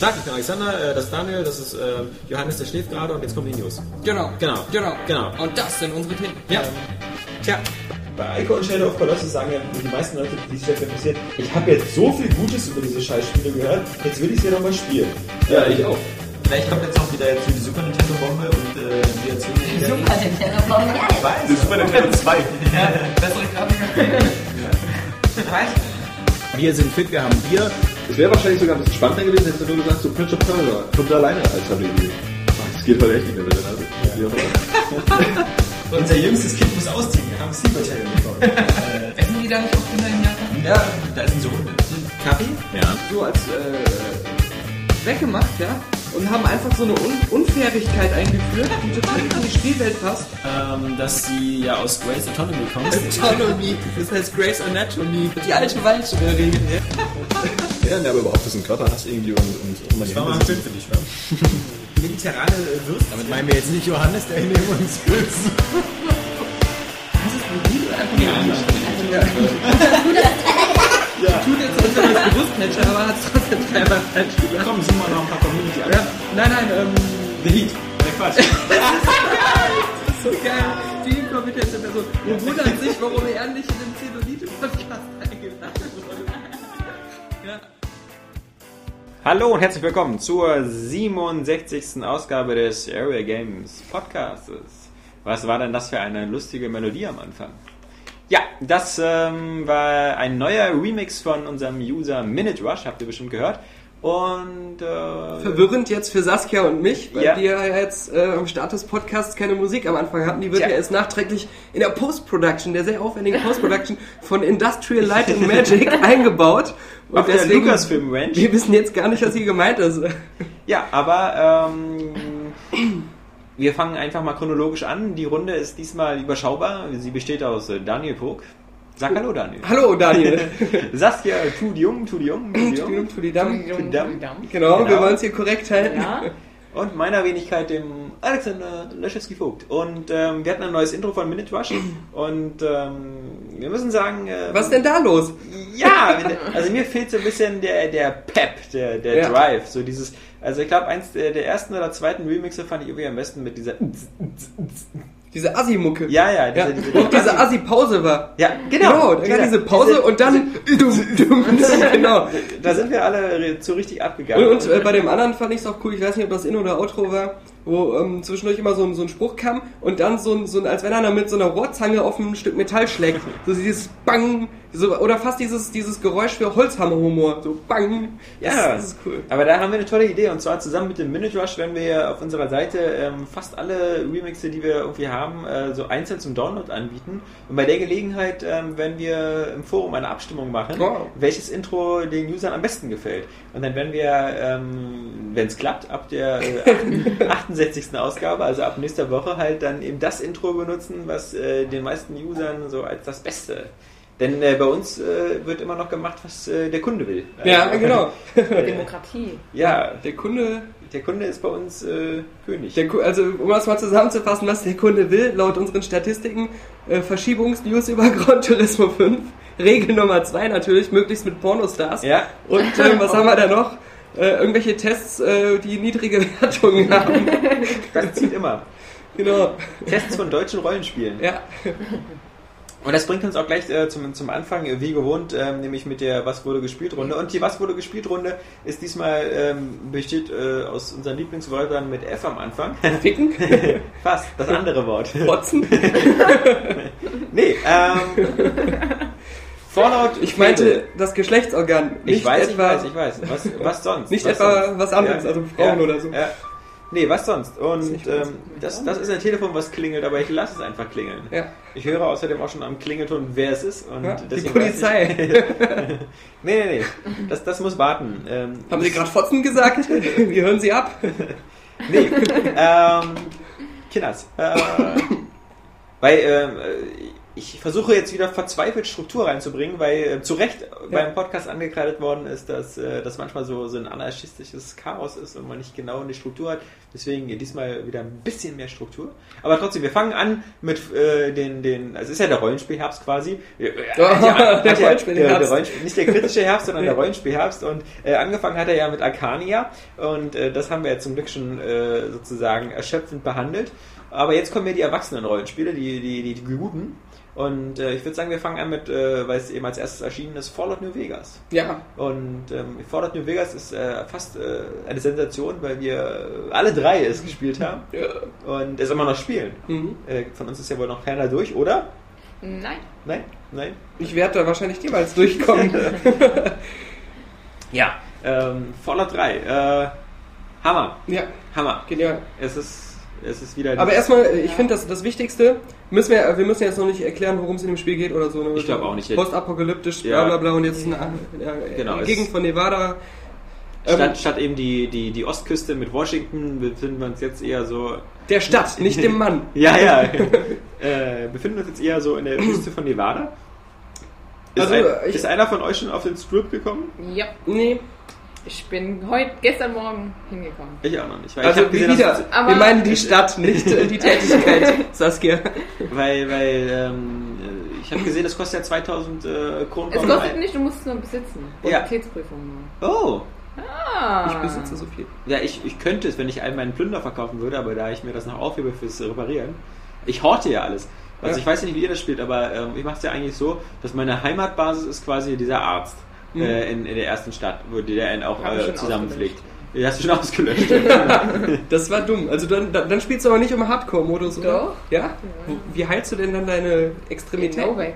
Tag, ich bin Alexander, äh, das ist Daniel, das ist äh, Johannes, der schläft gerade und jetzt kommen die News. Genau. Genau. Genau. Genau. Und das sind unsere Themen. Ja. Tja, bei Ico und Shadow of Colossus sagen ja die meisten Leute, die sich dafür interessieren, ich habe jetzt so viel Gutes über diese Scheißspiele gehört, jetzt will ich sie ja nochmal spielen. Ja, ich auch. Vielleicht kommt jetzt auch wieder jetzt die Super Nintendo Bombe und äh, wir erzählen Die Super Nintendo Bombe. Ich weiß. Die Super Nintendo 2. Bessere Grafik. Wir sind fit, wir haben Bier. Es wäre wahrscheinlich sogar ein bisschen spannender gewesen, hättest du nur gesagt, so Prince of Persia, kommt da alleine als Habibi. Das geht heute echt nicht mehr mit der Nase. Unser jüngstes Kind muss ausziehen. Wir haben Sleeper Channel bekommen. äh, Essen die da nicht auch Kinder in Japan? ja, da ist ein Sohn. Kaffee? Ja. So als äh, weggemacht, ja? Und haben einfach so eine Un Unfairigkeit eingeführt, die total in die Spielwelt passt. Ähm, dass sie ja aus Grey's Autonomy kommt. Autonomy, das heißt Grace Anatomy. Die alte Waldregel. Ja, ne, aber überhaupt, du einen Körper hast irgendwie und, und, und Das war mal schön für dich, wa? Mediterrane Würste. Damit meinen wir jetzt nicht Johannes, der neben uns sitzt. Ja. Tut jetzt, als wenn er es gewusst hätte, aber hat es trotzdem dreimal falsch gesagt. Komm, suchen wir noch ein paar Community an. Ja. Nein, nein, ähm, The Heat. Der Quatsch. so geil. Die inkompetente Person. Und wundert sich, warum er nicht in den Zelulite-Podcast eingeladen wurde. Ja. Hallo und herzlich willkommen zur 67. Ausgabe des Area Games Podcasts. Was war denn das für eine lustige Melodie am Anfang? Ja, das ähm, war ein neuer Remix von unserem User Minute Rush, habt ihr bestimmt gehört. Und äh, Verwirrend jetzt für Saskia und mich, weil Ja. die ja jetzt äh, am Start des Podcasts keine Musik am Anfang hatten. Die wird Tja. ja erst nachträglich in der Post-Production, der sehr aufwendigen Post-Production von Industrial Light and Magic eingebaut. Und Auf der Lucasfilm Ranch. Wir wissen jetzt gar nicht, was hier gemeint ist. Ja, aber ähm, wir fangen einfach mal chronologisch an. Die Runde ist diesmal überschaubar. Sie besteht aus äh, Daniel Pog. Sag Hallo, Daniel. Hallo Daniel. Saskia Tudium, Tudium, Tudium. Tudidam. Tudidam. Genau, wir Genau. wollen es hier korrekt halten. Ja. Und meiner Wenigkeit dem Alexander Leschewski-Vogt. Und ähm, wir hatten ein neues Intro von Minute Rush. Und ähm, wir müssen sagen... ähm, Was ist denn da los? Ja, also mir fehlt so ein bisschen der, der Pep, der, der Ja. Drive. So dieses... Also ich glaube, eins der, der ersten oder zweiten Remixe fand ich irgendwie am besten mit dieser... Diese Assi-Mucke. Ja, ja, Ja, diese, diese, und diese Assi-Pause war. Ja, genau. Genau, dann Diese- diese Pause diese- und dann. Genau. Da sind wir alle zu richtig Und, abgegangen. und äh, bei dem anderen fand ich es auch cool, ich weiß nicht, ob das In- oder Outro war, wo ähm, zwischendurch immer so ein, so ein Spruch kam und dann so ein, so ein, als wenn einer mit so einer Rohrzange auf ein Stück Metall schlägt. So dieses Bang, so, oder fast dieses, dieses Geräusch für Holzhammerhumor. So Bang. Das, Ja, das ist cool. Aber da haben wir eine tolle Idee und zwar zusammen mit dem Minute Rush werden wir auf unserer Seite ähm, fast alle Remixe, die wir irgendwie haben, äh, so einzeln zum Download anbieten. Und bei der Gelegenheit ähm, werden wir im Forum eine Abstimmung machen, Wow. welches Intro den Usern am besten gefällt. Und dann werden wir, ähm, wenn es klappt, ab der äh, 68. Ausgabe, also ab nächster Woche halt dann eben das Intro benutzen, was äh, den meisten Usern so als das Beste. Denn äh, bei uns äh, wird immer noch gemacht, was äh, der Kunde will. Ja, Also, genau. Demokratie. ja, Der Kunde, der Kunde ist bei uns äh, König. der, Ku- also um das mal zusammenzufassen, was der Kunde will, laut unseren Statistiken, äh, Verschiebungsnews über Gran Turismo 5, Regel Nummer 2 natürlich, möglichst mit Pornostars. ja, Und ähm, was haben wir da noch? Äh, irgendwelche Tests, äh, die niedrige Wertungen haben. das zieht immer. genau. Tests von deutschen Rollenspielen. Ja. Und das bringt uns auch gleich äh, zum, zum Anfang, äh, wie gewohnt, ähm, nämlich mit der Was wurde gespielt Runde. Und die Was wurde gespielt Runde ist diesmal ähm, besteht äh, aus unseren Lieblingswörtern mit F am Anfang. Ficken? Fast, das andere Wort. Fotzen? nee, ähm, Fallout. Ich meinte das Geschlechtsorgan. ich Nicht weiß, ich etwa, weiß, ich weiß. Was, was sonst? Nicht was etwa sonst? was anderes, also Frauen oder so. Ja. Nee, was sonst? Und ähm, das, das ist ein Telefon, was klingelt, aber ich lasse es einfach klingeln. Ja. Ich höre außerdem auch schon am Klingelton, wer es ist. Und Ja, die weiß Polizei. Ich, nee, nee, nee. Das, das muss warten. Ähm, Haben Sie gerade Fotzen gesagt? Wir hören Sie ab. Nee. ähm, Kinders. Äh, weil ähm, ich versuche jetzt wieder verzweifelt Struktur reinzubringen, weil äh, zu Recht beim Podcast angekreidet worden ist, dass äh, das manchmal so, so ein anarchistisches Chaos ist und man nicht genau eine Struktur hat. Deswegen diesmal wieder ein bisschen mehr Struktur. Aber trotzdem, wir fangen an mit äh, den, den, also es ist ja der Rollenspielherbst quasi. Äh, hat ja- der ja- Rollenspielherbst. Der, Rollenspiel, nicht der kritische Herbst, sondern der Rollenspielherbst. Und äh, angefangen hat er ja mit Arcania und äh, das haben wir ja zum Glück schon äh, sozusagen erschöpfend behandelt. Aber jetzt kommen ja die Erwachsenen-Rollenspiele, die, die, die, die guten. Und äh, ich würde sagen, wir fangen an mit, äh, weil es eben als erstes erschienen ist, Fallout New Vegas. Ja. Und ähm, Fallout New Vegas ist äh, fast äh, eine Sensation, weil wir alle drei es gespielt haben und es immer noch spielen. Mhm. Äh, von uns ist ja wohl noch keiner durch, oder? Nein. Nein? Nein? Ich werde da wahrscheinlich niemals durchkommen. Ja. Ähm, Fallout 3. Äh, Hammer. ja, Hammer. genial. Es ist, es ist wieder... Aber erstmal, äh, ich finde, das, das Wichtigste, müssen wir, wir müssen jetzt noch nicht erklären, worum es in dem Spiel geht oder so. ne? Ich glaub auch nicht. Postapokalyptisch, Ja. bla bla bla und jetzt eine, ja, Genau, eine es- Gegend von Nevada. Ähm, Statt, statt eben die, die, die Ostküste mit Washington befinden wir uns jetzt eher so der Stadt, nicht dem Mann. Ja, ja. äh, befinden uns jetzt eher so in der Wüste von Nevada. Ist, Also, ein, ich- ist einer von euch schon auf den Strip gekommen? Ja. Nee, Ich bin heute, gestern Morgen hingekommen. Ich auch noch nicht. Also gesehen, wieder. dass- Aber- wir meinen die Stadt, nicht äh, die Tätigkeit, Saskia. weil, weil ähm, äh, ich habe gesehen, das kostet ja 2000 äh, Kronen. Es kostet nicht, du musst es nur besitzen. Ja. Bonitätsprüfung nur. Oh, Ah. Ich besitze so viel. ja, ich, ich könnte es, wenn ich all meinen Plünder verkaufen würde, aber da ich mir das noch aufhebe fürs Reparieren. Ich horte ja alles. Also Ja. ich weiß nicht, wie ihr das spielt, aber ähm, ich mache es ja eigentlich so, dass meine Heimatbasis ist quasi dieser Arzt Mhm. äh, in, in der ersten Stadt, wo der ihn auch äh, schon zusammenpflegt. Die hast du schon ausgelöscht. Das war dumm. Also dann, dann, dann spielst du aber nicht im Hardcore-Modus, oder? Doch. Ja? Wie heilst du denn dann deine In Extremitäten? Novak.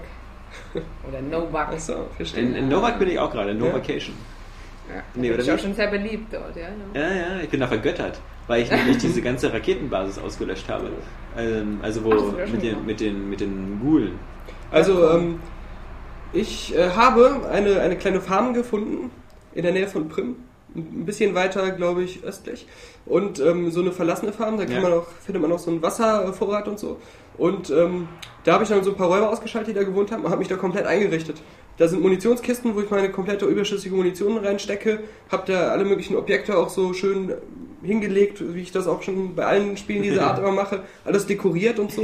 Oder Novak. Achso, verstehe. In, in Novak bin ich auch gerade, in No Ja. Vacation. Ja. Nee, bin oder ich auch wie? schon sehr beliebt dort, ja. ja. Ja, ja, ich bin da vergöttert, weil ich nämlich diese ganze Raketenbasis ausgelöscht habe. Ähm, also wo Ach, auch mit, den, mit, den, mit den Gulen. Also, ähm, ich äh, habe eine, eine kleine Farm gefunden in der Nähe von Prim. Ein bisschen weiter, glaube ich, östlich. Und ähm, so eine verlassene Farm, da kann Ja. man auch, findet man auch so einen Wasservorrat und so. Und ähm, da habe ich dann so ein paar Räuber ausgeschaltet, die da gewohnt haben, und habe mich da komplett eingerichtet. Da sind Munitionskisten, wo ich meine komplette überschüssige Munition reinstecke. Habe da alle möglichen Objekte auch so schön hingelegt, wie ich das auch schon bei allen Spielen dieser Art immer mache. Alles dekoriert und so.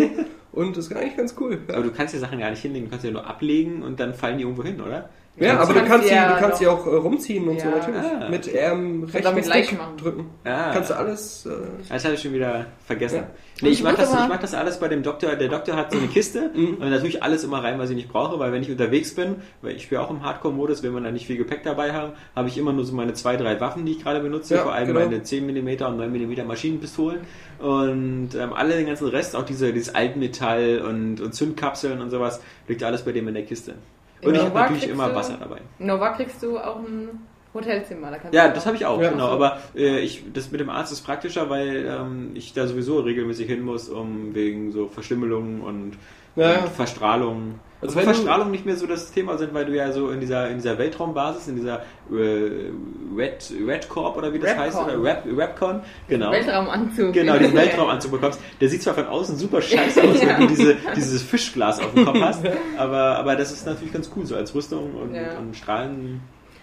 Und das ist eigentlich ganz cool. Ja. Aber du kannst die Sachen gar nicht hinlegen, du kannst sie ja nur ablegen und dann fallen die irgendwo hin, oder? Ja, aber du kannst, sie, ja du kannst sie auch äh, rumziehen und so Ja. natürlich. Ah, Mit ähm, rechten leicht Stick drücken. Ah. Kannst du alles. Äh, Das habe ich schon wieder vergessen. Ja. Nee, ich Ich mach, das, ich mach das alles bei dem Doktor. Der Doktor hat so eine Kiste Mhm. und natürlich alles immer rein, was ich nicht brauche, weil wenn ich unterwegs bin, weil ich spiele auch im Hardcore-Modus, wenn man da nicht viel Gepäck dabei haben, habe ich immer nur so meine zwei, drei Waffen, die ich gerade benutze, Ja, vor allem genau. meine 10 mm und 9 mm Maschinenpistolen und ähm, alle den ganzen Rest, auch diese, dieses Altmetall und, und Zündkapseln und sowas, liegt alles bei dem in der Kiste. Und ich habe natürlich Kriegst immer du- Wasser dabei. In Novak kriegst du auch ein Hotelzimmer. Da kannst Ja, du das habe ich auch, Ja. genau. Aber äh, ich, das mit dem Arzt ist praktischer, weil ähm, ich da sowieso regelmäßig hin muss, um wegen so Verstümmelungen und, Ja, und Verstrahlung. Also Also wenn Verstrahlung nicht mehr so das Thema sind, weil du ja so in dieser, in dieser Weltraumbasis, in dieser äh, Red, Red Corp oder wie das Redcon. heißt, oder Rap, Rapcon, genau. Weltraumanzug. Genau, diesen Weltraumanzug bekommst. Der sieht zwar von außen super scheiße aus, wenn du diese, dieses Fischglas auf dem Kopf hast, aber, aber das ist natürlich ganz cool, so als Rüstung und, Ja. und Strahlen.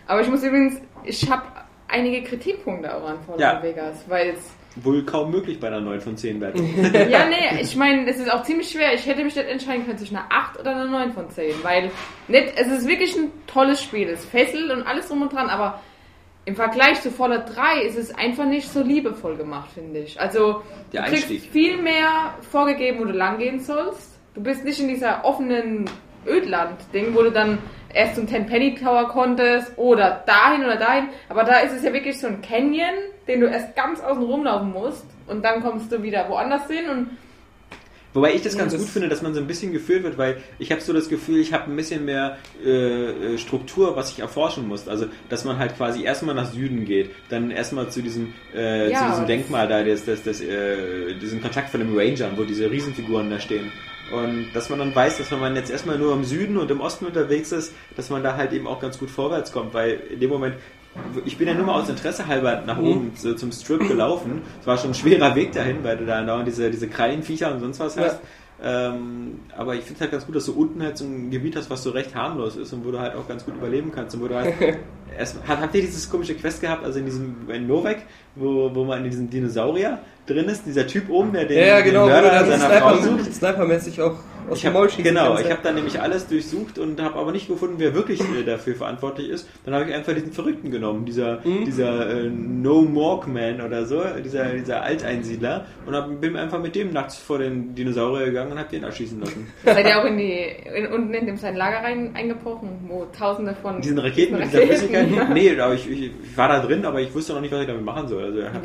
Aber ich muss übrigens, ich habe einige Kritikpunkte auch an Fallout Ja. Vegas, weil es Wohl kaum möglich bei einer 9 von 10 Wertung. Ja, nee, ich meine, es ist auch ziemlich schwer. Ich hätte mich nicht entscheiden können zwischen einer 8 oder einer 9 von 10, weil nicht, es ist wirklich ein tolles Spiel. Es fesselt und alles drum und dran, aber im Vergleich zu Fallout 3 ist es einfach nicht so liebevoll gemacht, finde ich. Also, du kriegst viel mehr vorgegeben, wo du lang gehen sollst. Du bist nicht in dieser offenen Ödland-Ding, wo du dann erst zum Ten Penny Tower konntest oder dahin oder dahin. Aber da ist es ja wirklich so ein Canyon, den du erst ganz außen rumlaufen musst und dann kommst du wieder woanders hin und Wobei ich das ganz das- gut finde, dass man so ein bisschen geführt wird, weil ich habe so das Gefühl, ich habe ein bisschen mehr äh, äh, Struktur, was ich erforschen muss. Also, dass man halt quasi erstmal nach Süden geht, dann erstmal zu diesem, äh, Ja, zu diesem Denkmal da, das, das, das, äh, diesen Kontakt von dem Ranger, wo diese Riesenfiguren da stehen. Und dass man dann weiß, dass wenn man jetzt erstmal nur im Süden und im Osten unterwegs ist, dass man da halt eben auch ganz gut vorwärts kommt, weil in dem Moment, ich bin ja nur mal aus Interesse halber nach oben zu, zum Strip gelaufen. Es war schon ein schwerer Weg dahin, weil du da andauernd diese, diese Krallenviecher und sonst was Ja. Ähm, aber ich finde es halt ganz gut, dass du unten halt so ein Gebiet hast, was so recht harmlos ist und wo du halt auch ganz gut überleben kannst und wo du halt erst, habt, habt ihr dieses komische Quest gehabt, also in diesem in Novak, wo, wo man in diesem Dinosaurier drin ist, dieser Typ oben, der den, Ja, genau, den Mörder seiner Frau sucht. Snipermäßig auch aus Ich hab, Maul schießen genau, kannst, ich habe dann nämlich alles durchsucht und habe aber nicht gefunden, wer wirklich äh, dafür verantwortlich ist. Dann habe ich einfach diesen Verrückten genommen, dieser, Mhm. dieser äh, No Mork Man oder so, dieser, dieser Alteinsiedler und hab, bin einfach mit dem nachts vor den Dinosaurier gegangen und habe den erschießen lassen. Seid ihr auch in die, in, unten in dem sein Lager rein eingebrochen, wo tausende von Diesen Raketen mit dieser Raketen- Flüssigkeit? Nee, aber ich, ich, ich war da drin, aber ich wusste noch nicht, was ich damit machen soll. Also, hab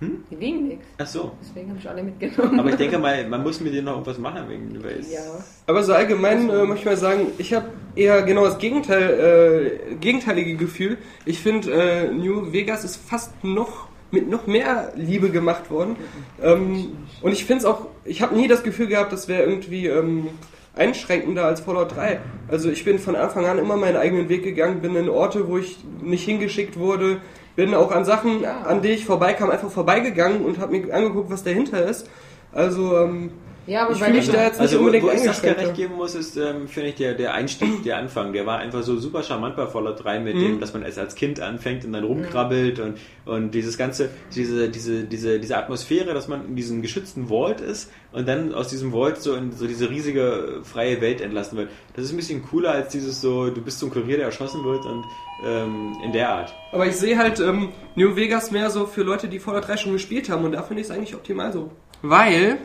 Hm? Die wiegen nix. Ach so. Deswegen habe ich alle mitgenommen. Aber ich denke mal, man muss mit denen noch irgendwas machen wegen es- ja. Aber so allgemein äh, möchte ich mal sagen, ich habe eher genau das Gegenteil, äh, gegenteilige Gefühl. Ich finde, äh, New Vegas ist fast noch mit noch mehr Liebe gemacht worden. Ähm, und ich finde es auch, ich habe nie das Gefühl gehabt, das wäre irgendwie ähm, einschränkender als Fallout 3. Also ich bin von Anfang an immer meinen eigenen Weg gegangen, bin in Orte, wo ich nicht hingeschickt wurde, bin auch an Sachen, an die ich vorbeikam, einfach vorbeigegangen und habe mir angeguckt, was dahinter ist. Also ähm, Ja, aber Ich bei fühl dem- mich da jetzt nicht Also, wo, unbedingt wo ich eingeschränkt. recht geben muss, ist, ähm, finde ich, der, der Einstieg, der Anfang, der war einfach so super charmant bei Fallout 3 mit Mhm. dem, dass man es als Kind anfängt und dann rumkrabbelt und, und dieses ganze, diese, diese, diese, diese Atmosphäre, dass man in diesem geschützten Vault ist und dann aus diesem Vault so in so diese riesige äh, freie Welt entlassen wird. Das ist ein bisschen cooler als dieses so, du bist so ein Kurier, der erschossen wird und ähm, in der Art. Aber ich sehe halt ähm, New Vegas mehr so für Leute, die Fallout 3 schon gespielt haben und da finde ich es eigentlich optimal so. Weil,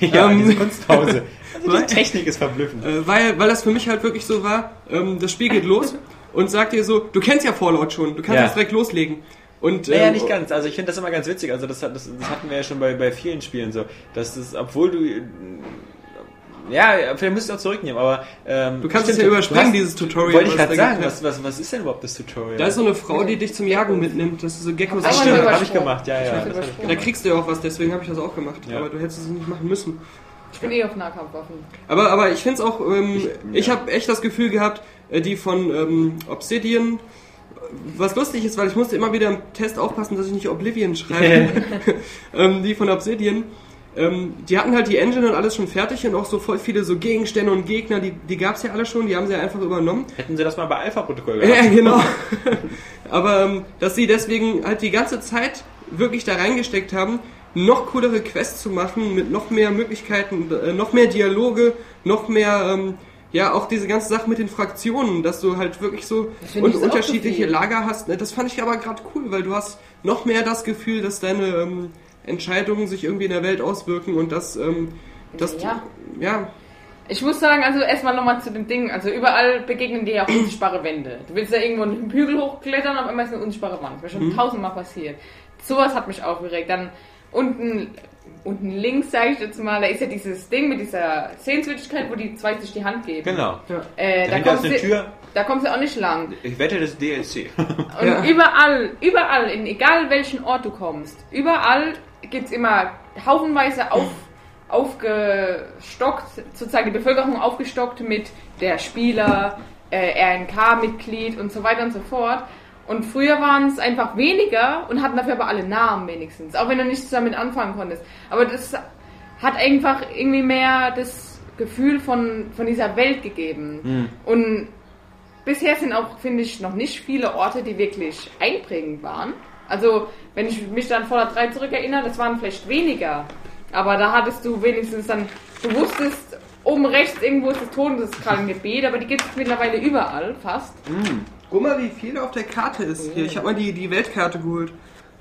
ja, Ähm, diese Kunstpause. Also die Technik ist verblüffend. äh, weil, weil das für mich halt wirklich so war, ähm, das Spiel geht los und sagt dir so, du kennst ja Fallout schon, du kannst Ja. jetzt direkt loslegen. Und, Naja, ähm, nicht ganz. Also ich finde das immer ganz witzig. Also das, das, das hatten wir ja schon bei, bei vielen Spielen so. Dass das, obwohl du... Ja, vielleicht müsst ihr auch zurücknehmen, aber... Ähm, Du kannst es ja du überspringen, hast- dieses Tutorial. Wollte ich was gerade da sagen, gibt. was, was, was ist denn überhaupt das Tutorial? Da ist so eine Frau, die dich zum Jagen mitnimmt. Das ist so Geckos. Ach, stimmt, habe ich gemacht, ja, ja. Ich hab ich. Da kriegst du ja auch was, deswegen habe ich das auch gemacht. Ja. Aber du hättest es nicht machen müssen. Ich bin eh auf Nahkampfwaffen. Aber, aber ich finde es auch, ähm, Ich- ich, ja. habe echt das Gefühl gehabt, äh, die von ähm, Obsidian, was lustig ist, weil ich musste immer wieder im Test aufpassen, dass ich nicht Oblivion schreibe, ähm, die von Obsidian, ähm, die hatten halt die Engine und alles schon fertig und auch so voll viele so Gegenstände und Gegner, die, die gab es ja alle schon, die haben sie ja einfach übernommen. Hätten sie das mal bei Alpha-Protokoll gehabt. Ja, genau. Aber ähm, dass sie deswegen halt die ganze Zeit wirklich da reingesteckt haben, noch coolere Quests zu machen, mit noch mehr Möglichkeiten, äh, noch mehr Dialoge, noch mehr, ähm, ja, auch diese ganze Sache mit den Fraktionen, dass du halt wirklich so und unterschiedliche so. Lager hast. Ne, Das fand ich aber gerade cool, weil du hast noch mehr das Gefühl, dass deine ähm, Entscheidungen sich irgendwie in der Welt auswirken und dass, ähm, dass Ja. ja, Ich muss sagen, also erstmal nochmal zu dem Ding. Also überall begegnen dir ja auch unsichtbare Wände. Du willst ja irgendwo einen Hügel hochklettern, auf einmal ist eine unsichtbare Wand. Das ist mir Mhm. schon tausendmal passiert. Sowas hat mich aufgeregt. Dann unten, unten links, sage ich jetzt mal, da ist ja dieses Ding mit dieser Sehenswürdigkeit, wo die zwei sich die Hand geben. Genau. Äh, da, eine du, Tür. da kommst du auch nicht lang. Ich wette, das ist DLC. Und Ja. überall, überall, in egal welchen Ort du kommst, überall gibt's immer haufenweise auf, aufgestockt, sozusagen die Bevölkerung aufgestockt mit der Spieler, äh, RNK-Mitglied und so weiter und so fort. Und früher waren es einfach weniger und hatten dafür aber alle Namen wenigstens, auch wenn du nichts damit anfangen konntest. Aber das hat einfach irgendwie mehr das Gefühl von, von dieser Welt gegeben. Und bisher sind auch, finde ich, noch nicht viele Orte, die wirklich einprägend waren. Also, wenn ich mich dann vor der 3 zurückerinnere, das waren vielleicht weniger. Aber da hattest du wenigstens dann, du wusstest, oben rechts irgendwo ist das Todeskrallengebiet, aber die gibt es mittlerweile überall fast. Guck mal, wie viel auf der Karte ist hier. Ich habe mal die, die Weltkarte geholt.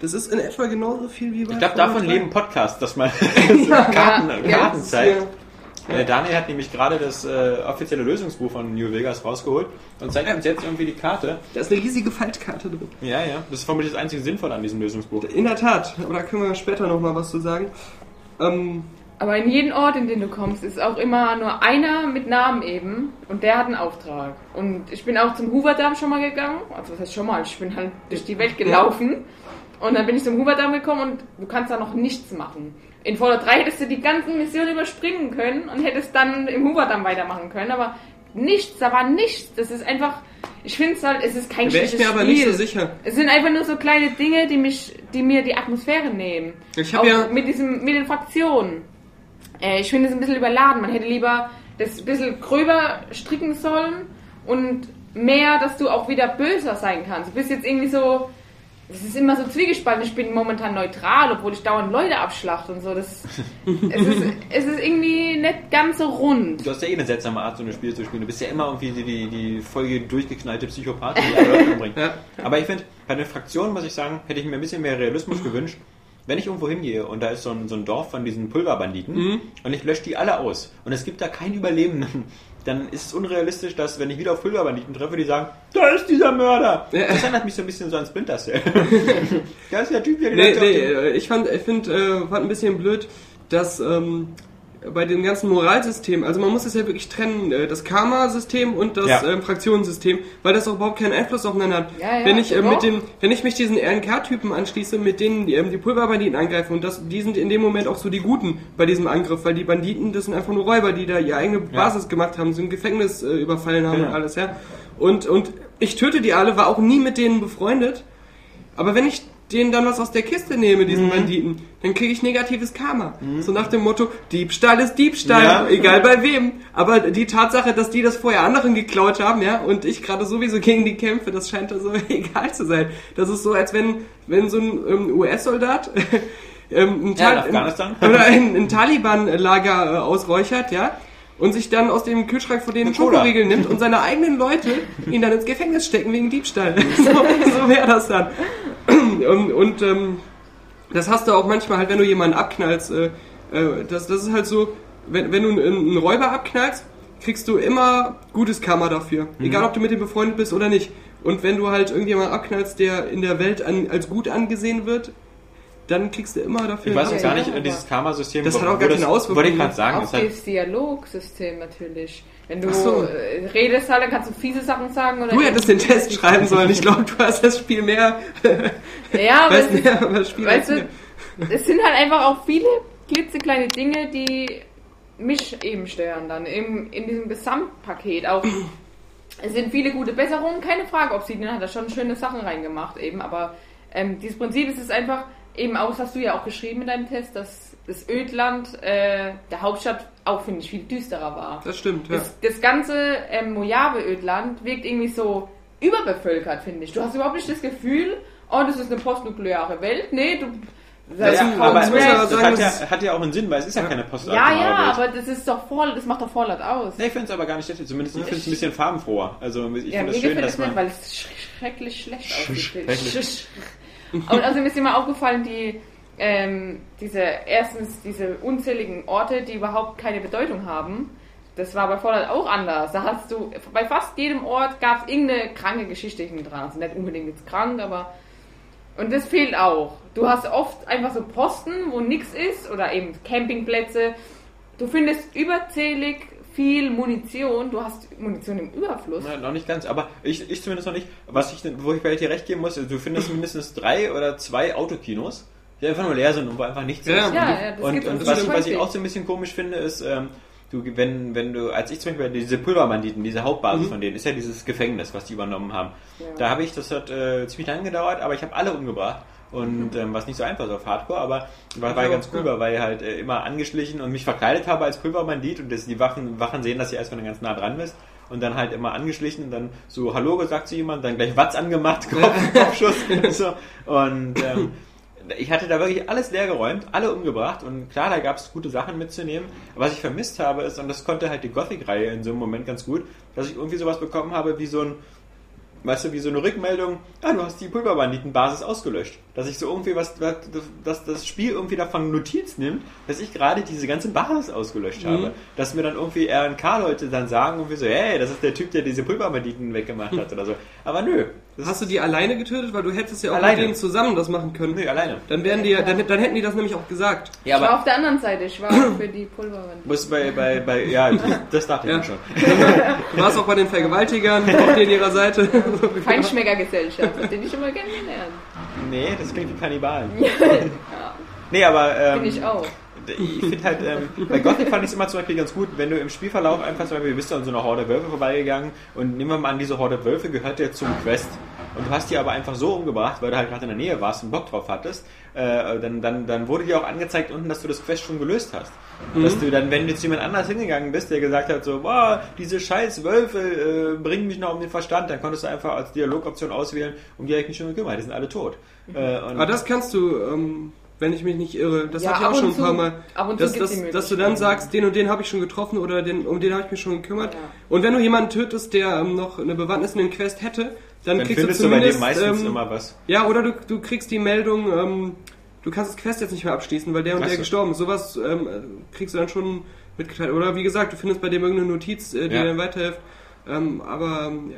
Das ist in etwa genauso viel wie bei Ich glaube, davon 3. leben Podcasts, dass man so Karten, Ja, Karten zeigt. Äh, Daniel hat nämlich gerade das äh, offizielle Lösungsbuch von New Vegas rausgeholt und zeigt uns jetzt irgendwie die Karte. Da ist eine riesige Faltkarte drin. Ja, ja. Das ist vermutlich das einzige Sinnvolle an diesem Lösungsbuch. In der Tat, aber da können wir später nochmal was zu sagen. Ähm, Aber in jedem Ort, in den du kommst, ist auch immer nur einer mit Namen eben und der hat einen Auftrag. Und ich bin auch zum Hoover-Damm schon mal gegangen. Also was heißt schon mal? Ich bin halt durch die Welt gelaufen. Und dann bin ich zum Hoover-Damm gekommen und du kannst da noch nichts machen. In Fallout 3 hättest du die ganzen Missionen überspringen können und hättest dann im Hoover-Damm weitermachen können, aber nichts, da war nichts. Das ist einfach, ich finde es halt, es ist kein da wäre ich schlechtes mir aber nicht Spiel. so sicher. Es sind einfach nur so kleine Dinge, die mich, die mir die Atmosphäre nehmen. Ich hab Auch ja- mit diesem, mit den Fraktionen. Äh, ich finde es ein bisschen überladen. Man hätte lieber das ein bisschen gröber stricken sollen und mehr, dass du auch wieder böser sein kannst. Du bist jetzt irgendwie so. Es ist immer so zwiegespalten. Ich bin momentan neutral, obwohl ich dauernd Leute abschlachte und so. Das, es, ist, es ist irgendwie nicht ganz so rund. Du hast ja eh eine seltsame Art, so ein Spiel zu spielen. Du bist ja immer irgendwie die, die, die Folge durchgeknallte Psychopath, die alle Leute umbringt. Ja. Aber ich finde, bei den Fraktionen, muss ich sagen, hätte ich mir ein bisschen mehr Realismus gewünscht. Wenn ich irgendwo hingehe und da ist so ein, so ein Dorf von diesen Pulverbanditen und ich lösche die alle aus und es gibt da keinen Überlebenden, dann ist es unrealistisch, dass wenn ich wieder auf Pulverbanditen treffe, die sagen, da ist dieser Mörder. Ja. Das erinnert mich so ein bisschen so an Splinter Cell. da ist der Typ, der Nee, nee, äh, ich fand, ich find, äh, fand ein bisschen blöd, dass ähm, bei dem ganzen Moralsystem, also man muss es ja wirklich trennen, äh, das Karma-System und das Ja. ähm, Fraktionssystem, weil das auch überhaupt keinen Einfluss aufeinander hat. Ja, ja, wenn ich äh, mit dem, wenn ich mich diesen RNK-Typen anschließe, mit denen die, ähm, die Pulverbanditen angreifen und das, die sind in dem Moment auch so die Guten bei diesem Angriff, weil die Banditen, das sind einfach nur Räuber, die da ihre eigene Basis gemacht haben, so ein Gefängnis äh, überfallen haben Genau. und alles, ja. Und, und ich töte die alle, war auch nie mit denen befreundet. Aber wenn ich denen dann was aus der Kiste nehme, Mhm. diesen Banditen, dann kriege ich negatives Karma. So nach dem Motto, Diebstahl ist Diebstahl, Ja. egal bei wem. Aber die Tatsache, dass die das vorher anderen geklaut haben, ja, und ich gerade sowieso gegen die kämpfe, das scheint da so egal zu sein. Das ist so, als wenn, wenn so ein ähm, US-Soldat ähm, ein, Ja, Afghanistan. oder ein, ein Taliban-Lager äh, ausräuchert, ja, und sich dann aus dem Kühlschrank von denen. Schokoriegel nimmt und seine eigenen Leute ihn dann ins Gefängnis stecken wegen Diebstahl. so so wäre das dann. Und, und ähm, das hast du auch manchmal halt, wenn du jemanden abknallst. Äh, äh, das, das ist halt so, wenn, wenn du einen, einen Räuber abknallst, kriegst du immer gutes Karma dafür. Mhm. Egal, ob du mit dem befreundet bist oder nicht. Und wenn du halt irgendjemanden abknallst, der in der Welt an, als gut angesehen wird, dann kriegst du immer dafür Ich weiß auch gar nicht, dieses Karma-System. Das hat auch gar das- keine Auswirkungen. Wollte ich gerade sagen. Auch Das hat, das Dialogsystem natürlich. Wenn du so. äh, redest, halt, dann kannst du fiese Sachen sagen. Oder Du hättest den Test schreiben sollen. Ich glaube, du hast das Spiel mehr. Ja, weißt es mehr das Spiel weißt du, es sind halt einfach auch viele klitzekleine Dinge, die mich eben stören dann im, in diesem Gesamtpaket. Auch es sind viele gute Besserungen, keine Frage. Obsidian hat da schon schöne Sachen reingemacht eben, aber ähm, dieses Prinzip ist es einfach eben auch, das hast du ja auch geschrieben in deinem Test, dass das Ödland äh, der Hauptstadt auch finde ich viel düsterer war. Das stimmt, ja. Das, das ganze ähm, Mojave-Ödland wirkt irgendwie so überbevölkert, finde ich. Du hast überhaupt nicht das Gefühl, oh, das ist eine postnukleare Welt. Nee, du. Das Ja, aber das, ja hat, ja, hat ja auch einen Sinn, weil es ist ja, keine ja, postatomare ja, Welt. aber das ist doch voll, das macht doch Vorlaut aus. Nee, ich finde es aber gar nicht schlecht. Zumindest ich finde es ein bisschen farbenfroher. Also ich ja, finde es schön, gefällt dass das nicht, man... weil es sch schrecklich schlecht aussieht. schrecklich. Und also mir ist immer aufgefallen, die ähm, diese erstens diese unzähligen Orte, die überhaupt keine Bedeutung haben. Das war bei Fallout auch anders. Da hast du bei fast jedem Ort gab es irgendeine kranke Geschichte hinten dran. Also nicht unbedingt jetzt krank, aber und das fehlt auch. Du hast oft einfach so Posten, wo nichts ist oder eben Campingplätze. Du findest überzählig viel Munition. Du hast Munition im Überfluss. Na, noch nicht ganz, aber ich, ich zumindest noch nicht. Was ich, wo ich bei dir recht geben muss, du findest mindestens drei oder zwei Autokinos, die einfach nur leer sind und wo einfach nichts Ja, ist. Ja, ja, das und und was, was ich auch so ein bisschen komisch finde, ist, ähm, du, wenn, wenn du, als ich zum Beispiel diese Pulverbanditen, diese Hauptbasis von denen, ist ja dieses Gefängnis, was die übernommen haben. Ja. Da habe ich, das hat äh, ziemlich lange gedauert, aber ich habe alle umgebracht. Und ähm, was nicht so einfach ist auf Hardcore, aber war, war Ja, ganz cool, ja. weil ich halt äh, immer angeschlichen und mich verkleidet habe als Pulverbandit und das, die Wachen, Wachen sehen, dass du erst wenn du ganz nah dran bist und dann halt immer angeschlichen und dann so Hallo gesagt zu jemandem, dann gleich Watz angemacht, Kopf, Kopfschuss so. und ähm, ich hatte da wirklich alles leer geräumt, alle umgebracht und klar, da gab es gute Sachen mitzunehmen. Was ich vermisst habe ist, und das konnte halt die Gothic-Reihe in so einem Moment ganz gut, dass ich irgendwie sowas bekommen habe wie so ein weißt du, wie so eine Rückmeldung, ah, du hast die Pulverbanditenbasis ausgelöscht. Dass ich so irgendwie was, dass das Spiel irgendwie davon Notiz nimmt, dass ich gerade diese ganze Basis ausgelöscht habe. Dass mir dann irgendwie RNK-Leute dann sagen, irgendwie so, hey, das ist der Typ, der diese Pulverbanditen weggemacht hat oder so. Aber nö. Das Hast du die alleine getötet? Weil du hättest ja auch Alleine. mit denen zusammen das machen können. Nö, alleine. Dann wären die, ja- dann, dann hätten die das nämlich auch gesagt. Ja, ich war aber auf der anderen Seite, ich war auch für die Pulverwand. muss bei, bei, bei, ja, das dachte ich Ja. mir schon. Du warst auch bei den Vergewaltigern, auf denen ihrer Seite. Feinschmeckergesellschaft, den ich immer kennengelernt. Nee, das klingt wie Kannibalen. Nee, aber ähm, Bin ich auch. Ich finde halt, ähm, bei Gothic fand ich es immer zum Beispiel ganz gut, wenn du im Spielverlauf einfach zum Beispiel, du bist an so einer Horde Wölfe vorbeigegangen und nehmen wir mal an, diese Horde Wölfe gehört ja zum Quest. und du hast die aber einfach so umgebracht, weil du halt gerade in der Nähe warst und Bock drauf hattest, äh, dann, dann, dann wurde dir auch angezeigt unten, dass du das Quest schon gelöst hast. Dass du dann, wenn du zu jemand anders hingegangen bist, der gesagt hat so, boah, diese scheiß Wölfe äh, bringen mich noch um den Verstand, dann konntest du einfach als Dialogoption auswählen, um die habe ich mich schon gekümmert, die sind alle tot. Äh, und Aber das kannst du, ähm, wenn ich mich nicht irre, das Ja, hatte ich auch schon ein paar zu- Mal, ab und zu dass, dass, dass du dann sagst, den und den habe ich schon getroffen oder den, um den habe ich mich schon gekümmert. Ja. Und wenn du jemanden tötest, der ähm, noch eine Bewandtnis in den Quest hätte, dann, dann kriegst findest du du bei dem zumindest meistens ähm, immer was. Ja, oder du, du kriegst die Meldung, ähm, du kannst das Quest jetzt nicht mehr abschließen, weil der und Ach der so. gestorben ist. Sowas ähm, äh, kriegst du dann schon mitgeteilt. Oder wie gesagt, du findest bei dem irgendeine Notiz, äh, die Ja. dir dann weiterhilft. Ähm, aber ähm, ja.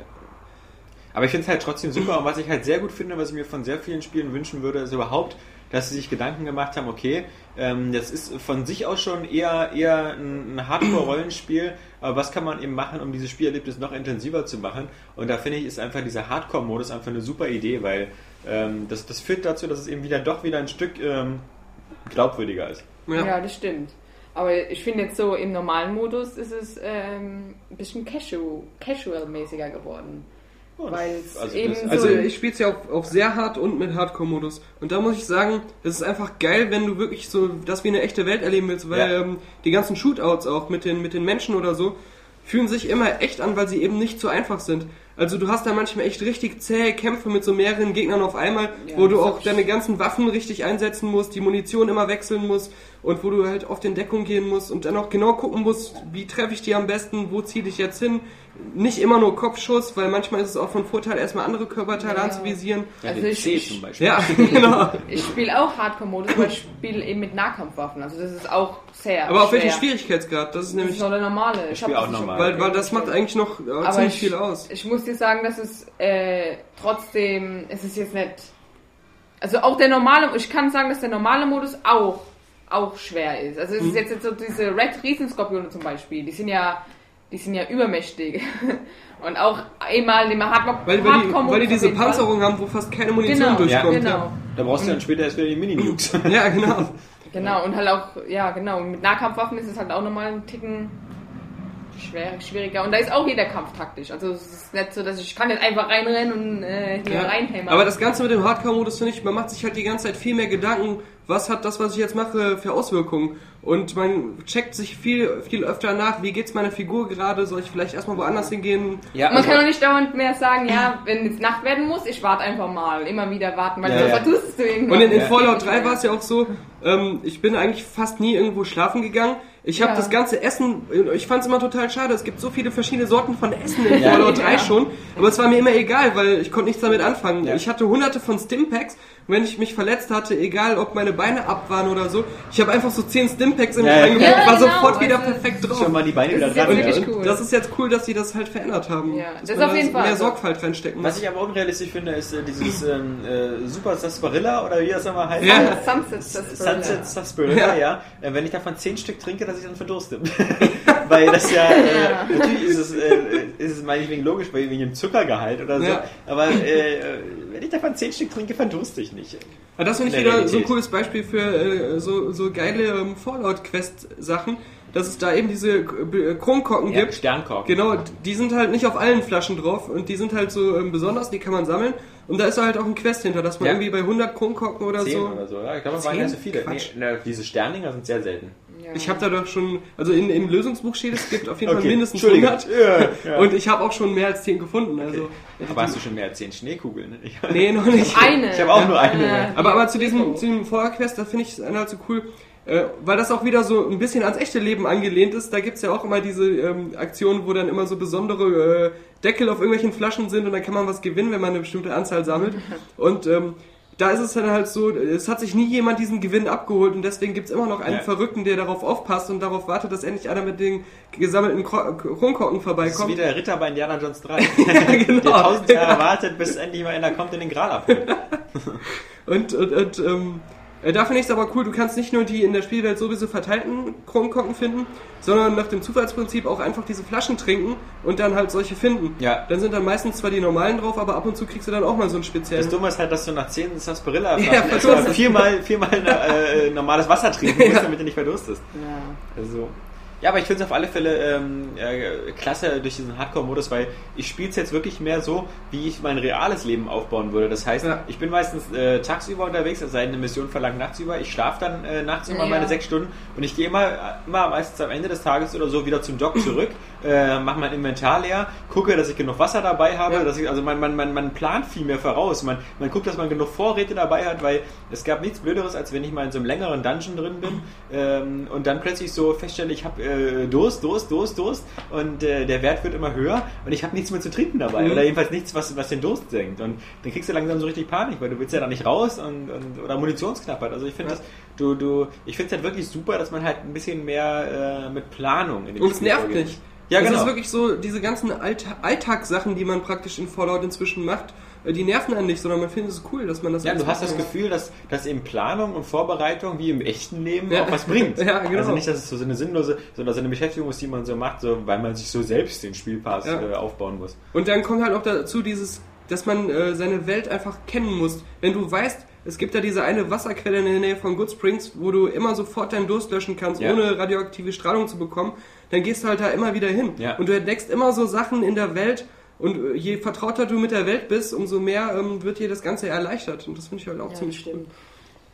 Aber ich finde es halt trotzdem super und was ich halt sehr gut finde, was ich mir von sehr vielen Spielen wünschen würde, ist überhaupt, dass sie sich Gedanken gemacht haben, okay, ähm, das ist von sich aus schon eher, eher ein, ein Hardcore-Rollenspiel, aber was kann man eben machen, um dieses Spielerlebnis noch intensiver zu machen? Und da finde ich, ist einfach dieser Hardcore-Modus einfach eine super Idee, weil ähm, das, das führt dazu, dass es eben wieder doch wieder ein Stück ähm, glaubwürdiger ist. Ja. Ja. das stimmt. Aber ich finde jetzt so im normalen Modus ist es ähm, ein bisschen casual, casual-mäßiger geworden. Weil also eben so... Also ich spiele es ja auf, auf sehr hart und mit Hardcore-Modus. Und da muss ich sagen, es ist einfach geil, wenn du wirklich so das wie eine echte Welt erleben willst, weil Ja. ähm, die ganzen Shootouts auch mit den, mit den Menschen oder so fühlen sich immer echt an, weil sie eben nicht so einfach sind. Also du hast da manchmal echt richtig zähe Kämpfe mit so mehreren Gegnern auf einmal, Ja, wo du auch deine ganzen Waffen richtig einsetzen musst, die Munition immer wechseln musst und wo du halt auf den Deckung gehen musst und dann auch genau gucken musst, wie treffe ich die am besten, wo ziehe ich jetzt hin. Nicht immer nur Kopfschuss, weil manchmal ist es auch von Vorteil, erstmal andere Körperteile Ja. anzuvisieren. Ja, Also den ich- C ich- zum Beispiel. Ja, genau. Ich spiele auch Hardcore-Modus, aber ich spiele eben mit Nahkampfwaffen. Also das ist auch sehr Aber auf welchem Schwierigkeitsgrad? Das ist Das ist nämlich, noch der normale. Ich, spiel hab auch normal. weil, weil das macht eigentlich noch äh, Aber ziemlich ich, viel aus. Ich muss dir sagen, dass es äh, trotzdem, es ist jetzt nicht. Also auch der normale, ich kann sagen, dass der normale Modus auch, auch schwer ist. Also es Mhm. ist jetzt, jetzt so diese Red Riesenskorpione zum Beispiel, die sind ja, die sind ja übermächtig. Und auch einmal im Hardcore Weil, weil, die, Hardcore-Modus weil die diese. Panzerung haben, wo fast keine Munition Genau, durchkommt. genau. Da brauchst du dann später erst wieder die Mini-Nukes. Ja, ja genau. Genau, und halt auch, ja genau, mit Nahkampfwaffen ist es halt auch nochmal ein Ticken schwer, schwieriger. Und da ist auch jeder Kampf taktisch. Also es ist nicht so, dass ich kann jetzt einfach reinrennen und äh, hier Ja. reinhämmern. Aber das Ganze mit dem Hardcore-Modus finde ich, man macht sich halt die ganze Zeit viel mehr Gedanken, was hat das, was ich jetzt mache, für Auswirkungen. Und man checkt sich viel, viel öfter nach, wie geht's meiner Figur gerade, soll ich vielleicht erstmal woanders hingehen? Ja, Man also- kann doch nicht dauernd mehr sagen, ja, wenn es Nacht werden muss, ich warte einfach mal. Immer wieder warten, weil Ja, sonst ja. verdurstest du irgendwann. Und in, in Ja. Fallout 3 war es ja auch so, ähm, ich bin eigentlich fast nie irgendwo schlafen gegangen. Ich habe Ja. das ganze Essen, ich fand es immer total schade, es gibt so viele verschiedene Sorten von Essen in Ja. Fallout 3 Ja. schon, aber es war mir immer egal, weil ich konnte nichts damit anfangen. Ja. Ich hatte hunderte von Stimpacks, wenn ich mich verletzt hatte, egal ob meine Beine ab waren oder so, ich habe einfach so 10 Stimpacks in mich Ja, ja. reingepackt, Ja, war genau, sofort wieder also- perfekt drauf. Schon mal die Beine wieder Das ist dran. ja. Und cool. das ist jetzt cool, dass sie das halt verändert haben. Ja, das ist auf jeden Fall. mehr Sorgfalt reinstecken muss. Was ich aber unrealistisch finde, ist äh, dieses ähm, äh, Super Sarsaparilla oder wie das nochmal heißt. Ja. Sunset Sarsaparilla. Sunset Sarsaparilla, ja. Äh, Wenn ich davon 10 Stück trinke, dass ich dann verdurste. Weil das ja, äh, natürlich ist es, äh, ist es meinetwegen logisch, weil wegen dem Zuckergehalt oder so. Ja. Aber äh, wenn ich davon 10 Stück trinke, verdurste ich nicht. Ja, das finde ich wieder so ein Realität. cooles Beispiel für äh, so, so geile ähm, Fallout-Quest-Sachen, dass es da eben diese äh, Kronkorken Ja, gibt. Sternkorken. Genau, die sind halt nicht auf allen Flaschen drauf und die sind halt so ähm, besonders, die kann man sammeln. Und da ist halt auch ein Quest hinter, dass man Ja. irgendwie bei 100 Kronkorken oder 10 so. oder so. Ja, ich glaube, es waren Zehn? ja so viele. Nee, ne, diese Sterndinger sind sehr selten. Ja. Ich habe da doch schon, also in, im Lösungsbuch steht, es gibt auf jeden Fall Okay, mindestens Entschuldigung. 100. Ja, ja. Und ich habe auch schon mehr als 10 gefunden. Also, Aber hast du schon mehr als 10 Schneekugeln? Ne? Ich, nee, noch nicht. Eine. ich habe auch nur eine. Äh, Aber, aber zu diesem, zu diesem Feuerquest, da finde ich es halt so cool, äh, weil das auch wieder so ein bisschen ans echte Leben angelehnt ist. Da gibt's ja auch immer diese ähm, Aktionen, wo dann immer so besondere äh, Deckel auf irgendwelchen Flaschen sind und dann kann man was gewinnen, wenn man eine bestimmte Anzahl sammelt. Und ähm, da ist es dann halt so, es hat sich nie jemand diesen Gewinn abgeholt und deswegen gibt's immer noch einen Ja. Verrückten, der darauf aufpasst und darauf wartet, dass endlich einer mit den gesammelten Kro- Kronkorken Das ist vorbeikommt. wie der Ritter bei Indiana Jones 3. genau. Der tausend Jahre wartet, bis endlich mal einer kommt in den Gral abholt. Und, und, und ähm, äh, da finde ich es aber cool, du kannst nicht nur die in der Spielwelt sowieso verteilten Kronkorken finden, sondern nach dem Zufallsprinzip auch einfach diese Flaschen trinken und dann halt solche finden. Ja. Dann sind dann meistens zwar die normalen drauf, aber ab und zu kriegst du dann auch mal so einen Das speziellen. Dumme ist halt, dass du nach 10 Sarsaparilla Ja, ja, verdurst. viermal, viermal äh, normales Wasser trinken musst, damit du nicht verdurstest. ja. Also, Ja, aber ich finde es auf alle Fälle ähm, äh, klasse durch diesen Hardcore-Modus, weil ich spiele es jetzt wirklich mehr so, wie ich mein reales Leben aufbauen würde. Das heißt, Ja. ich bin meistens äh, tagsüber unterwegs, es sei denn, eine Mission verlangt nachts über. Ich schlafe dann äh, nachts immer Ja. meine sechs Stunden und ich gehe immer, immer meistens am Ende des Tages oder so wieder zum Dock zurück, äh, mache mein Inventar leer, gucke, dass ich genug Wasser dabei habe, Ja. dass ich, also man, man, man, man plant viel mehr voraus. Man, man guckt, dass man genug Vorräte dabei hat, weil es gab nichts Blöderes, als wenn ich mal in so einem längeren Dungeon drin bin ähm, und dann plötzlich so feststelle, ich habe äh, Durst, Durst, Durst, Durst und äh, der Wert wird immer höher und ich habe nichts mehr zu trinken dabei Mhm. oder jedenfalls nichts, was, was den Durst senkt und dann kriegst du langsam so richtig Panik, weil du willst ja da nicht raus und, und oder Munitionsknappheit. Also ich finde Ja. das, du, du, ich finde es halt wirklich super, dass man halt ein bisschen mehr äh, mit Planung in dem Und es nervt nicht. Ja, genau. ist wirklich so, diese ganzen Allta Alltagssachen, die man praktisch in Fallout inzwischen macht, äh, die nerven einen nicht, sondern man findet es cool, dass man das Ja, du hast das macht. Gefühl, dass, dass eben Planung und Vorbereitung wie im echten Leben Ja. auch was bringt. Ja, genau. Also nicht, dass es so eine sinnlose, sondern so eine Beschäftigung ist, die man so macht, so, weil man sich so selbst den Spielpass Ja. äh, aufbauen muss. Und dann kommt halt auch dazu dieses, dass man äh, seine Welt einfach kennen muss. Wenn du weißt, es gibt da diese eine Wasserquelle in der Nähe von Good Springs, wo du immer sofort deinen Durst löschen kannst, Ja. ohne radioaktive Strahlung zu bekommen, dann gehst du halt da immer wieder hin. Ja. Und du entdeckst immer so Sachen in der Welt und äh, je vertrauter du mit der Welt bist, umso mehr ähm, wird dir das Ganze erleichtert. Und das finde ich halt auch Ja, ziemlich stimmt. cool.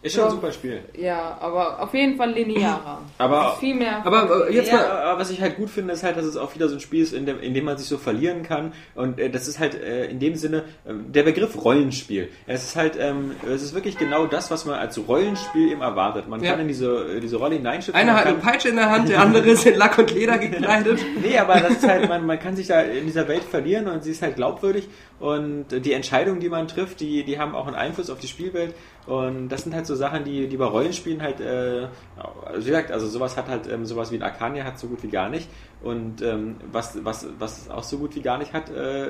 Ist schon ein super Spiel. Ja, aber auf jeden Fall linearer. Aber- ist viel mehr. Aber äh, jetzt mal, was ich halt gut finde, ist halt, dass es auch wieder so ein Spiel ist, in dem, in dem man sich so verlieren kann. Und äh, das ist halt äh, in dem Sinne ähm, der Begriff Rollenspiel. Es ist halt, ähm, es ist wirklich genau das, was man als Rollenspiel eben erwartet. Man Ja. kann in diese, äh, diese Rolle hineinschützen. einer hat eine Peitsche in der Hand, der andere ist in Lack und Leder gekleidet. Nee, aber das ist halt, man, man kann sich da in dieser Welt verlieren und sie ist halt glaubwürdig und die Entscheidungen, die man trifft, die, die haben auch einen Einfluss auf die Spielwelt und das sind halt so Sachen, die, die bei Rollenspielen halt, äh, also wie gesagt, also sowas hat halt, ähm, sowas wie ein Arcania hat so gut wie gar nicht und ähm, was, was, was es auch so gut wie gar nicht hat äh,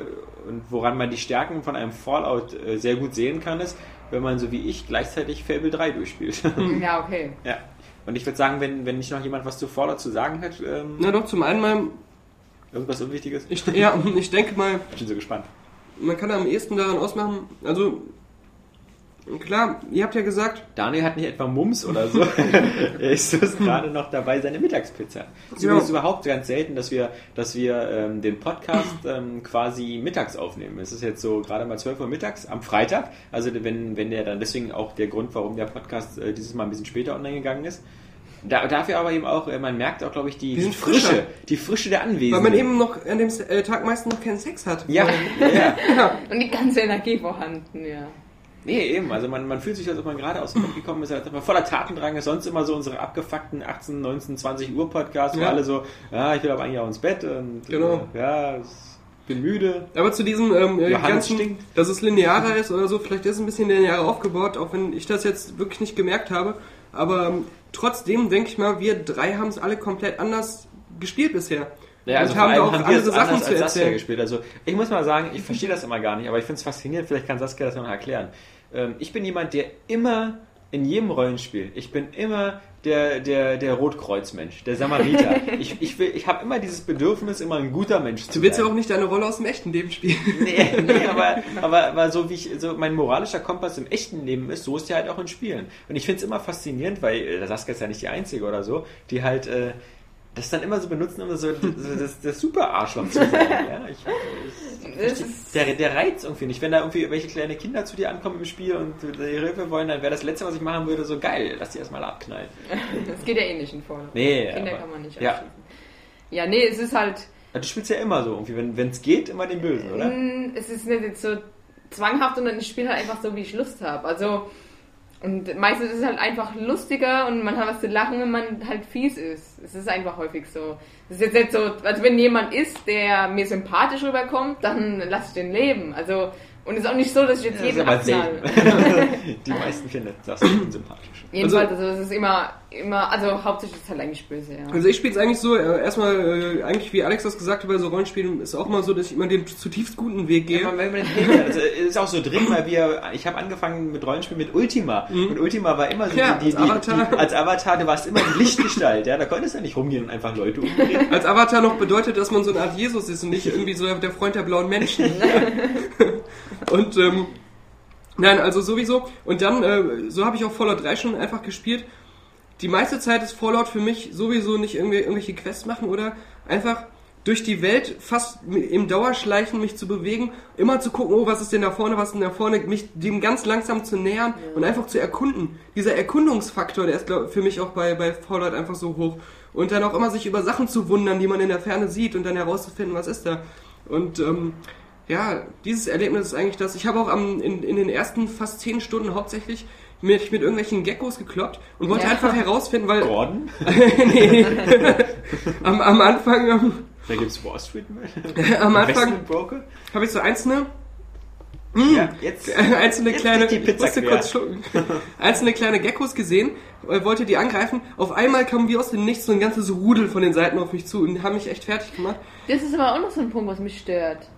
und woran man die Stärken von einem Fallout äh, sehr gut sehen kann, ist, wenn man so wie ich gleichzeitig Fable 3 durchspielt. Ja, okay. ja. Und ich würde sagen, wenn, wenn nicht noch jemand was zu Fallout zu sagen hat, ähm, Na doch, zum einen mal, irgendwas Unwichtiges, ich, ja, ich denke mal, ich bin so gespannt. man kann am ehesten daran ausmachen, also klar, ihr habt ja gesagt, Daniel hat nicht etwa Mums oder so. er ist gerade noch dabei, seine Mittagspizza. Es ist Ja. übrigens überhaupt ganz selten, dass wir, dass wir ähm, den Podcast ähm, quasi mittags aufnehmen. Es ist jetzt so gerade mal 12 Uhr mittags am Freitag. Also wenn, wenn der dann deswegen auch der Grund, warum der Podcast äh, dieses Mal ein bisschen später online gegangen ist. Da, dafür aber eben auch, äh, man merkt auch, glaube ich, die, die Frische, frischer. die Frische der Anwesenden. weil man eben noch an dem äh, Tag meistens noch keinen Sex hat. ja, ja, ja. Und die ganze Energie vorhanden, ja. Nee, eben. Also man, man fühlt sich, als ob man gerade aus dem Bett gekommen ist, als ob man voller Tatendrang ist. Sonst immer so unsere abgefuckten 18, 19, 20 Uhr Podcasts, wo Ja. alle so, ja, ich will aber eigentlich auch ins Bett und Genau. äh, ja, bin müde. Aber zu diesem ähm, äh, ganzen, stinkt. dass es linearer ist oder so, vielleicht ist es ein bisschen linearer aufgebaut, auch wenn ich das jetzt wirklich nicht gemerkt habe. Aber ähm, trotzdem denke ich mal, wir drei haben es alle komplett anders gespielt bisher. Ja, also und haben auch haben andere Sachen anders zu als Saskia erzählen. gespielt. Also ich muss mal sagen, ich verstehe das immer gar nicht, aber ich finde es faszinierend. Vielleicht kann Saskia das noch erklären. Ähm, ich bin jemand, der immer in jedem Rollenspiel, ich bin immer der, der, der Rotkreuzmensch, der Samariter. ich ich, will- ich habe immer dieses Bedürfnis, immer ein guter Mensch zu Du willst ja sein. auch nicht deine Rolle aus dem echten Leben spielen. Nee, nee aber, aber, aber so wie ich, so mein moralischer Kompass im echten Leben ist, so ist der halt auch in Spielen. Und ich finde es immer faszinierend, weil äh, Saskia ist ja nicht die Einzige oder so, die halt äh, das dann immer so benutzen, um so, so das, das super Arschloch zu sein. Ja? Ich, Das ist, der, der Reiz irgendwie nicht. Wenn da irgendwie welche kleine Kinder zu dir ankommen im Spiel und dir Hilfe wollen, dann wäre das Letzte, was ich machen würde, so geil, lass die erstmal abknallen. das geht ja eh nicht in Fallout. Nee, Kinder aber- kann man nicht ja. abschießen. Ja, nee, es ist halt, Ja, Du spielst ja immer so irgendwie, wenn es geht, immer den Bösen, oder? Mm, es ist nicht jetzt so zwanghaft, sondern ich spiele halt einfach so, wie ich Lust habe. Also, und meistens ist es halt einfach lustiger und man hat was zu lachen, wenn man halt fies ist. Es ist einfach häufig so. Es ist jetzt nicht so, also wenn jemand ist, der mir sympathisch rüberkommt, dann lasse ich den leben. Also, und es ist auch nicht so, dass ich jetzt jeden abknall. die meisten finden das unsympathisch. Jedenfalls, also, es ist immer, immer, also hauptsächlich ist es halt eigentlich böse, ja. Also ich spiele es eigentlich so, äh, erstmal, äh, eigentlich wie Alex das gesagt hat, bei so Rollenspielen ist auch mal so, dass ich immer den zutiefst guten Weg gehe. Ja, man, man, also, es ist auch so drin, weil wir, ich habe angefangen mit Rollenspielen mit Ultima. Und Ultima war immer so Mhm. Ja, die, die, als Avatar. Die, als Avatar, du warst immer die Lichtgestalt, ja, da konntest du ja nicht rumgehen und einfach Leute umbringen. Als Avatar noch bedeutet, dass man so eine Art Jesus ist und nicht irgendwie so der Freund der blauen Menschen. und ähm, nein, also sowieso. Und dann, äh, so habe ich auch Fallout 3 schon einfach gespielt. Die meiste Zeit ist Fallout für mich sowieso nicht irgendwie irgendwelche Quests machen oder einfach durch die Welt fast im Dauerschleichen mich zu bewegen, immer zu gucken, oh, was ist denn da vorne, was ist denn da vorne, mich dem ganz langsam zu nähern und einfach zu erkunden. Dieser Erkundungsfaktor, der ist glaub, für mich auch bei, bei Fallout einfach so hoch. Und dann auch immer sich über Sachen zu wundern, die man in der Ferne sieht und dann herauszufinden, was ist da. Und ähm, ja, dieses Erlebnis ist eigentlich das. Ich habe auch am, in, in den ersten fast zehn Stunden hauptsächlich mich mit irgendwelchen Geckos gekloppt und wollte Ja. einfach herausfinden, weil Gordon? nee, am, am Anfang, am, Da gibt's Wall Street mit. am Anfang habe ich so einzelne Ja, jetzt. einzelne Jetzt kleine, die Pizza musste quer. kurz schlucken. einzelne kleine Geckos gesehen, äh, wollte die angreifen. Auf einmal kamen wie aus dem Nichts so ein ganzes Rudel von den Seiten auf mich zu und haben mich echt fertig gemacht. Das ist aber auch noch so ein Punkt, was mich stört.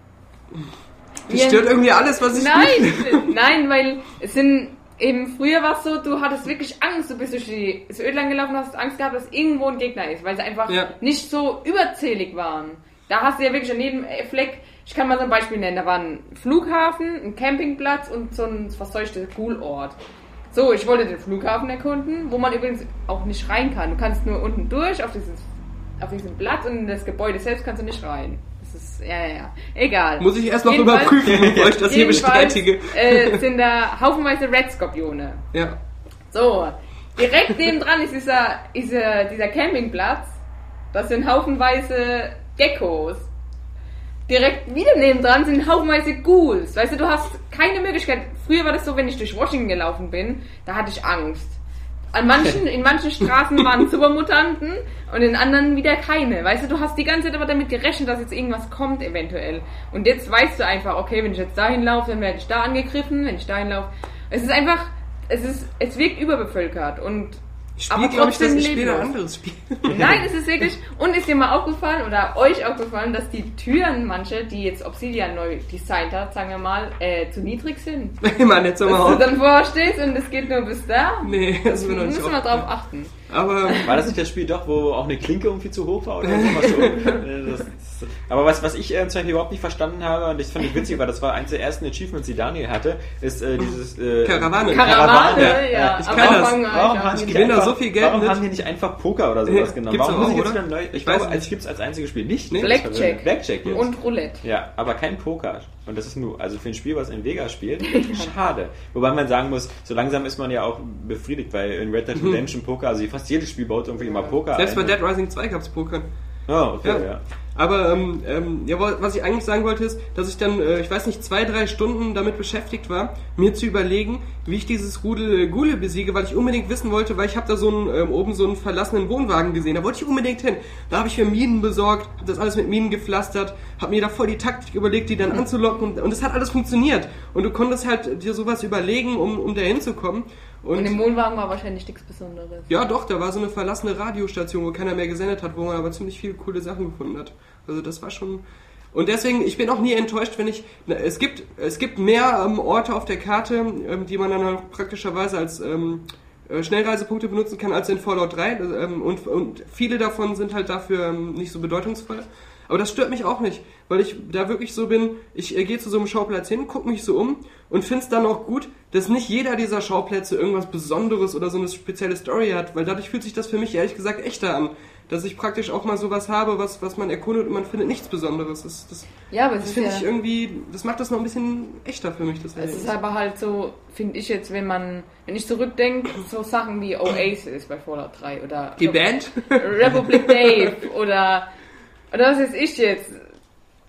Das stört irgendwie alles, was ich Nein, nein, weil es sind eben früher war es so, du hattest wirklich Angst, du bist durch die, das Ödland gelaufen, hast Angst gehabt, dass irgendwo ein Gegner ist, weil sie einfach Ja. nicht so überzählig waren. Da hast du ja wirklich an jedem Fleck, ich kann mal so ein Beispiel nennen, da war ein Flughafen, ein Campingplatz und so ein verseuchter Poolort. So, ich wollte den Flughafen erkunden, wo man übrigens auch nicht rein kann. Du kannst nur unten durch auf dieses auf diesen Platz und in das Gebäude selbst kannst du nicht rein. Das ist, ja, ja, ja. Egal. Muss ich erst noch Jedenfalls- überprüfen, bevor ich das hier bestätige. Äh, sind da haufenweise Red Skorpione. Ja. So, direkt nebendran ist dieser, dieser, dieser Campingplatz. Das sind haufenweise Geckos. Direkt wieder nebendran sind haufenweise Ghouls. Weißt du, du hast keine Möglichkeit. Früher war das so, wenn ich durch Washington gelaufen bin, da hatte ich Angst. An manchen, in manchen Straßen waren Supermutanten und in anderen wieder keine. Weißt du, du hast die ganze Zeit aber damit gerechnet, dass jetzt irgendwas kommt eventuell. Und jetzt weißt du einfach, okay, wenn ich jetzt dahin laufe, dann werde ich da angegriffen, wenn ich dahin laufe. Es ist einfach, es ist, es wirkt überbevölkert und Ich aber spiele, glaube ich, das, ich spiele ein anderes Spiel. Nein, es ist wirklich. Und ist dir mal aufgefallen oder euch aufgefallen, dass die Türen, manche, die jetzt Obsidian neu designt hat, sagen wir mal, äh, zu niedrig sind? Mann, jetzt hör mal Dass du dann vorstehst und es geht nur bis da. Nee, das ist mir noch Da nicht müssen wir drauf achten. Aber War das nicht das Spiel doch, wo auch eine Klinke irgendwie zu hoch war oder sowas? So? Das, das, aber was, was ich äh, zum Beispiel überhaupt nicht verstanden habe, und das fand ich witzig, weil das war eins der ersten Achievements, die Daniel hatte, ist äh, dieses... Äh, Karawane. Karawane, ja. ich am kann das. Warum ja, haben ich gewinne da einfach, so viel Geld Warum mit. haben die nicht einfach Poker oder sowas Ja, genommen? gibt's Warum auch, muss ich jetzt oder? wieder neu? Ich, Ich glaube, weiß als nicht. gibt's als einziges Spiel nicht. Blackjack. Blackjack jetzt. und Roulette. Ja, aber kein Poker. Und das ist nur, also für ein Spiel, was in Vegas spielt, schade. Wobei man sagen muss, so langsam ist man ja auch befriedigt, weil in Red Dead Redemption Poker, also fast jedes Spiel baut irgendwie immer Poker selbst bei ein. Dead Rising 2 gab's Poker. Oh, okay, Ja. ja. Aber ähm, ähm, ja, wa- was ich eigentlich sagen wollte ist, dass ich dann, äh, ich weiß nicht, zwei, drei Stunden damit beschäftigt war, mir zu überlegen, wie ich dieses Rudel äh, Gule besiege, weil ich unbedingt wissen wollte, weil ich habe da so einen, ähm, oben so einen verlassenen Wohnwagen gesehen, da wollte ich unbedingt hin. Da habe ich mir Minen besorgt, habe das alles mit Minen gepflastert, habe mir da voll die Taktik überlegt, die dann anzulocken und, und es hat alles funktioniert. Und du konntest halt dir sowas überlegen, um, um da hinzukommen. Und, Und im Wohnwagen war wahrscheinlich nichts Besonderes. ja, doch, da war so eine verlassene Radiostation, wo keiner mehr gesendet hat, wo man aber ziemlich viele coole Sachen gefunden hat. Also das war schon. Und deswegen, ich bin auch nie enttäuscht, wenn ich. Na, es gibt, es gibt mehr ähm, Orte auf der Karte, ähm, die man dann halt praktischerweise als ähm, äh, Schnellreisepunkte benutzen kann, als in Fallout 3. Das, ähm, und, und viele davon sind halt dafür ähm, nicht so bedeutungsvoll. Aber das stört mich auch nicht, weil ich da wirklich so bin, ich äh, gehe zu so einem Schauplatz hin, gucke mich so um und finde es dann auch gut, dass nicht jeder dieser Schauplätze irgendwas Besonderes oder so eine spezielle Story hat, weil dadurch fühlt sich das für mich ehrlich gesagt echter an. Dass ich praktisch auch mal sowas habe, was, was man erkundet und man findet nichts Besonderes. Das, das, Ja, aber das finde ja, ich irgendwie, das macht das noch ein bisschen echter für mich. Das es ist aber halt so, finde ich jetzt, wenn man, wenn ich zurückdenke, so Sachen wie Oasis bei Fallout 3 oder die Band? Republic Dave oder oder was weiß ich jetzt.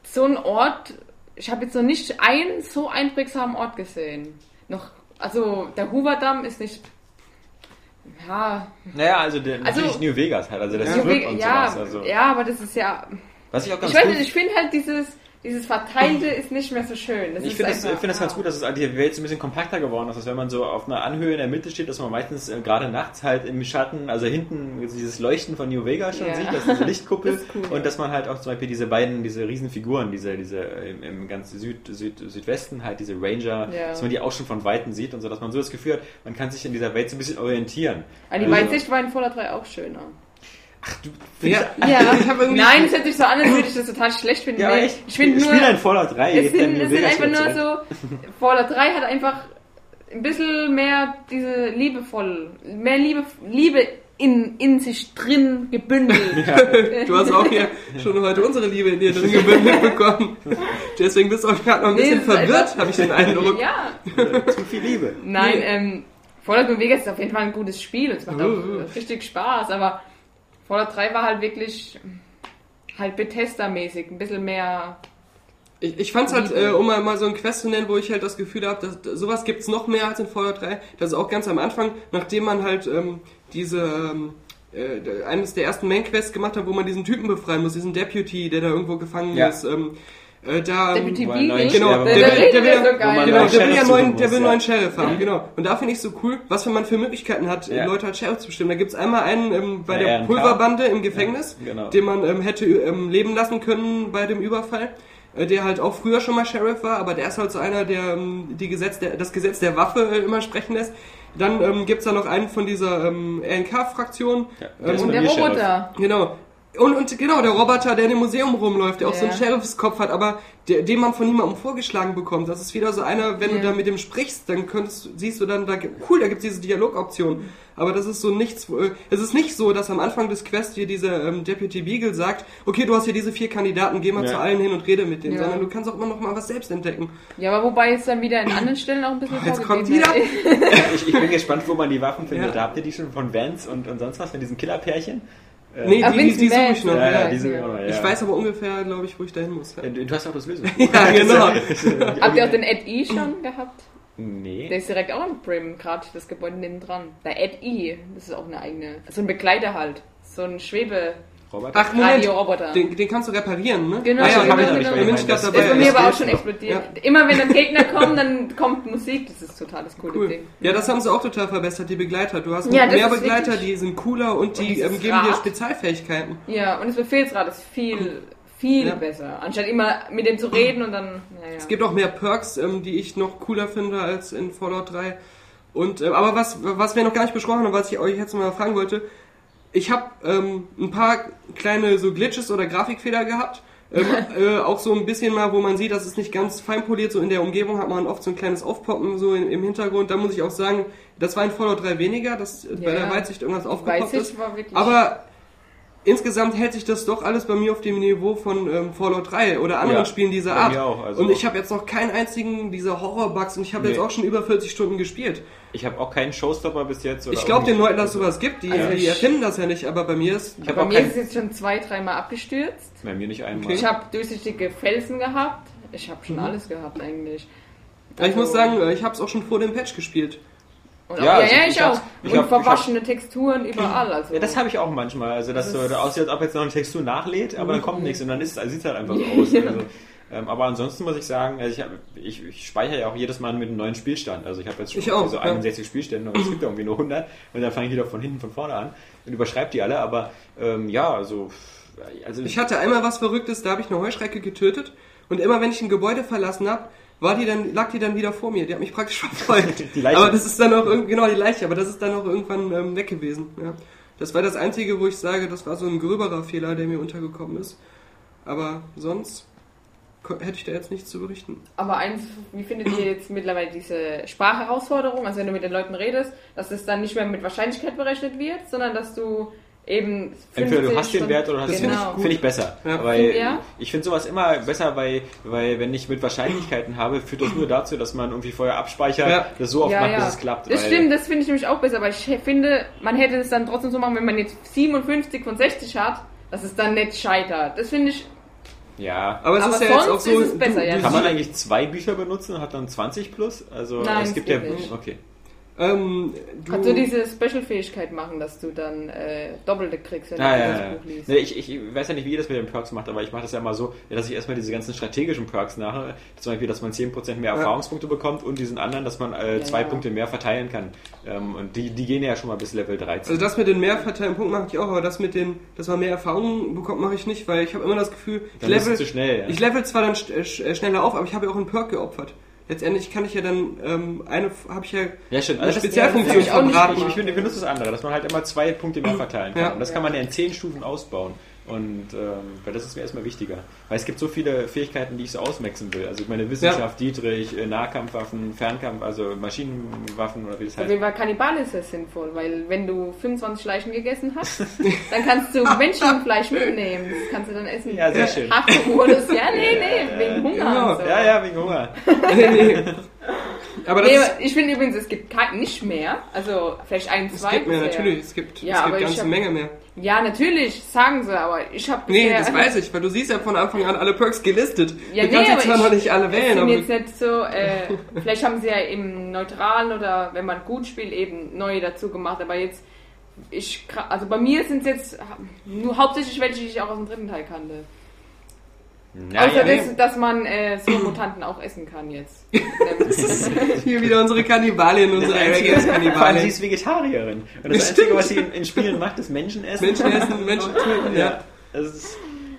So ein Ort, ich habe jetzt noch nicht einen so einprägsamen Ort gesehen. Noch, also der Hoover-Damm ist nicht, ja, Naja, also der, Also- natürlich New Vegas halt, also der New Strip und ja, sowas. Also, ja, aber das ist ja, Was ich auch ganz ich weiß nicht, ich finde halt dieses, dieses Verteilte ist nicht mehr so schön. Das Ich finde es einfach- find das ganz gut, dass es die Welt so ein bisschen kompakter geworden ist, dass wenn man so auf einer Anhöhe in der Mitte steht, dass man meistens äh, gerade nachts halt im Schatten, also hinten dieses Leuchten von New Vegas schon Ja. sieht, das ist diese Lichtkuppel Das cool, und dass man halt auch zum Beispiel diese beiden, diese Riesenfiguren, diese, diese im, im ganzen Süd, Süd, Südwesten halt diese Ranger, Ja. dass man die auch schon von Weitem sieht und so, dass man so das Gefühl hat, man kann sich in dieser Welt so ein bisschen orientieren. Aber die Also- Weitsicht war in Fallout 3 auch schöner. Ja, Ja, ich habe irgendwie. nein, es hört sich so an, als würde ich das total schlecht finden. Ja, Nee, echt. ich finde nur, Spiel ein Fallout 3. es sind, es sind einfach nur so, Fallout 3 hat einfach ein bisschen mehr diese liebevoll, mehr Liebe, Liebe in, in sich drin gebündelt. Du hast auch hier schon heute unsere Liebe in dir drin gebündelt bekommen. Deswegen bist du auch gerade noch ein Nee, bisschen einfach- verwirrt, habe ich den Eindruck. ja, Zu viel Liebe. nein, Nee. ähm, Fallout New Vegas ist auf jeden Fall ein gutes Spiel. Es macht auch Uh, uh. richtig Spaß, aber Fallout 3 war halt wirklich halt Bethesda-mäßig, ein bisschen mehr. Ich, ich fand's halt, äh, um mal, mal so ein Quest zu nennen, wo ich halt das Gefühl habe, dass sowas gibt's noch mehr als in Fallout 3. Das ist auch ganz am Anfang, nachdem man halt ähm, diese ähm, äh, eines der ersten Main-Quests gemacht hat, wo man diesen Typen befreien muss, diesen Deputy, der da irgendwo gefangen Ja. ist. Ähm, äh, da, Deputy Beagle. Genau, der, der will, der so genau, neuen der will ja Sheriff neuen, der will Sheriff haben, genau. Und da finde ich so cool, was für man für Möglichkeiten hat, Ja. Leute als Sheriff zu bestimmen. Da gibt's einmal einen ähm, bei der. Pulverbande im Gefängnis, Ja, genau. den man ähm, hätte ähm, leben lassen können bei dem Überfall. äh, Der halt auch früher schon mal Sheriff war, aber der ist halt so einer, der ähm, die Gesetz der, das Gesetz der Waffe äh, immer sprechen lässt. Dann ähm, gibt's da noch einen von dieser ähm, RNK-Fraktion. Ja, ähm, Und der. Roboter. Genau. Und, und genau, der Roboter, der in dem Museum rumläuft, der auch so einen. Sheriffskopf hat, aber der, den man von niemandem vorgeschlagen bekommt. Das ist wieder so einer, wenn du Ja. da mit dem sprichst, dann könntest, siehst du dann, da, cool, da gibt's diese Dialogoption. Aber das ist so nichts, äh, es ist nicht so, dass am Anfang des Quests hier dieser ähm, Deputy Beagle sagt, okay, du hast hier diese vier Kandidaten, geh mal Ja. zu allen hin und rede mit denen, Ja. sondern du kannst auch immer noch mal was selbst entdecken. Ja, aber wobei es dann wieder in anderen Stellen auch ein bisschen Jetzt kommt vorgegeben ist. Ich, ich bin gespannt, wo man die Waffen findet. Ja. Da habt ihr die schon von Vance und, und sonst was, von diesen Killerpärchen? Äh, Nee, die, die, die suche ich noch. ja, ja, die sind ja. auch noch, ja. Ich weiß aber ungefähr, glaube ich, wo ich da hin muss. Ja, Du, hast auch das Lösung. Ja, genau. Habt ihr auch den Ed E schon gehabt? Der Nee. ist direkt auch im Brim, gerade das Gebäude neben dran. Der Ed E, das ist auch eine eigene, so ein Begleiter halt. So ein Schwebe. Roboter? Ach, Moment, Radio-Roboter. den, den kannst du reparieren, ne? Genau, ah, ja, genau, ich, genau. ich gerade Das dabei. ist bei mir aber auch schon explodiert. Ja. Immer wenn dann Gegner kommen, dann kommt Musik. Das ist total das coole Cool. Ding. Ja, das haben sie auch total verbessert, die Begleiter. Du hast Ja, mehr Begleiter, wirklich- die sind cooler und die dieses ähm, geben dir Rad. Spezialfähigkeiten. Ja, und das Befehlsrad ist viel, viel Ja. besser. Anstatt immer mit dem zu reden und dann, naja. Es gibt auch mehr Perks, ähm, die ich noch cooler finde als in Fallout 3. Und ähm, aber was was wir noch gar nicht besprochen haben, was ich euch jetzt mal fragen wollte, ich habe ähm, ein paar kleine so Glitches oder Grafikfehler gehabt. Ähm, äh, auch so ein bisschen mal, wo man sieht, das ist nicht ganz feinpoliert, so in der Umgebung hat man oft so ein kleines Aufpoppen so in, im Hintergrund. Da muss ich auch sagen, das war in Fallout 3 weniger, dass äh, bei Ja. der Weitsicht irgendwas aufgepoppt ist. War wirklich. Aber insgesamt hält sich das doch alles bei mir auf dem Niveau von ähm, Fallout 3 oder anderen Ja, Spielen dieser Art. auch, also- und ich habe jetzt noch keinen einzigen dieser Horror-Bugs und ich habe Nee. jetzt auch schon über 40 Stunden gespielt. Ich habe auch keinen Showstopper bis jetzt. oder ich glaube den. Leuten, dass es sowas gibt, die, Also die erfinden das ja nicht, aber bei mir ist... Ich habe bei auch mir ist keinen. es jetzt schon zwei, dreimal abgestürzt. Bei mir nicht einmal. Okay. Ich habe durchsichtige Felsen gehabt. Ich habe schon alles gehabt eigentlich. Ja, ich muss Also- sagen, äh, ich habe es auch schon vor dem Patch gespielt. Und Ja, auch, ja, also ja, ich ich, auch. ich und hab- verwaschene Texturen überall. Also. Ja, das habe ich auch manchmal. Also, dass Das so ist- aussieht, als ob jetzt noch eine Textur nachlädt, aber dann kommt Mhm. nichts und dann ist, also sieht es halt einfach so aus. Ja. Also, ähm, aber ansonsten muss ich sagen, also ich, hab, ich, ich speichere ja auch jedes Mal mit einem neuen Spielstand. Also ich habe jetzt schon auch, so ja. 61 Spielstände und es gibt ja irgendwie nur 100 und dann fange ich wieder von hinten von vorne an und überschreibe die alle. Aber ähm, ja, also, also Ich hatte einmal was Verrücktes, da habe ich eine Heuschrecke getötet und immer wenn ich ein Gebäude verlassen habe, war die dann, lag die dann wieder vor mir. Die hat mich praktisch verfolgt. Die Leiche. Aber das ist dann auch genau die Leiche, aber das ist dann auch irgendwann ähm, weg gewesen. Ja. Das war das Einzige, wo ich sage, das war so ein gröberer Fehler, der mir untergekommen ist. Aber sonst hätte ich da jetzt nichts zu berichten. Aber eins, wie findet ihr jetzt mittlerweile diese Sprachherausforderung? Also wenn du mit den Leuten redest, dass es dann nicht mehr mit Wahrscheinlichkeit berechnet wird, sondern dass du eben Entweder du 50 hast den Wert oder hast Das den finde genau. ich gut. Finde ich besser. Ja. Weil Ja. ich finde sowas immer besser, weil, weil wenn ich mit Wahrscheinlichkeiten habe, führt das nur dazu, dass man irgendwie vorher abspeichert, Ja. das so oft Ja, macht, ja. bis es klappt. Das stimmt, das finde ich nämlich auch besser, aber ich finde, man hätte es dann trotzdem so machen, wenn man jetzt 57 von 60 hat, dass es dann nicht scheitert. Das finde ich, Ja. Aber es Aber ist ja jetzt sonst auch so. ist es besser, ja. Kann man eigentlich zwei Bücher benutzen und hat dann 20 plus? Also Nein, es gibt geht ja. nicht. Okay. Ähm, du, kannst du diese Special-Fähigkeit machen, dass du dann äh, Doppelte kriegst, wenn Ah, du ja, das ja. Buch liest. Nee, ich, ich weiß ja nicht, wie ihr das mit den Perks macht, aber ich mache das ja immer so, dass ich erstmal diese ganzen strategischen Perks nachher, zum Beispiel, dass man 10% mehr Ja. Erfahrungspunkte bekommt und diesen anderen, dass man äh, zwei ja. Punkte mehr verteilen kann. Ähm, und die, die gehen ja schon mal bis Level 13. Also das mit den mehrverteilten Punkten mache ich auch, aber das mit den, dass man mehr Erfahrung bekommt, mache ich nicht, weil ich habe immer das Gefühl, ich dann level, zu schnell. Ja. ich level zwar dann sch äh, sch äh, schneller auf, aber ich habe ja auch einen Perk geopfert. Letztendlich kann ich ja dann ähm, eine habe ich ja Ja, stimmt. eine Also das- Spezialfunktion das ich auch nicht verbraten. Ich, ich, finde- ich benutze das andere, dass man halt immer zwei Punkte mehr verteilen kann. Ja. Und das kann man ja in zehn Stufen ausbauen. Und ähm, weil das ist mir erstmal wichtiger. Weil es gibt so viele Fähigkeiten, die ich so ausmaxen will. Also meine Wissenschaft, Dietrich, äh, Nahkampfwaffen, Fernkampf, also Maschinenwaffen oder wie das Auf heißt. jeden Fall Kannibal ist das sinnvoll, weil wenn du 25 Leichen gegessen hast, dann kannst du Menschenfleisch mitnehmen. Das kannst du dann essen. Ja, sehr schön. Hartgemurtes, ja, nee, nee, wegen Hunger Genau. so. Ja, ja, wegen Hunger. Aber das Nee, aber ich finde übrigens, es gibt kein, nicht mehr. Also vielleicht ein, es zwei. gibt mehr, bisher. natürlich. Es gibt, Ja, es gibt ich ganze hab- Menge mehr. Ja, natürlich, sagen sie, aber ich habe Nee, das weiß ich, weil du siehst ja von Anfang an alle Perks gelistet. Ja, du kannst nee, jetzt zwar aber noch ich- nicht alle Ich wählen, aber jetzt nicht so, äh, vielleicht haben sie ja im Neutralen oder wenn man gut spielt, eben neue dazu gemacht, aber jetzt, ich, also bei mir sind es jetzt nur hauptsächlich welche, die ich auch aus dem dritten Teil kannte. Ja, Außer ja, das, dass man äh, so Mutanten auch essen kann jetzt. hier wieder unsere Kannibalin, unsere Games Vor allem sie Kannibalin. ist Vegetarierin. Und das Das Einzige, stimmt. was sie in, in Spielen macht, ist Menschen essen. Menschen essen, Menschen töten, ja. Das ist,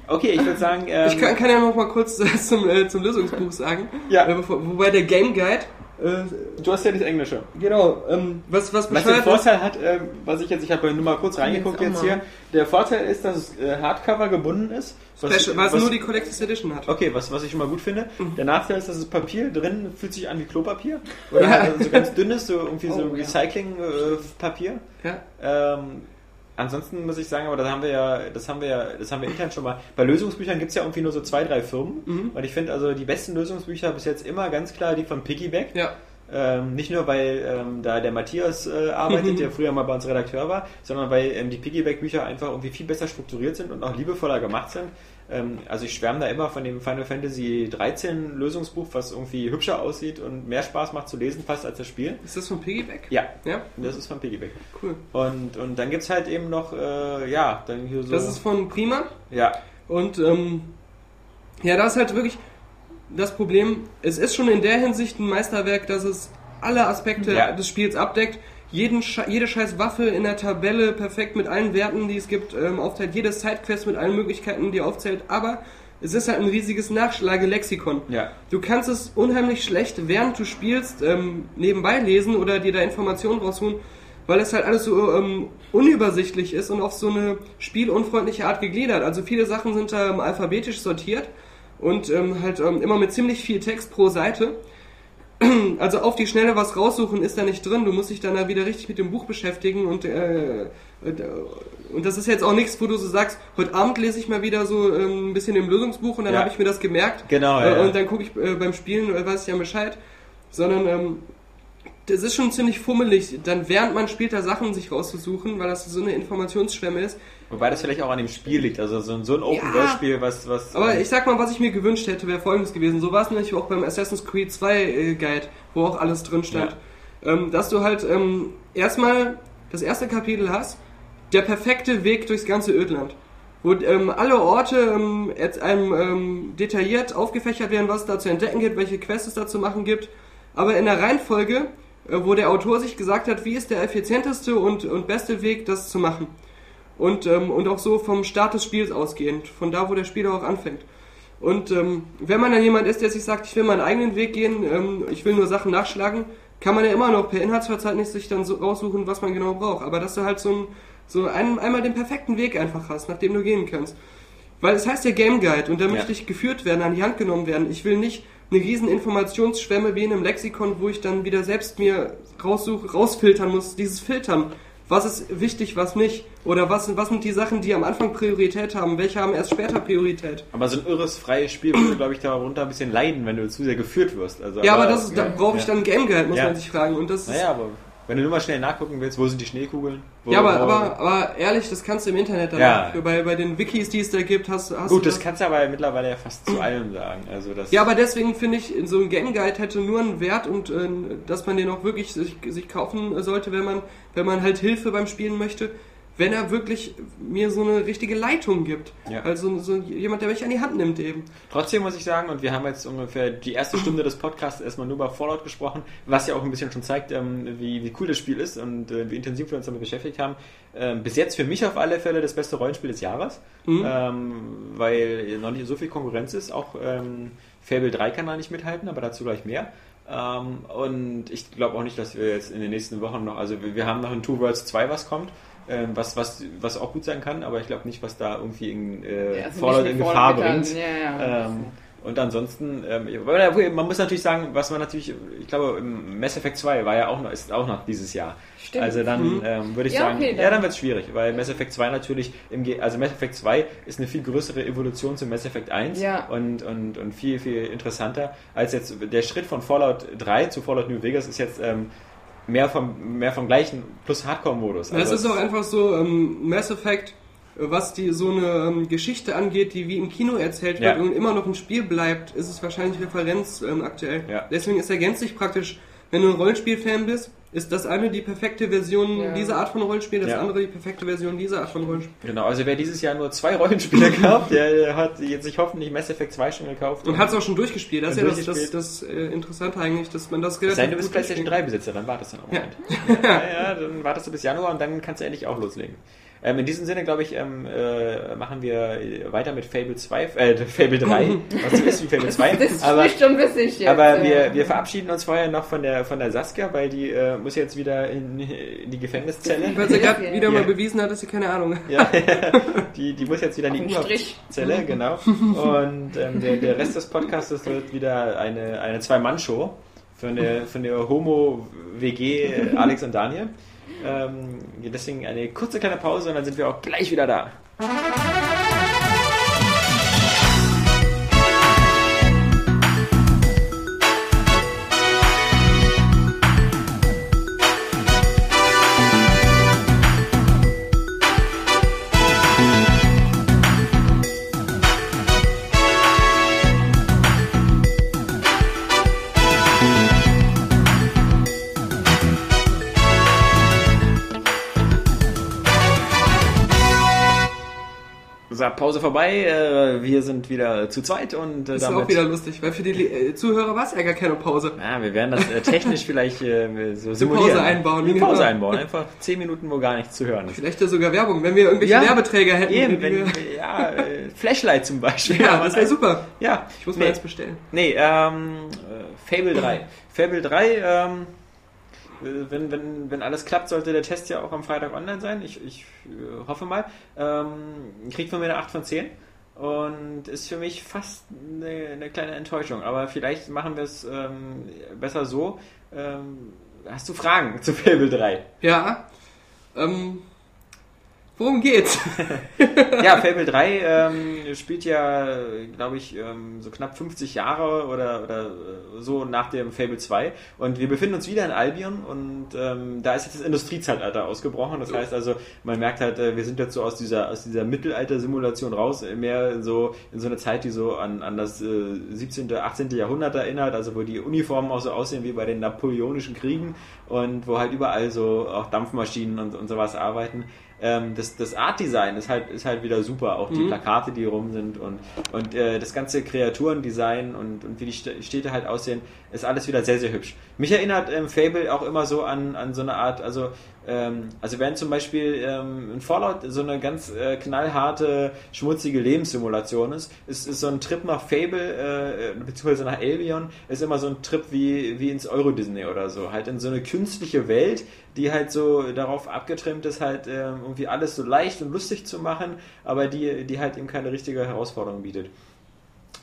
okay, ich würde sagen, ähm, Ich kann, kann ja noch mal kurz äh, zum, äh, zum Lösungsbuch sagen. Ja. Äh, wobei der Game Guide, äh, du hast ja das Englische. genau, ähm, was, was Was den Vorteil hat, ähm, was ich jetzt, ich habe nur mal kurz reingeguckt Jetzt jetzt hier. Der Vorteil ist, dass es äh, Hardcover gebunden ist. Was, Special, weil es was- nur die Collectors Edition hat. Okay, was, was ich schon mal gut finde. Mhm. Der Nachteil ist, dass das Papier drin fühlt sich an wie Klopapier. Oder Ja. halt so ganz dünnes, so irgendwie so Oh, ja. Recycling-Papier. Ja. Ähm, ansonsten muss ich sagen, aber das haben wir ja, das haben wir ja, das haben wir intern schon mal. Bei Lösungsbüchern gibt es ja irgendwie nur so zwei, drei Firmen. Mhm. Und ich finde also die besten Lösungsbücher bis jetzt immer ganz klar die von Piggyback. Ja. Ähm, nicht nur, weil ähm, da der Matthias äh, arbeitet, der früher mal bei uns Redakteur war, sondern weil ähm, die Piggyback-Bücher einfach irgendwie viel besser strukturiert sind und auch liebevoller gemacht sind. Ähm, also ich schwärme da immer von dem Final Fantasy 13 Lösungsbuch, was irgendwie hübscher aussieht und mehr Spaß macht zu lesen fast als das Spiel. Ist das von Piggyback? Ja, Ja, das ist von Piggyback. cool. Und, und dann gibt's halt eben noch, äh, ja, dann hier so... Das ist von Prima. ja, Und ähm, ja, da ist halt wirklich das Problem, es ist schon in der Hinsicht ein Meisterwerk, dass es alle Aspekte Ja. des Spiels abdeckt. Jeden, jede scheiß Waffe in der Tabelle perfekt mit allen Werten, die es gibt, ähm, aufteilt. Jede Sidequest mit allen Möglichkeiten, die aufzählt. Aber es ist halt ein riesiges Nachschlagelexikon. ja. Du kannst es unheimlich schlecht, während du spielst, ähm, nebenbei lesen oder dir da Informationen rausholen, weil es halt alles so ähm, unübersichtlich ist und auf so eine spielunfreundliche Art gegliedert. Also viele Sachen sind da ähm, alphabetisch sortiert und ähm, halt ähm, immer mit ziemlich viel Text pro Seite. Also auf die Schnelle was raussuchen ist da nicht drin. Du musst dich dann da wieder richtig mit dem Buch beschäftigen und äh, und, äh, und das ist jetzt auch nichts, wo du so sagst, heute Abend lese ich mal wieder so ähm, ein bisschen im Lösungsbuch und dann Ja. habe ich mir das gemerkt. Genau, Äh, ja. Und dann gucke ich äh, beim Spielen, weiß ich ja Bescheid. Sondern ähm, das ist schon ziemlich fummelig, dann während man spielt, da Sachen sich rauszusuchen, weil das so eine Informationsschwemme ist. Wobei das vielleicht auch an dem Spiel liegt. Also so, ein- so ein Open-World-Spiel, was... was Aber ähm, ich sag mal, was ich mir gewünscht hätte, wäre folgendes gewesen. So war es nämlich auch beim Assassin's Creed 2 äh, Guide, wo auch alles drin stand. Ähm, dass du halt ähm, erstmal das erste Kapitel hast, der perfekte Weg durchs ganze Ödland. Wo ähm, alle Orte ähm, jetzt einem ähm, detailliert aufgefächert werden, was es da zu entdecken gibt, welche Quests es da zu machen gibt. Aber in der Reihenfolge, äh, wo der Autor sich gesagt hat, wie ist der effizienteste und, und beste Weg, das zu machen. Und, ähm, und auch so vom Start des Spiels ausgehend, von da, wo der Spieler auch anfängt. Und ähm, wenn man dann jemand ist, der sich sagt, ich will meinen eigenen Weg gehen, ähm, ich will nur Sachen nachschlagen, kann man ja immer noch per Inhaltsverzeichnis sich dann so raussuchen, was man genau braucht. Aber dass du halt so, ein, so ein, einmal den perfekten Weg einfach hast, nach dem du gehen kannst. Weil es heißt ja Game Guide und da Ja. möchte ich geführt werden, an die Hand genommen werden. Ich will nicht eine riesen Informationsschwemme wie in einem Lexikon, wo ich dann wieder selbst mir raussuche, rausfiltern muss, dieses Filtern. Was ist wichtig, was nicht? Oder was, was sind die Sachen, die am Anfang Priorität haben? Welche haben erst später Priorität? Aber so ein irres, freies Spiel würde, glaube ich, darunter ein bisschen leiden, wenn du zu sehr geführt wirst. Also, Ja, aber das ist, da brauche ich ja. dann ein Game Guide, muss Ja. man sich fragen. Und das ist, Naja, aber wenn du nur mal schnell nachgucken willst, wo sind die Schneekugeln? Wo, ja, aber, aber, aber ehrlich, das kannst du im Internet dann Ja. Bei, bei den Wikis, die es da gibt, hast, hast Gut, du das kannst du aber mittlerweile ja fast zu allem sagen. Also das Ja, aber deswegen finde ich, so ein Game Guide hätte nur einen Wert und äh, dass man den auch wirklich sich, sich kaufen sollte, wenn man, wenn man halt Hilfe beim Spielen möchte, wenn er wirklich mir so eine richtige Leitung gibt. Ja. Also so jemand, der mich an die Hand nimmt eben. Trotzdem muss ich sagen, und wir haben jetzt ungefähr die erste Stunde des Podcasts erstmal nur über Fallout gesprochen, was ja auch ein bisschen schon zeigt, ähm, wie, wie cool das Spiel ist und äh, wie intensiv wir uns damit beschäftigt haben. Ähm, bis jetzt für mich auf alle Fälle das beste Rollenspiel des Jahres, Mhm. ähm, weil noch nicht so viel Konkurrenz ist. Auch Fable 3 kann da nicht mithalten, aber dazu gleich mehr. Und ich glaube auch nicht, dass wir jetzt in den nächsten Wochen noch, also wir, wir haben noch in Two Worlds 2 was kommt. Ähm, was, was, was auch gut sein kann, aber ich glaube nicht, was da irgendwie in, äh, Ja, also in Gefahr bringt. Ja, ja. Ähm, und ansonsten, ähm, man muss natürlich sagen, was man natürlich, ich glaube, Mass Effect 2 war ja auch noch, ist auch noch dieses Jahr. Stimmt. Also dann ähm, würde ich Ja, sagen, okay, ja, dann- dann wird es schwierig, weil Mass Effect 2 natürlich, im Ge also Mass Effect 2 ist eine viel größere Evolution zu Mass Effect 1 Ja. und, und, und viel, viel interessanter als jetzt der Schritt von Fallout 3 zu Fallout New Vegas ist jetzt ähm, mehr, vom, mehr vom gleichen plus Hardcore-Modus. Es ist auch einfach so, ähm, Mass Effect, äh, was die so eine ähm, Geschichte angeht, die wie im Kino erzählt wird Ja. und immer noch ein Spiel bleibt, ist es wahrscheinlich Referenz ähm, aktuell. Ja. Deswegen ist ergänzt sich praktisch, wenn du ein Rollenspiel-Fan bist, ist das eine die perfekte Version Ja. dieser Art von Rollenspiel, das Ja. andere die perfekte Version dieser Art von Rollenspiel. Genau, also wer dieses Jahr nur zwei Rollenspiele kauft, der hat jetzt sich hoffentlich Mass Effect 2 schon gekauft. Und hat es auch schon durchgespielt. Das ist Und ja das, das, das äh, Interessante eigentlich, dass man das Sei denn, du bist PlayStation durchspielen 3 Besitzer, dann wartest du noch Ja. einen Moment. Ja. ja, dann wartest du bis Januar und dann kannst du endlich auch loslegen. Ähm, in diesem Sinne, glaube ich, ähm, äh, machen wir weiter mit Fable 2, äh, Fable 3, was so ist wie Fable 2. Das aber spricht schon witzig jetzt. aber ja. wir, wir verabschieden uns vorher noch von der, von der Saskia, weil die äh, muss jetzt wieder in, in die Gefängniszelle. Weil sie gerade Ja. wieder mal Ja. bewiesen hat, dass sie keine Ahnung hat. Ja, die, die muss jetzt wieder in die Auf den Strich. Zelle, genau. Und ähm, der, der Rest des Podcasts wird wieder eine, eine Zwei-Mann-Show für eine, für eine Homo-WG Alex und Daniel. Ähm, deswegen eine kurze kleine Pause und dann sind wir auch gleich wieder da. So, Pause vorbei. Äh, wir sind wieder zu zweit und äh, Das ist damit. auch wieder lustig, weil für die äh, Zuhörer war es ja gar keine Pause. Ja, wir werden das äh, technisch vielleicht äh, so Eine simulieren. Pause einbauen. Eine Pause genau. einbauen. Einfach 10 Minuten, wo gar nichts zu hören ist. Vielleicht ja sogar Werbung, wenn wir irgendwelche Ja, Werbeträger hätten. Eben, wenn, wir- ja, äh, Flashlight zum Beispiel. ja, das wäre super. Ja, Ich muss nee, mal jetzt bestellen. Nee, ähm, äh, Fable 3. Fable 3, ähm, äh, wenn, wenn, wenn alles klappt, sollte der Test ja auch am Freitag online sein. Ich, ich äh, hoffe mal. Ähm, kriegt von mir eine 8 von 10. Und ist für mich fast eine, eine kleine Enttäuschung. Aber vielleicht machen wir es ähm, besser so. Ähm, hast du Fragen zu Fable 3? Ja. Ähm, worum geht's? Ja, Fable 3 ähm, spielt ja, glaube ich, ähm, so knapp 50 Jahre oder, oder äh, so nach dem Fable 2. Und wir befinden uns wieder in Albion und ähm, da ist jetzt das Industriezeitalter ausgebrochen. Das heißt also, man merkt halt, äh, wir sind jetzt so aus dieser, aus dieser Mittelalter-Simulation raus, mehr so in so eine Zeit, die so an, an das äh, 17., 18. Jahrhundert erinnert, also wo die Uniformen auch so aussehen wie bei den napoleonischen Kriegen und wo halt überall so auch Dampfmaschinen und, und sowas arbeiten ähm, das, das Art-Design ist halt, ist halt wieder super. Auch die Plakate, die rum sind und, und äh, das ganze Kreaturendesign und, und wie die St- Städte halt aussehen, ist alles wieder sehr, sehr hübsch. Mich erinnert ähm, Fable auch immer so an, an so eine Art, also, ähm, also während zum Beispiel ähm, in Fallout so eine ganz äh, knallharte, schmutzige Lebenssimulation ist, ist, ist so ein Trip nach Fable, äh, beziehungsweise nach Albion, ist immer so ein Trip wie, wie ins Euro-Disney oder so. Halt in so eine künstliche Welt, die halt so darauf abgetrimmt ist, halt ähm, irgendwie alles so leicht und lustig zu machen, aber die, die halt eben keine richtige Herausforderung bietet.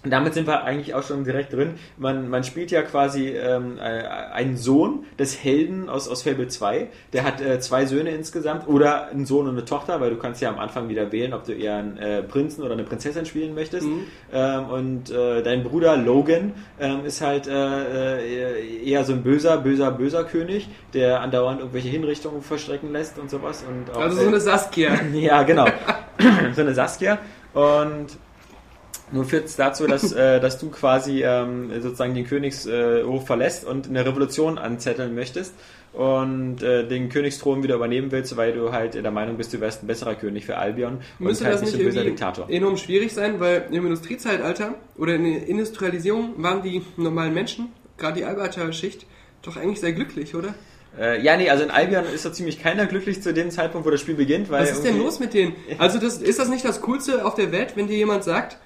Und damit sind wir eigentlich auch schon direkt drin. Man, man spielt ja quasi ähm, äh, einen Sohn des Helden aus, aus Fable 2. Der hat äh, zwei Söhne insgesamt oder einen Sohn und eine Tochter, weil du kannst ja am Anfang wieder wählen, ob du eher einen äh, Prinzen oder eine Prinzessin spielen möchtest. Ähm, und äh, dein Bruder Logan ähm, ist halt äh, äh, eher so ein böser, böser, böser König, der andauernd irgendwelche Hinrichtungen verstrecken lässt und sowas. Und auch, Also so eine Saskia. ja, genau. so eine Saskia. Und nun führt es dazu, dass, äh, dass du quasi ähm, sozusagen den Königshof verlässt und eine Revolution anzetteln möchtest und äh, den Königsthron wieder übernehmen willst, weil du halt der Meinung bist, du wärst ein besserer König für Albion und Müsste halt das nicht ein böser Diktator. enorm schwierig sein, weil im Industriezeitalter oder in der Industrialisierung waren die normalen Menschen, gerade die Arbeiterschicht, doch eigentlich sehr glücklich, oder? Äh, ja, nee, also in Albion ist so ziemlich keiner glücklich zu dem Zeitpunkt, wo das Spiel beginnt, weil Was ist denn los mit denen? Also das, ist das nicht das Coolste auf der Welt, wenn dir jemand sagt,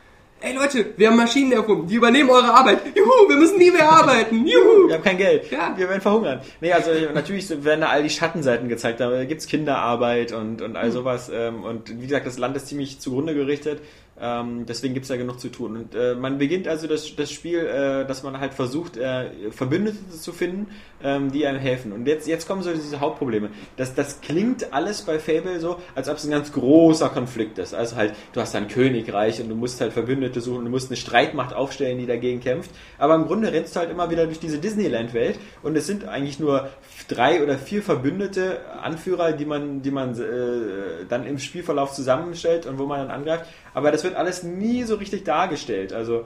ey Leute, wir haben Maschinen erfunden, die übernehmen eure Arbeit. Juhu, wir müssen nie mehr arbeiten. Juhu. Wir haben kein Geld. Ja. Wir werden verhungern. Nee, also natürlich werden da all die Schattenseiten gezeigt. Da gibt's Kinderarbeit und, und Hm. all sowas. Ähm, und wie gesagt, das Land ist ziemlich zugrunde gerichtet. Ähm, deswegen gibt's da genug zu tun. Und äh, man beginnt also das, das Spiel, äh, dass man halt versucht, äh, Verbündete zu finden, ähm, die einem helfen. Und jetzt, jetzt kommen so diese Hauptprobleme. Das, das klingt alles bei Fable so, als ob es ein ganz großer Konflikt ist. Also halt, du hast ein Königreich und du musst halt Verbündete suchen, du musst eine Streitmacht aufstellen, die dagegen kämpft. Aber im Grunde rennst du halt immer wieder durch diese Disneyland-Welt und es sind eigentlich nur drei oder vier verbündete Anführer, die man, die man äh, dann im Spielverlauf zusammenstellt und wo man dann angreift. Aber das wird alles nie so richtig dargestellt. Also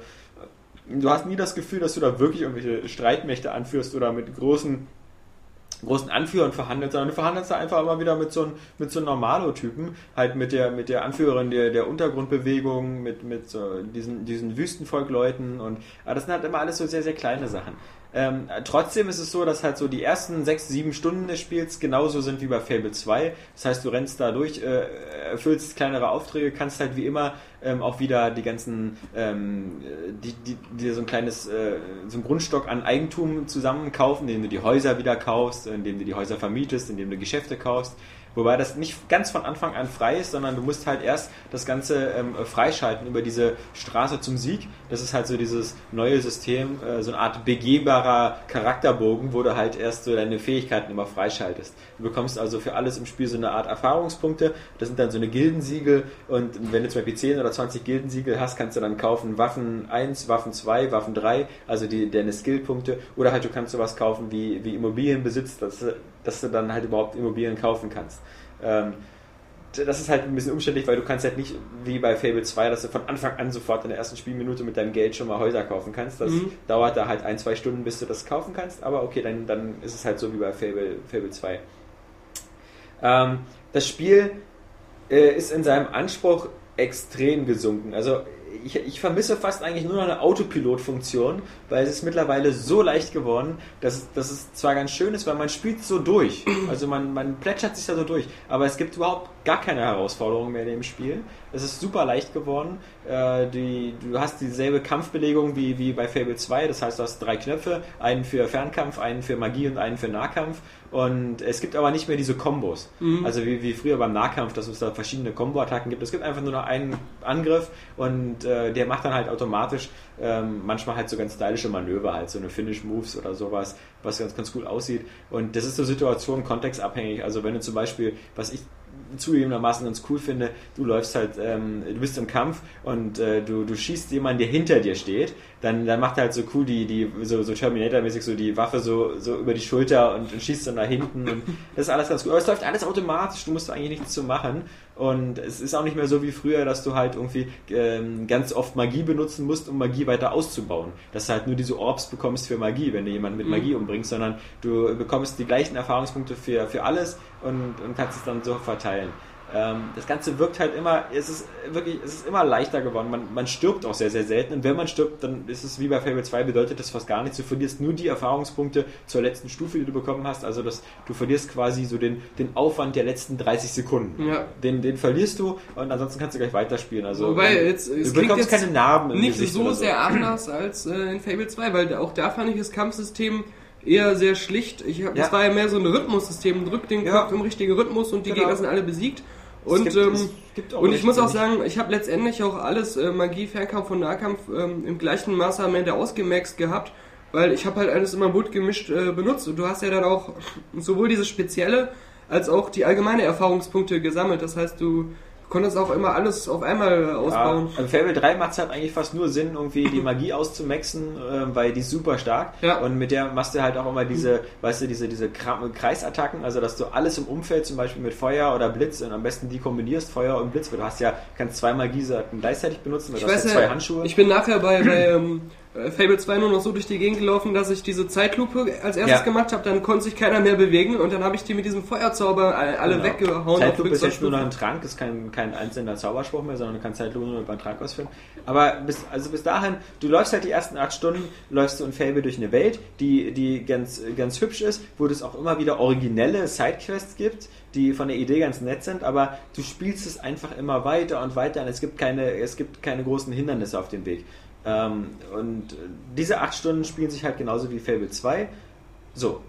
du hast nie das Gefühl, dass du da wirklich irgendwelche Streitmächte anführst oder mit großen großen Anführern verhandelst, sondern du verhandelst da einfach immer wieder mit so einem, mit so Normalo-Typen, halt mit der, mit der Anführerin der, der Untergrundbewegung, mit, mit so diesen, diesen Wüstenvolkleuten und, aber das sind halt immer alles so sehr, sehr kleine Sachen. Ähm, trotzdem ist es so, dass halt so die ersten sechs, sieben Stunden des Spiels genauso sind wie bei Fable 2. Das heißt, du rennst da durch, äh, erfüllst kleinere Aufträge, kannst halt wie immer ähm, auch wieder die ganzen, ähm, die, die, die so ein kleines, äh, so ein Grundstock an Eigentum zusammenkaufen, indem du die Häuser wieder kaufst, indem du die Häuser vermietest, indem du Geschäfte kaufst. Wobei das nicht ganz von Anfang an frei ist, sondern du musst halt erst das Ganze ähm, freischalten über diese Straße zum Sieg. Das ist halt so dieses neue System, äh, so eine Art begehbarer Charakterbogen, wo du halt erst so deine Fähigkeiten immer freischaltest. Du bekommst also für alles im Spiel so eine Art Erfahrungspunkte. Das sind dann so eine Gildensiegel und wenn du zum Beispiel 10 oder 20 Gildensiegel hast, kannst du dann kaufen Waffen 1, Waffen 2, Waffen 3, also die, deine Skillpunkte. Oder halt du kannst sowas kaufen wie, wie Immobilienbesitz, dass, dass du dann halt überhaupt Immobilien kaufen kannst. Ähm, das ist halt ein bisschen umständlich, weil du kannst halt nicht wie bei Fable 2, dass du von Anfang an sofort in der ersten Spielminute mit deinem Geld schon mal Häuser kaufen kannst. Das Mhm. dauert da halt ein, zwei Stunden, bis du das kaufen kannst, aber okay, dann, dann ist es halt so wie bei Fable, Fable 2. Ähm, das Spiel äh, ist in seinem Anspruch extrem gesunken. Also ich, ich vermisse fast eigentlich nur noch eine Autopilot-Funktion, weil es ist mittlerweile so leicht geworden, dass, dass es zwar ganz schön ist, weil man spielt so durch. Also man, man plätschert sich da so durch, aber es gibt überhaupt gar keine Herausforderungen mehr in dem Spiel. Es ist super leicht geworden. Äh, die, du hast dieselbe Kampfbelegung wie, wie bei Fable 2, das heißt, du hast drei Knöpfe, einen für Fernkampf, einen für Magie und einen für Nahkampf. Und es gibt aber nicht mehr diese Kombos. Also wie, wie früher beim Nahkampf, dass es da verschiedene Combo-Attacken gibt. Es gibt einfach nur noch einen Angriff und äh, der macht dann halt automatisch ähm, manchmal halt so ganz stylische Manöver, halt so eine Finish-Moves oder sowas, was ganz, ganz cool aussieht. Und das ist so Situation kontextabhängig. Also wenn du zum Beispiel, was ich zugegebenermaßen ganz cool finde, du läufst halt, ähm, du bist im Kampf und äh, du, du schießt jemanden, der hinter dir steht, dann, dann macht er halt so cool die, die so, so Terminator-mäßig so die Waffe so, so über die Schulter und, und schießt dann nach hinten und das ist alles ganz gut. Aber es läuft alles automatisch, du musst eigentlich nichts zu machen und es ist auch nicht mehr so wie früher, dass du halt irgendwie ähm, ganz oft Magie benutzen musst, um Magie weiter auszubauen. Dass du halt nur diese Orbs bekommst für Magie, wenn du jemanden mit Magie umbringst, sondern du bekommst die gleichen Erfahrungspunkte für, für alles und, und kannst es dann so verteilen. Ähm, das Ganze wirkt halt immer, es ist wirklich, es ist immer leichter geworden. Man, man stirbt auch sehr, sehr selten. Und wenn man stirbt, dann ist es wie bei Fable 2, bedeutet das fast gar nichts. Du verlierst nur die Erfahrungspunkte zur letzten Stufe, die du bekommen hast. Also das, du verlierst quasi so den, den Aufwand der letzten 30 Sekunden. Ja. Den, den verlierst du und ansonsten kannst du gleich weiterspielen. Also Wobei, man- jetzt, es du bekommst keine Narben im nicht Gesicht so oder sehr anders als äh, in Fable 2, weil auch da fand ich das Kampfsystem eher sehr schlicht. Ich hab, Das Ja. war ja mehr so ein Rhythmussystem. Drück den Ja. Kopf im richtigen Rhythmus und die Genau. Gegner sind alle besiegt. Es Und, gibt- ähm, es gibt und ich muss auch sagen, ich habe letztendlich auch alles äh, Magie, Fernkampf und Nahkampf ähm, im gleichen Maße am Ende ausgemaxt gehabt, weil ich habe halt alles immer bunt gemischt äh, benutzt. Und du hast ja dann auch sowohl dieses Spezielle als auch die allgemeine Erfahrungspunkte gesammelt. Das heißt, du konntest auch immer alles auf einmal Ja, ausbauen. im Fable 3 macht es halt eigentlich fast nur Sinn, irgendwie die Magie auszumaxen, äh, weil die ist super stark. Ja. Und mit der machst du halt auch immer diese, weißt du, diese, diese Kreisattacken, also dass du alles im Umfeld zum Beispiel mit Feuer oder Blitz und am besten die kombinierst, Feuer und Blitz, weil du hast ja, kannst zwei Magieseiten gleichzeitig benutzen, weil Ich du hast weiß ja zwei ja, Handschuhe. ich bin nachher bei, bei ähm, äh, Fable 2 nur noch so durch die Gegend gelaufen, dass ich diese Zeitlupe als erstes Ja. gemacht habe, dann konnte sich keiner mehr bewegen und dann habe ich die mit diesem Feuerzauber alle, Genau. weggehauen. Zeitlupe ist jetzt nur noch ein Trank, ist kein, kein einzelner Zauberspruch mehr, sondern du kannst Zeitlupe nur über einen Trank ausführen. Aber bis, also bis dahin, du läufst halt die ersten acht Stunden, läufst du in Fable durch eine Welt, die, die ganz, ganz hübsch ist, wo es auch immer wieder originelle Sidequests gibt, die von der Idee ganz nett sind, aber du spielst es einfach immer weiter und weiter und es gibt keine, es gibt keine großen Hindernisse auf dem Weg. Ähm, und diese acht Stunden spielen sich halt genauso wie Fable 2. So,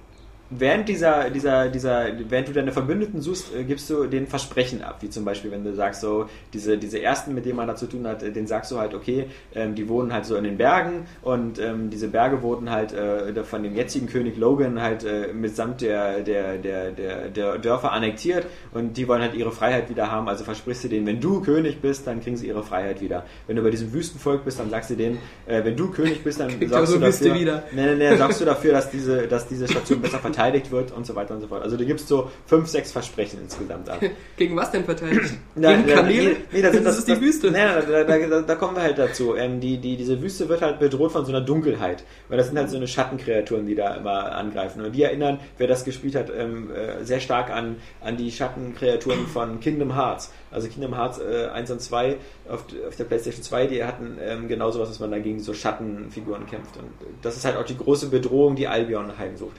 während dieser, dieser, dieser, während du deine Verbündeten suchst, äh, gibst du den Versprechen ab, wie zum Beispiel, wenn du sagst, so, diese, diese ersten, mit denen man da zu tun hat, äh, den sagst du halt, okay, ähm, die wohnen halt so in den Bergen und ähm, diese Berge wurden halt äh, von dem jetzigen König Logan halt äh, mitsamt der, der, der, der, der Dörfer annektiert und die wollen halt ihre Freiheit wieder haben, also versprichst du denen, wenn du König bist, dann kriegen sie ihre Freiheit wieder. Wenn du bei diesem Wüstenvolk bist, dann sagst du denen, äh, wenn du König bist, dann sorgst eure du dafür, wieder. Nee, nee, nee, sorgst du dafür, dass diese, dass diese Station besser verteidigt wird und so weiter und so fort. Also du gibst so fünf, sechs Versprechen insgesamt ab. Gegen was denn verteidigt? Na, Gegen Kamele? nee, das, sind- das, ist die Wüste. Nee, da, da, da, da kommen wir halt dazu. Ähm, die, die, diese Wüste wird halt bedroht von so einer Dunkelheit. Weil das sind halt so eine Schattenkreaturen, die da immer angreifen. Und die erinnern, wer das gespielt hat, ähm, äh, sehr stark an, an die Schattenkreaturen von Kingdom Hearts. Also Kingdom Hearts äh, 1 und 2 auf, auf der PlayStation 2, die hatten ähm, genau sowas, dass man da gegen so Schattenfiguren kämpft. Und das ist halt auch die große Bedrohung, die Albion heimsucht.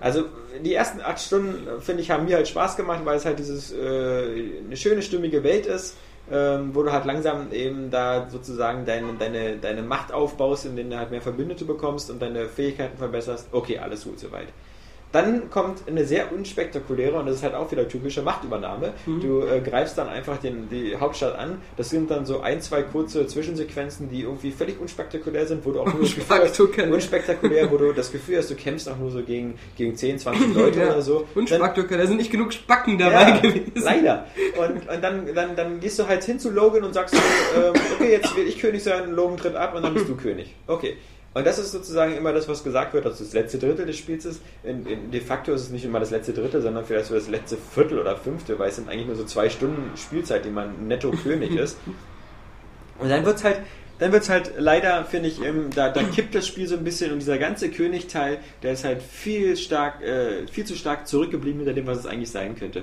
Also die ersten acht Stunden, finde ich, haben mir halt Spaß gemacht, weil es halt dieses äh, eine schöne, stimmige Welt ist, ähm, wo du halt langsam eben da sozusagen deine, deine, deine Macht aufbaust, in denen du halt mehr Verbündete bekommst und deine Fähigkeiten verbesserst. Okay, alles gut soweit. Dann kommt eine sehr unspektakuläre, und das ist halt auch wieder typische Machtübernahme. Du äh, greifst dann einfach den, die Hauptstadt an. Das sind dann so ein, zwei kurze Zwischensequenzen, die irgendwie völlig unspektakulär sind, wo du auch nur das Gefühl hast, Unspektakulär. unspektakulär, wo du das Gefühl hast, du kämpfst auch nur so gegen, gegen 10, 20 Leute Ja. oder so. Spackdöcker, da sind nicht genug Spacken dabei ja, gewesen. Leider. Und, und dann, dann, dann gehst du halt hin zu Logan und sagst so, ähm, okay, jetzt will ich König sein, Logan tritt ab und dann bist du König. Okay. Und das ist sozusagen immer das, was gesagt wird, dass das letzte Drittel des Spiels ist. In, in, de facto ist es nicht immer das letzte Drittel, sondern vielleicht so das letzte Viertel oder Fünfte, weil es sind eigentlich nur so zwei Stunden Spielzeit, die man netto König ist. Und dann wird's halt, dann wird's halt leider, finde ich, ähm, da, da kippt das Spiel so ein bisschen und dieser ganze Königteil, der ist halt viel stark, äh, viel zu stark zurückgeblieben hinter dem, was es eigentlich sein könnte.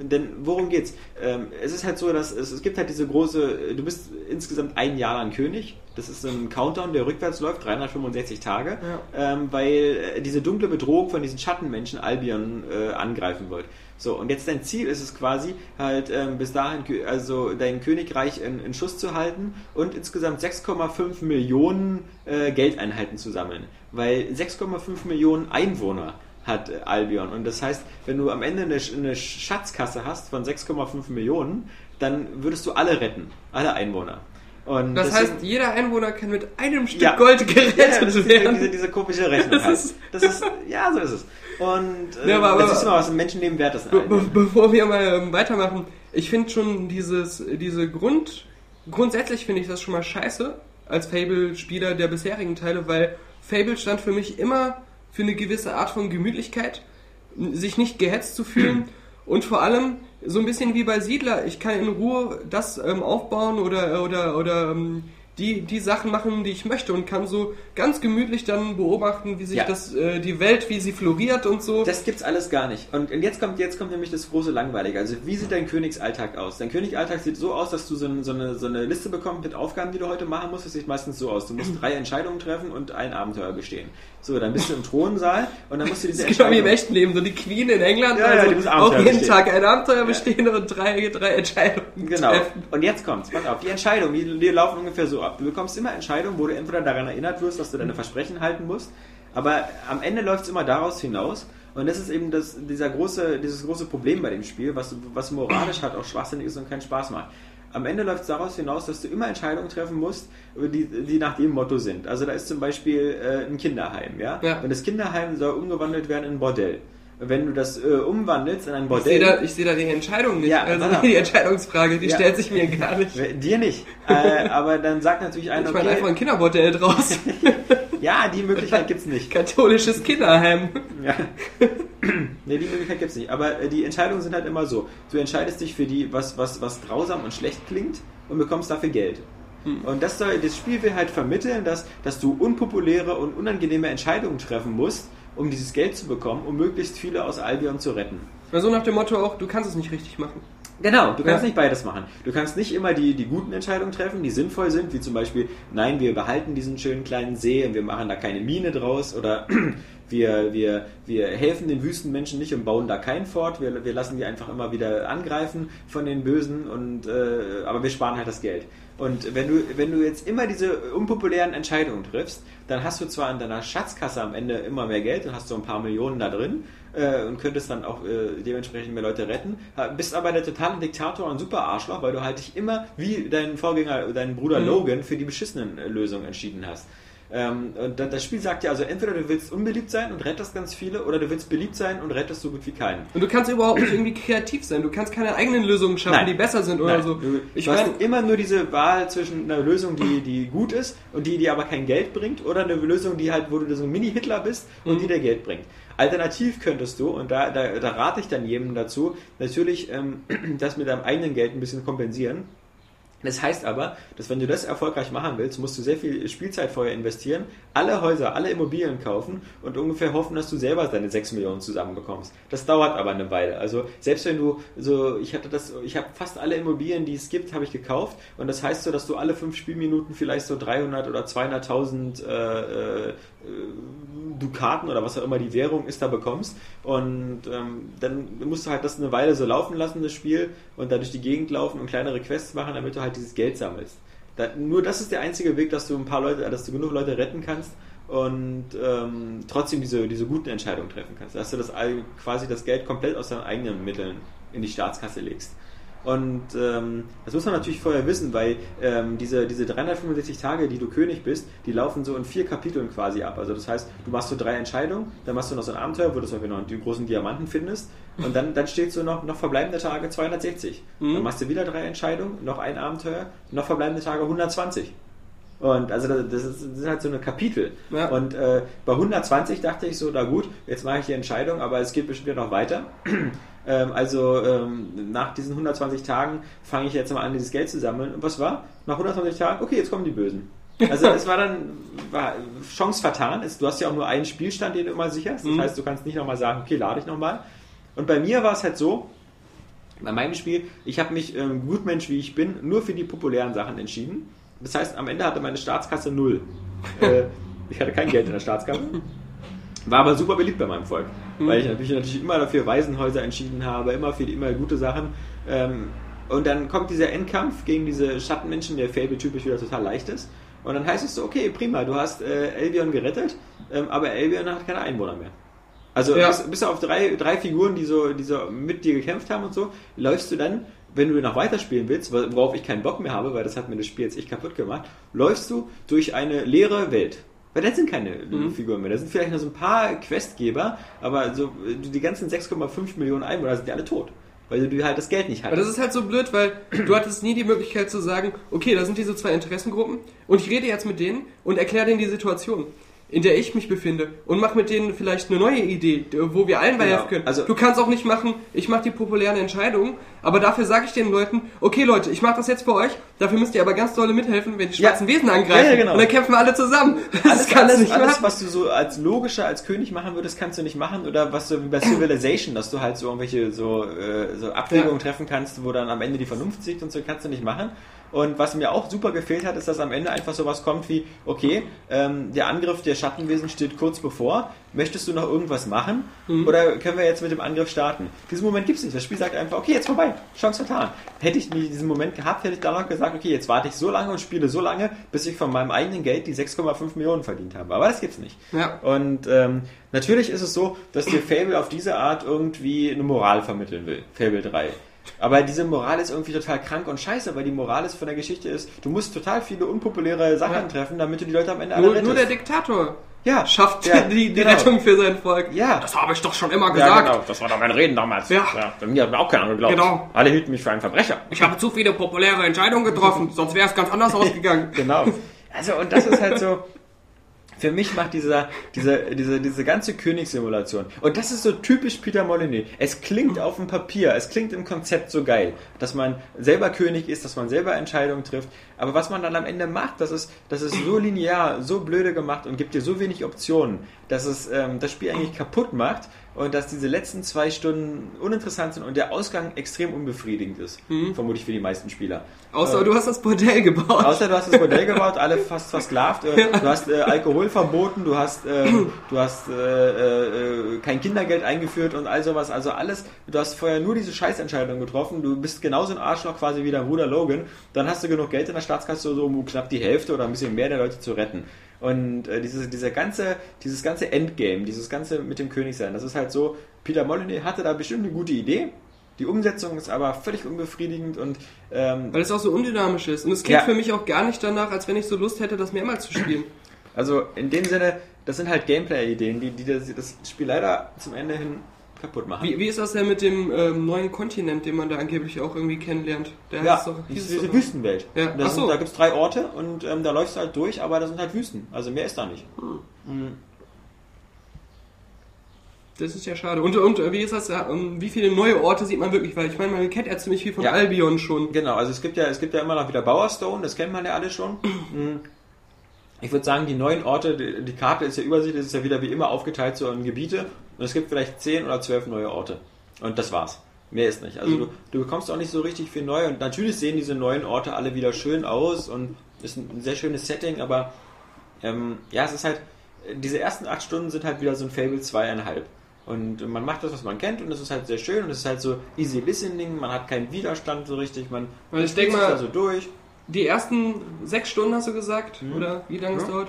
Denn worum geht's? Ähm, es ist halt so, dass es, es gibt halt diese große, du bist insgesamt ein Jahr lang König. Das ist ein Countdown, der rückwärts läuft, 365 Tage, ähm, weil äh, diese dunkle Bedrohung von diesen Schattenmenschen Albion äh, angreifen wird. So, und jetzt dein Ziel ist es quasi, halt ähm, bis dahin, also dein Königreich in, in Schuss zu halten und insgesamt 6,5 Millionen äh, Geldeinheiten zu sammeln. Weil 6,5 Millionen Einwohner hat äh, Albion. Und das heißt, wenn du am Ende eine, eine Schatzkasse hast von 6,5 Millionen, dann würdest du alle retten. Alle Einwohner. Und Das deswegen- heißt, jeder Einwohner kann mit einem Stück Ja. Gold gerettet ja, das ist werden. diese, diese komische Rechnung Das halt. ist- Das ist, ja, so ist es. Und äh, Ja, aber- aber- das ist mal, was ein Menschenleben wert ist. Be be bevor wir mal ähm, weitermachen, ich finde schon dieses, diese Grund, grundsätzlich finde ich das schon mal scheiße als Fable-Spieler der bisherigen Teile, weil Fable stand für mich immer für eine gewisse Art von Gemütlichkeit, sich nicht gehetzt zu fühlen und vor allem so ein bisschen wie bei Siedler, ich kann in Ruhe das ähm, aufbauen oder, oder, oder ähm, die, die Sachen machen, die ich möchte und kann so ganz gemütlich dann beobachten, wie sich Ja. das, äh, die Welt, wie sie floriert und so. Das gibt's alles gar nicht. Und jetzt kommt, jetzt kommt nämlich das große Langweilige. Also, wie sieht dein Königsalltag aus? Dein Königsalltag sieht so aus, dass du so, so, eine, so eine Liste bekommst mit Aufgaben, die du heute machen musst. Das sieht meistens so aus. Du musst drei Entscheidungen treffen und ein Abenteuer bestehen. So, dann bist du im Thronsaal und dann musst du diese Das genau wie im Entscheidung- echten Leben, so die Queen in England, Ja, ja, also die muss auch jeden bestehen. Tag ein Abenteuer bestehen und drei, drei Entscheidungen Genau. treffen. Und jetzt kommt's. Pass auf. Die Entscheidungen, die, die laufen ungefähr so ab. Du bekommst immer Entscheidungen, wo du entweder daran erinnert wirst, dass du deine Versprechen halten musst, aber am Ende läuft's immer daraus hinaus. Und das ist eben das, dieser große, dieses große Problem bei dem Spiel, was, was moralisch halt auch schwachsinnig ist und keinen Spaß macht. Am Ende läuft es daraus hinaus, dass du immer Entscheidungen treffen musst, die, die nach dem Motto sind. Also da ist zum Beispiel äh, ein Kinderheim, ja? Ja. Und das Kinderheim soll umgewandelt werden in ein Bordell. Wenn du das äh, umwandelst in ein Ich Bordell. sehe da, ich sehe da die Entscheidung nicht. Ja, also warte. die Entscheidungsfrage, die Ja. stellt sich mir gar nicht. Dir nicht. Äh, aber dann sagt natürlich einer, Ich meine einfach okay, ein Kinderbordell draus. ja, die Möglichkeit gibt's nicht. Katholisches Kinderheim. Ja. nee, die Möglichkeit gibt's nicht. Aber äh, die Entscheidungen sind halt immer so. Du entscheidest dich für die, was, was, was grausam und schlecht klingt und bekommst dafür Geld. Und das, soll, das Spiel will halt vermitteln, dass, dass du unpopuläre und unangenehme Entscheidungen treffen musst, um dieses Geld zu bekommen, um möglichst viele aus Albion zu retten. So nach dem Motto auch, du kannst es nicht richtig machen. Genau, du kannst Ja. nicht beides machen. Du kannst nicht immer die, die guten Entscheidungen treffen, die sinnvoll sind, wie zum Beispiel, nein, wir behalten diesen schönen kleinen See und wir machen da keine Mine draus oder wir, wir, wir helfen den Wüstenmenschen nicht und bauen da kein Fort, wir, wir lassen die einfach immer wieder angreifen von den Bösen und äh, aber wir sparen halt das Geld. Und wenn du, wenn du jetzt immer diese unpopulären Entscheidungen triffst, dann hast du zwar in deiner Schatzkasse am Ende immer mehr Geld und hast so ein paar Millionen da drin äh, und könntest dann auch äh, dementsprechend mehr Leute retten, bist aber der totale Diktator und super Arschloch, weil du halt dich immer wie dein Vorgänger, dein Bruder Logan für die beschissenen äh, Lösungen entschieden hast. Ähm, und da- das Spiel sagt ja also entweder du willst unbeliebt sein und rettest ganz viele oder du willst beliebt sein und rettest so gut wie keinen. Und du kannst überhaupt nicht irgendwie kreativ sein. Du kannst keine eigenen Lösungen schaffen, Nein. die besser sind oder Nein, so. Du, Ich du hast immer nur diese Wahl zwischen einer Lösung, die, die gut ist und die, die aber kein Geld bringt, oder eine Lösung, die halt, wo du so ein Mini-Hitler bist und Mhm. die dir Geld bringt. Alternativ könntest du, und da, da, da rate ich dann jedem dazu, natürlich ähm, das mit deinem eigenen Geld ein bisschen kompensieren. Das heißt aber, dass wenn du das erfolgreich machen willst, musst du sehr viel Spielzeit vorher investieren, alle Häuser, alle Immobilien kaufen und ungefähr hoffen, dass du selber deine 6 Millionen zusammenbekommst. Das dauert aber eine Weile. Also selbst wenn du so, ich hatte das, ich habe fast alle Immobilien, die es gibt, habe ich gekauft und das heißt so, dass du alle fünf Spielminuten vielleicht so 300 oder 200.000 äh, äh, Dukaten oder was auch immer die Währung ist, da bekommst. Und ähm, dann musst du halt das eine Weile so laufen lassen, das Spiel, und da durch die Gegend laufen und kleinere Quests machen, damit du halt dieses Geld sammelst. Da, nur das ist der einzige Weg, dass du ein paar Leute, dass du genug Leute retten kannst und ähm, trotzdem diese, diese guten Entscheidungen treffen kannst. Dass du das quasi das Geld komplett aus deinen eigenen Mitteln in die Staatskasse legst. Und ähm, das muss man natürlich vorher wissen, weil ähm, diese, diese 365 Tage, die du König bist, die laufen so in vier Kapiteln quasi ab. Also das heißt, du machst so drei Entscheidungen, dann machst du noch so ein Abenteuer, wo du zum Beispiel noch den großen Diamanten findest und dann, dann steht so noch, noch verbleibende Tage 260. Dann machst du wieder drei Entscheidungen, noch ein Abenteuer, noch verbleibende Tage 120. Und also das, ist, das sind halt so eine Kapitel. Ja. Und äh, bei 120 dachte ich so, na gut, jetzt mache ich die Entscheidung, aber es geht bestimmt noch weiter. Ähm, also ähm, nach diesen 120 Tagen fange ich jetzt mal an, dieses Geld zu sammeln. Und was war? Nach 120 Tagen, okay, jetzt kommen die Bösen. Also es war dann war Chance vertan. Du hast ja auch nur einen Spielstand, den du immer sicherst. Das heißt, du kannst nicht nochmal sagen, okay, lade ich nochmal. Und bei mir war es halt so, bei meinem Spiel, ich habe mich, ähm, Gutmensch wie ich bin, nur für die populären Sachen entschieden. Das heißt, am Ende hatte meine Staatskasse null. äh, ich hatte kein Geld in der Staatskasse. War aber super beliebt bei meinem Volk. Weil ich natürlich, natürlich immer dafür Waisenhäuser entschieden habe, immer für immer gute Sachen. Ähm, und dann kommt dieser Endkampf gegen diese Schattenmenschen, der Fable-typisch wieder total leicht ist. Und dann heißt es so, okay, prima, du hast äh, Albion gerettet, ähm, aber Albion hat keine Einwohner mehr. Also Ja. bis, bis auf drei, drei Figuren, die so, die so mit dir gekämpft haben und so, läufst du dann, wenn du noch weiterspielen willst, worauf ich keinen Bock mehr habe, weil das hat mir das Spiel jetzt echt kaputt gemacht, läufst du durch eine leere Welt. Weil da sind keine Mhm. Figuren mehr. Da sind vielleicht noch so ein paar Questgeber, aber so äh, die ganzen 6,5 Millionen Einwohner sind ja alle tot. Weil du halt das Geld nicht Aber hattest. das ist halt so blöd, weil du hattest nie die Möglichkeit zu sagen, okay, da sind diese zwei Interessengruppen und ich rede jetzt mit denen und erkläre denen die Situation, in der ich mich befinde und mach mit denen vielleicht eine neue Idee, wo wir allen Genau. helfen können. Also- du kannst auch nicht machen, ich mache die populären Entscheidungen, aber dafür sage ich den Leuten, okay Leute, ich mache das jetzt für euch, dafür müsst ihr aber ganz dolle mithelfen, wenn die Ja. schwarzen Wesen angreifen Ja, ja, genau. und dann kämpfen wir alle zusammen. Das alles, kannst alles, nicht alles machen. was du so als logischer als König machen würdest, kannst du nicht machen. Oder was so wie bei Civilization, dass du halt so irgendwelche so, äh, so Abwägungen treffen kannst, wo dann am Ende die Vernunft siegt und so, kannst du nicht machen. Und was mir auch super gefehlt hat, ist, dass am Ende einfach sowas kommt wie, okay, ähm, der Angriff der Schattenwesen steht kurz bevor. Möchtest du noch irgendwas machen? Oder können wir jetzt mit dem Angriff starten? Diesen Moment gibt es nicht. Das Spiel sagt einfach, okay, jetzt vorbei. Chance vertan. Hätte ich diesen Moment gehabt, hätte ich dann noch gesagt, okay, jetzt warte ich so lange und spiele so lange, bis ich von meinem eigenen Geld die 6,5 Millionen verdient habe. Aber das gibt's nicht. Ja. Und ähm, natürlich ist es so, dass dir Fable auf diese Art irgendwie eine Moral vermitteln will. Fable 3. Aber diese Moral ist irgendwie total krank und scheiße, weil die Moral ist von der Geschichte ist, du musst total viele unpopuläre Sachen Ja. treffen, damit du die Leute am Ende alle Nur, rettest. nur der Diktator ja, schafft Ja, die, die genau. Rettung für sein Volk. Ja. Das habe ich doch schon immer Ja, gesagt. genau. Das war doch mein Reden damals. Ja. Bei mir hat mir auch keiner geglaubt. Genau. Alle hielten mich für einen Verbrecher. Ich habe zu viele populäre Entscheidungen getroffen, sonst wäre es ganz anders ausgegangen. Genau. Also, und das ist halt so. Für mich macht dieser, diese, diese, diese ganze Königssimulation. Und das ist so typisch Peter Molyneux. Es klingt auf dem Papier, es klingt im Konzept so geil, dass man selber König ist, dass man selber Entscheidungen trifft. Aber was man dann am Ende macht, das ist, das ist so linear, so blöde gemacht und gibt dir so wenig Optionen, dass es ähm, das Spiel eigentlich kaputt macht, und dass diese letzten zwei Stunden uninteressant sind und der Ausgang extrem unbefriedigend ist. Vermutlich für die meisten Spieler. Außer Äh, du hast das Bordell gebaut. Außer du hast das Modell gebaut, alle fast versklavt. Äh, Du hast äh, Alkohol verboten, du hast, ähm, du hast äh, äh, kein Kindergeld eingeführt und all sowas. Also alles, du hast vorher nur diese Scheißentscheidung getroffen. Du bist genauso ein Arschloch quasi wie dein Bruder Logan. Dann hast du genug Geld in der Staatskasse, so um knapp die Hälfte oder ein bisschen mehr der Leute zu retten. Und äh, dieses, dieser ganze, dieses ganze Endgame, dieses ganze mit dem König sein, das ist halt so, Peter Molyneux hatte da bestimmt eine gute Idee. Die Umsetzung ist aber völlig unbefriedigend und ähm, Weil es auch so undynamisch ist. Und es klingt Ja. für mich auch gar nicht danach, als wenn ich so Lust hätte, das mehrmals zu spielen. Also in dem Sinne, das sind halt Gameplay-Ideen, die, die das, das Spiel leider zum Ende hin kaputt machen. Wie, wie ist das denn mit dem ähm, neuen Kontinent, den man da angeblich auch irgendwie kennenlernt? Der ja, heißt doch, das hieß diese Wüstenwelt. Ja, ach so. sind, da gibt es drei Orte und ähm, da läufst du halt durch, aber da sind halt Wüsten. Also mehr ist da nicht. Mhm. Das ist ja schade. Und, und äh, wie ist das? ja, ähm, Wie viele neue Orte sieht man wirklich? Weil ich meine, man kennt ja ziemlich viel von Ja. Albion schon. Genau, also es gibt ja, es gibt ja immer noch wieder Bowerstone, das kennt man ja alle schon. Mhm. Ich würde sagen, die neuen Orte, die, die Karte ist ja übersichtlich, ist ja wieder wie immer aufgeteilt so in Gebiete und es gibt vielleicht 10 oder 12 neue Orte. Und das war's. Mehr ist nicht. Also Mhm. du, du bekommst auch nicht so richtig viel neu und natürlich sehen diese neuen Orte alle wieder schön aus und ist ein sehr schönes Setting, aber ähm, ja, es ist halt, diese ersten acht Stunden sind halt wieder so ein Fable 2,5. Und man macht das, was man kennt, und es ist halt sehr schön und es ist halt so easy listening, man hat keinen Widerstand so richtig, man Weil ich spielt denk sich mal- da so durch. Die ersten sechs Stunden, hast du gesagt, oder wie lange es Mhm. Ja. dauert,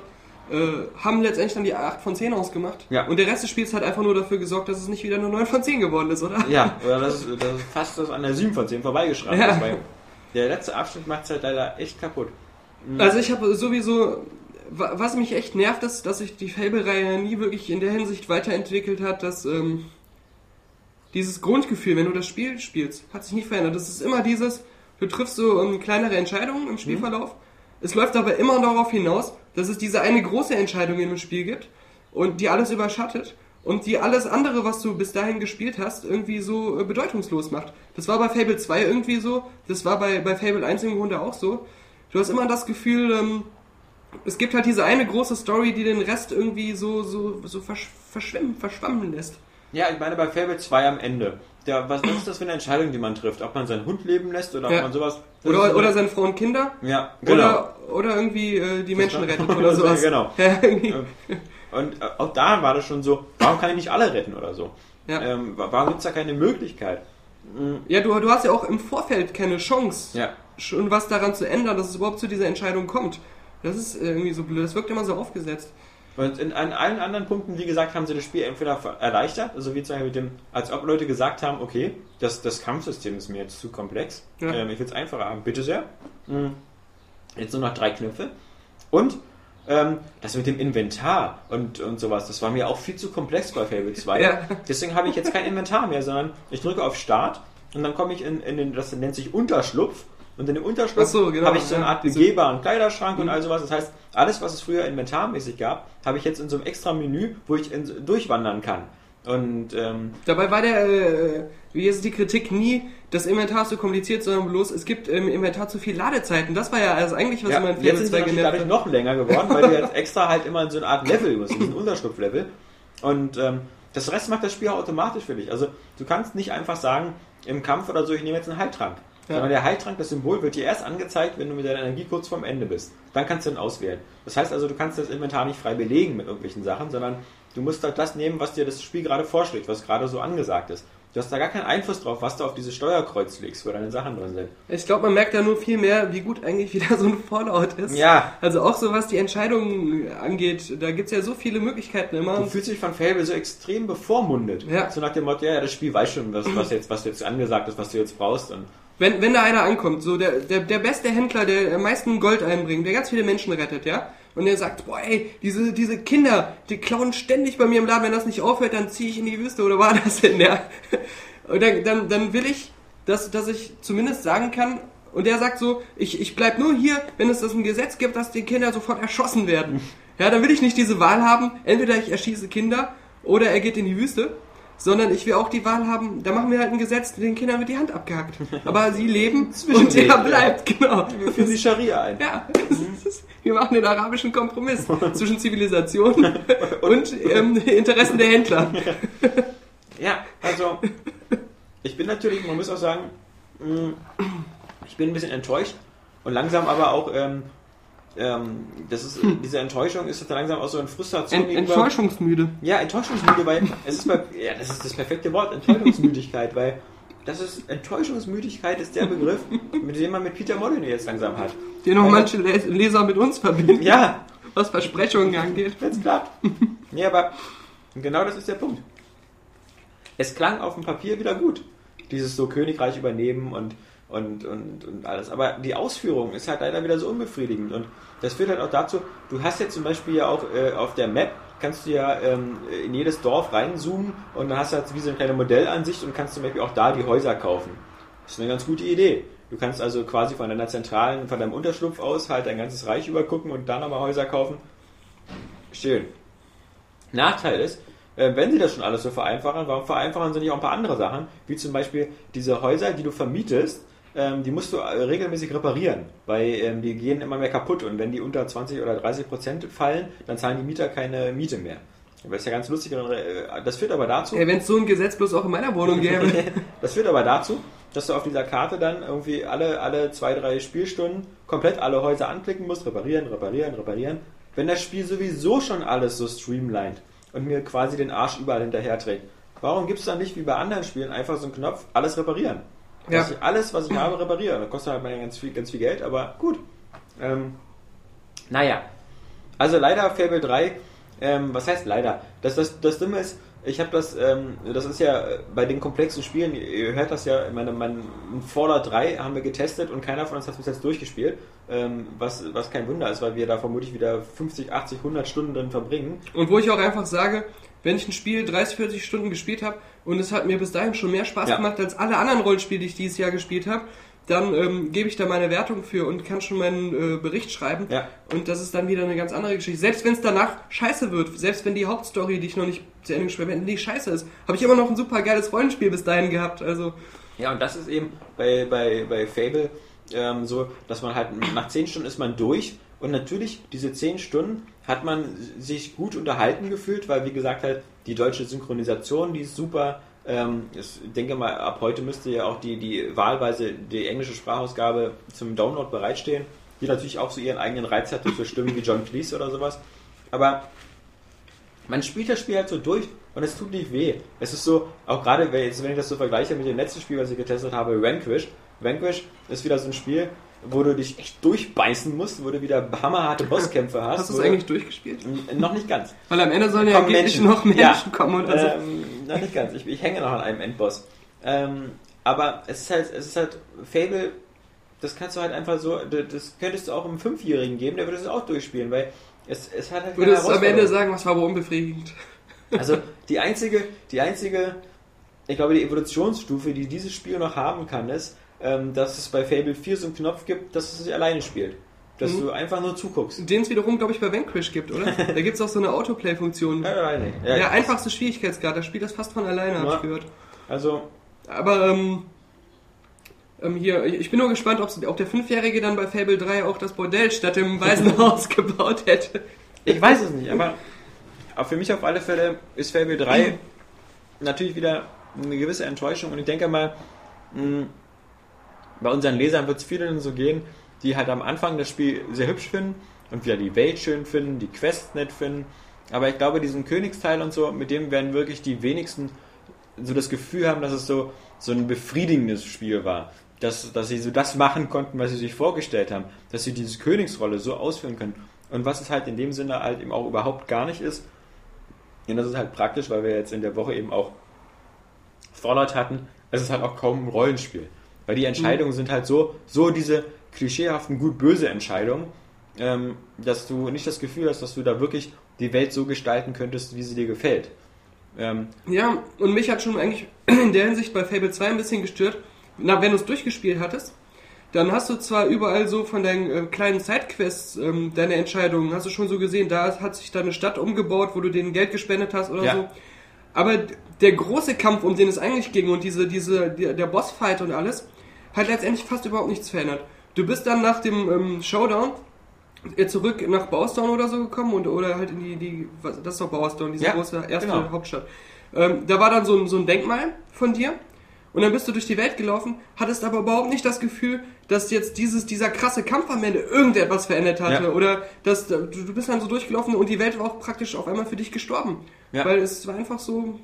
äh, haben letztendlich dann die 8 von 10 ausgemacht. Ja. Und der Rest des Spiels hat einfach nur dafür gesorgt, dass es nicht wieder eine 9 von 10 geworden ist, oder? Ja, oder das ist, das fast das an der 7 von 10 vorbeigeschrammt. Ja. ist, weil Der letzte Abschnitt macht es halt leider echt kaputt. Also ich habe sowieso, wa- was mich echt nervt, ist, dass sich die Fable-Reihe nie wirklich in der Hinsicht weiterentwickelt hat, dass ähm, dieses Grundgefühl, wenn du das Spiel spielst, hat sich nicht verändert. Das ist immer dieses, du triffst so ähm, kleinere Entscheidungen im Spielverlauf. Es läuft aber immer darauf hinaus, dass es diese eine große Entscheidung in dem Spiel gibt und die alles überschattet und die alles andere, was du bis dahin gespielt hast, irgendwie so äh, bedeutungslos macht. Das war bei Fable 2 irgendwie so, das war bei, bei Fable 1 im Grunde auch so. Du hast immer das Gefühl, ähm, es gibt halt diese eine große Story, die den Rest irgendwie so, so, so versch verschwimmen, verschwammen lässt. Ja, ich meine bei Fable 2 am Ende. Der, was, was ist das für eine Entscheidung, die man trifft? Ob man seinen Hund leben lässt oder Ja. ob man sowas. das Oder, oder seine Frau und Kinder. Ja, genau. Oder, oder irgendwie äh, die Menschen war- retten oder sowas. Genau. Ja, irgendwie. Und äh, auch da war das schon so, warum kann ich nicht alle retten oder so? Ja. Ähm, wa- warum gibt es da keine Möglichkeit? ja du, du hast ja auch im Vorfeld keine Chance, Ja. schon was daran zu ändern, dass es überhaupt zu dieser Entscheidung kommt. Das ist irgendwie so blöd. Das wirkt immer so aufgesetzt. Und in, an allen anderen Punkten, wie gesagt, haben sie das Spiel entweder erleichtert, also wie zum Beispiel mit dem, als ob Leute gesagt haben, okay, das, das Kampfsystem ist mir jetzt zu komplex, Ja. ähm, ich will es einfacher haben, bitte sehr. Mhm. Jetzt nur noch drei Knöpfe. Und ähm, das mit dem Inventar und, und sowas, das war mir auch viel zu komplex bei Fable 2. Ja. Deswegen habe ich jetzt kein Inventar mehr, sondern ich drücke auf Start und dann komme ich in, in den, das nennt sich Unterschlupf. Und in dem Unterschlupf so, genau, habe ich so eine. Art begehbaren Kleiderschrank und all sowas. Das heißt, alles, was es früher inventarmäßig gab, habe ich jetzt in so einem extra Menü, wo ich in, durchwandern kann. Und ähm, Dabei war der, äh, wie ist die Kritik nie, das Inventar ist so kompliziert, sondern bloß es gibt im Inventar zu viel Ladezeiten. Das war ja also eigentlich, was ja, immer in jetzt Fable sind sie 2 natürlich genervt dadurch noch länger geworden, weil du jetzt extra halt immer in so eine Art Level musst, in so ein Unterschlupflevel. Und ähm, das Rest macht das Spiel auch automatisch für dich. Also du kannst nicht einfach sagen, im Kampf oder so, ich nehme jetzt einen Heiltrank. Ja. Sondern der Heiltrank, das Symbol, wird dir erst angezeigt, wenn du mit deiner Energie kurz vorm Ende bist. Dann kannst du ihn auswählen. Das heißt also, du kannst das Inventar nicht frei belegen mit irgendwelchen Sachen, sondern du musst halt das nehmen, was dir das Spiel gerade vorschlägt, was gerade so angesagt ist. Du hast da gar keinen Einfluss drauf, was du auf dieses Steuerkreuz legst, wo deine Sachen drin sind. Ich glaube, man merkt da nur viel mehr, wie gut eigentlich wieder so ein Fallout ist. Ja. Also auch so was die Entscheidungen angeht, da gibt's ja so viele Möglichkeiten immer. Du fühlst dich von Fable so extrem bevormundet. Ja. So nach dem Motto, ja, ja, das Spiel weiß schon, was, was, jetzt, was jetzt angesagt ist, was du jetzt brauchst. Und Wenn, wenn da einer ankommt, so der, der, der beste Händler, der am meisten Gold einbringt, der ganz viele Menschen rettet, ja, und der sagt, boah, ey, diese, diese Kinder, die klauen ständig bei mir im Laden, wenn das nicht aufhört, dann ziehe ich in die Wüste, oder war das denn, ja? Und dann, dann, dann will ich, dass, dass ich zumindest sagen kann, und der sagt so, ich, ich bleib nur hier, wenn es das ein Gesetz gibt, dass die Kinder sofort erschossen werden. Ja, dann will ich nicht diese Wahl haben, entweder ich erschieße Kinder oder er geht in die Wüste, sondern ich will auch die Wahl haben, da machen wir halt ein Gesetz, den Kindern wird die Hand abgehackt. Aber sie leben und Zwischenweg, er ja. bleibt, genau. wir führen die Scharia ein. Ja, ist, wir machen den arabischen Kompromiss zwischen Zivilisation und ähm, Interessen der Händler. Ja, also ich bin natürlich, man muss auch sagen, mh, ich bin ein bisschen enttäuscht und langsam aber auch, ähm, ähm, das ist, diese Enttäuschung ist jetzt langsam auch so eine Frustration Ent Enttäuschungsmüde. Ja, enttäuschungsmüde, weil es ist bei, ja, das ist das perfekte Wort, Enttäuschungsmüdigkeit, weil das ist Enttäuschungsmüdigkeit ist der Begriff, mit dem man mit Peter Molyneux jetzt langsam hat. Den noch Weil- manche Les- Leser mit uns verbinden, Ja, was Versprechungen angeht. Jetzt klappt. nee, aber genau das ist der Punkt. Es klang auf dem Papier wieder gut. Dieses so Königreich übernehmen und, und, und, und alles. Aber die Ausführung ist halt leider wieder so unbefriedigend. Und das führt halt auch dazu, du hast jetzt zum Beispiel ja auch äh, auf der Map, kannst du ja ähm, in jedes Dorf reinzoomen und dann hast du halt wie so eine kleine Modellansicht und kannst zum Beispiel auch da die Häuser kaufen. Das ist eine ganz gute Idee. Du kannst also quasi von deiner zentralen, von deinem Unterschlupf aus halt dein ganzes Reich übergucken und da nochmal Häuser kaufen. Schön. Nachteil ist, äh, wenn sie das schon alles so vereinfachen, warum vereinfachen sie nicht auch ein paar andere Sachen, wie zum Beispiel diese Häuser, die du vermietest, ähm, die musst du äh, regelmäßig reparieren, weil ähm, die gehen immer mehr kaputt und wenn die unter 20 oder 30 Prozent fallen, dann zahlen die Mieter keine Miete mehr. Das ist ja ganz lustig. äh, Das führt aber dazu, Ey, wenn es so ein Gesetz bloß auch in meiner Wohnung gäbe. das führt aber dazu, dass du auf dieser Karte dann irgendwie alle, alle zwei, drei Spielstunden komplett alle Häuser anklicken musst, reparieren, reparieren, reparieren. Wenn das Spiel sowieso schon alles so streamlined und mir quasi den Arsch überall hinterher trägt, warum gibt es dann nicht wie bei anderen Spielen einfach so einen Knopf, alles reparieren? Ja. Dass ich alles, was ich habe, repariere. Das kostet halt mal ganz viel, ganz viel Geld, aber gut. Ähm, naja. Also leider Fable 3, ähm, was heißt leider? Das, das, das Dumme ist, ich habe das, ähm, das ist ja bei den komplexen Spielen, ihr hört das ja, meine, mein Fallout 3 haben wir getestet und keiner von uns hat es bis jetzt durchgespielt, ähm, was, was kein Wunder ist, weil wir da vermutlich wieder 50, 80, 100 Stunden drin verbringen. Und wo ich auch einfach sage, wenn ich ein Spiel 30, 40 Stunden gespielt habe und es hat mir bis dahin schon mehr Spaß Ja. gemacht als alle anderen Rollenspiele, die ich dieses Jahr gespielt habe, dann ähm, gebe ich da meine Wertung für und kann schon meinen äh, Bericht schreiben. Ja. Und das ist dann wieder eine ganz andere Geschichte. Selbst wenn es danach scheiße wird, selbst wenn die Hauptstory, die ich noch nicht zu Ende gespielt habe, die scheiße ist, habe ich immer noch ein super geiles Rollenspiel bis dahin gehabt. Also Ja, und das ist eben bei, bei, bei Fable ähm, so, dass man halt nach 10 Stunden ist man durch und natürlich diese 10 Stunden hat man sich gut unterhalten gefühlt, weil wie gesagt halt die deutsche Synchronisation, die ist super. Ähm, ich denke mal, ab heute müsste ja auch die, die wahlweise die englische Sprachausgabe zum Download bereitstehen, die natürlich auch so ihren eigenen Reiz hat durch so Stimmen wie John Cleese oder sowas. Aber man spielt das Spiel halt so durch und es tut nicht weh. Es ist so, auch gerade wenn ich das so vergleiche mit dem letzten Spiel, was ich getestet habe, Vanquish. Vanquish ist wieder so ein Spiel, wo du dich echt durchbeißen musst, wo du wieder hammerharte Bosskämpfe hast. hast du es eigentlich durchgespielt? Noch nicht ganz. Weil am Ende sollen ja Kommen Menschen. noch Menschen Ja. kommen und also. Ähm, noch nicht ganz. Ich, ich hänge noch an einem Endboss. Ähm, aber es ist halt, es ist halt Fable, das kannst du halt einfach so, das könntest du auch einem Fünfjährigen geben, der würde es auch durchspielen, weil es, es hat halt Würdest du am Ende sagen, was war aber unbefriedigend? Also die einzige, die einzige, ich glaube, die Evolutionsstufe, die dieses Spiel noch haben kann, ist, ähm, dass es bei Fable 4 so einen Knopf gibt, dass es sich alleine spielt. Dass Mhm. du einfach nur zuguckst. Den es wiederum, glaube ich, bei Vanquish gibt, oder? Da gibt es auch so eine Autoplay-Funktion. Ja, alleine. Der einfachste Schwierigkeitsgrad, da spielt das fast von alleine, habe Ja. ich gehört. Also, Aber ähm, ähm, hier, ich bin nur gespannt, ob der Fünfjährige dann bei Fable 3 auch das Bordell statt dem Waisenhaus gebaut hätte. ich weiß es nicht, aber, aber für mich auf alle Fälle ist Fable 3 natürlich wieder eine gewisse Enttäuschung und ich denke mal, mh, bei unseren Lesern wird es vielen so gehen, die halt am Anfang das Spiel sehr hübsch finden und wieder die Welt schön finden, die Quests nett finden. Aber ich glaube, diesen Königsteil und so, mit dem werden wirklich die wenigsten so das Gefühl haben, dass es so, so ein befriedigendes Spiel war. Dass, dass sie so das machen konnten, was sie sich vorgestellt haben. Dass sie diese Königsrolle so ausführen können. Und was es halt in dem Sinne halt eben auch überhaupt gar nicht ist. Und das ist halt praktisch, weil wir jetzt in der Woche eben auch Fallout hatten. Es ist halt auch kaum ein Rollenspiel. Weil die Entscheidungen sind halt so, so diese klischeehaften gut-böse Entscheidungen, ähm, dass du nicht das Gefühl hast, dass du da wirklich die Welt so gestalten könntest, wie sie dir gefällt. Ähm, Ja, und mich hat schon eigentlich in der Hinsicht bei Fable 2 ein bisschen gestört. Na, wenn du es durchgespielt hattest, dann hast du zwar überall so von deinen äh, kleinen Sidequests ähm, deine Entscheidungen, hast du schon so gesehen, da hat sich deine Stadt umgebaut, wo du denen Geld gespendet hast oder Ja. so. Aber der große Kampf, um den es eigentlich ging und diese, diese, der Bossfight und alles, hat letztendlich fast überhaupt nichts verändert. Du bist dann nach dem ähm, Showdown äh, zurück nach Baustown oder so gekommen und oder halt in die, die was, das ist doch Baustown, diese Ja, große erste genau. Hauptstadt. Ähm, da war dann so ein, so ein Denkmal von dir. Und dann bist du durch die Welt gelaufen, hattest aber überhaupt nicht das Gefühl, dass jetzt dieses, dieser krasse Kampf am Ende irgendetwas verändert hatte. Ja. Oder dass du, du bist dann so durchgelaufen und die Welt war auch praktisch auf einmal für dich gestorben. Ja. Weil es war einfach so.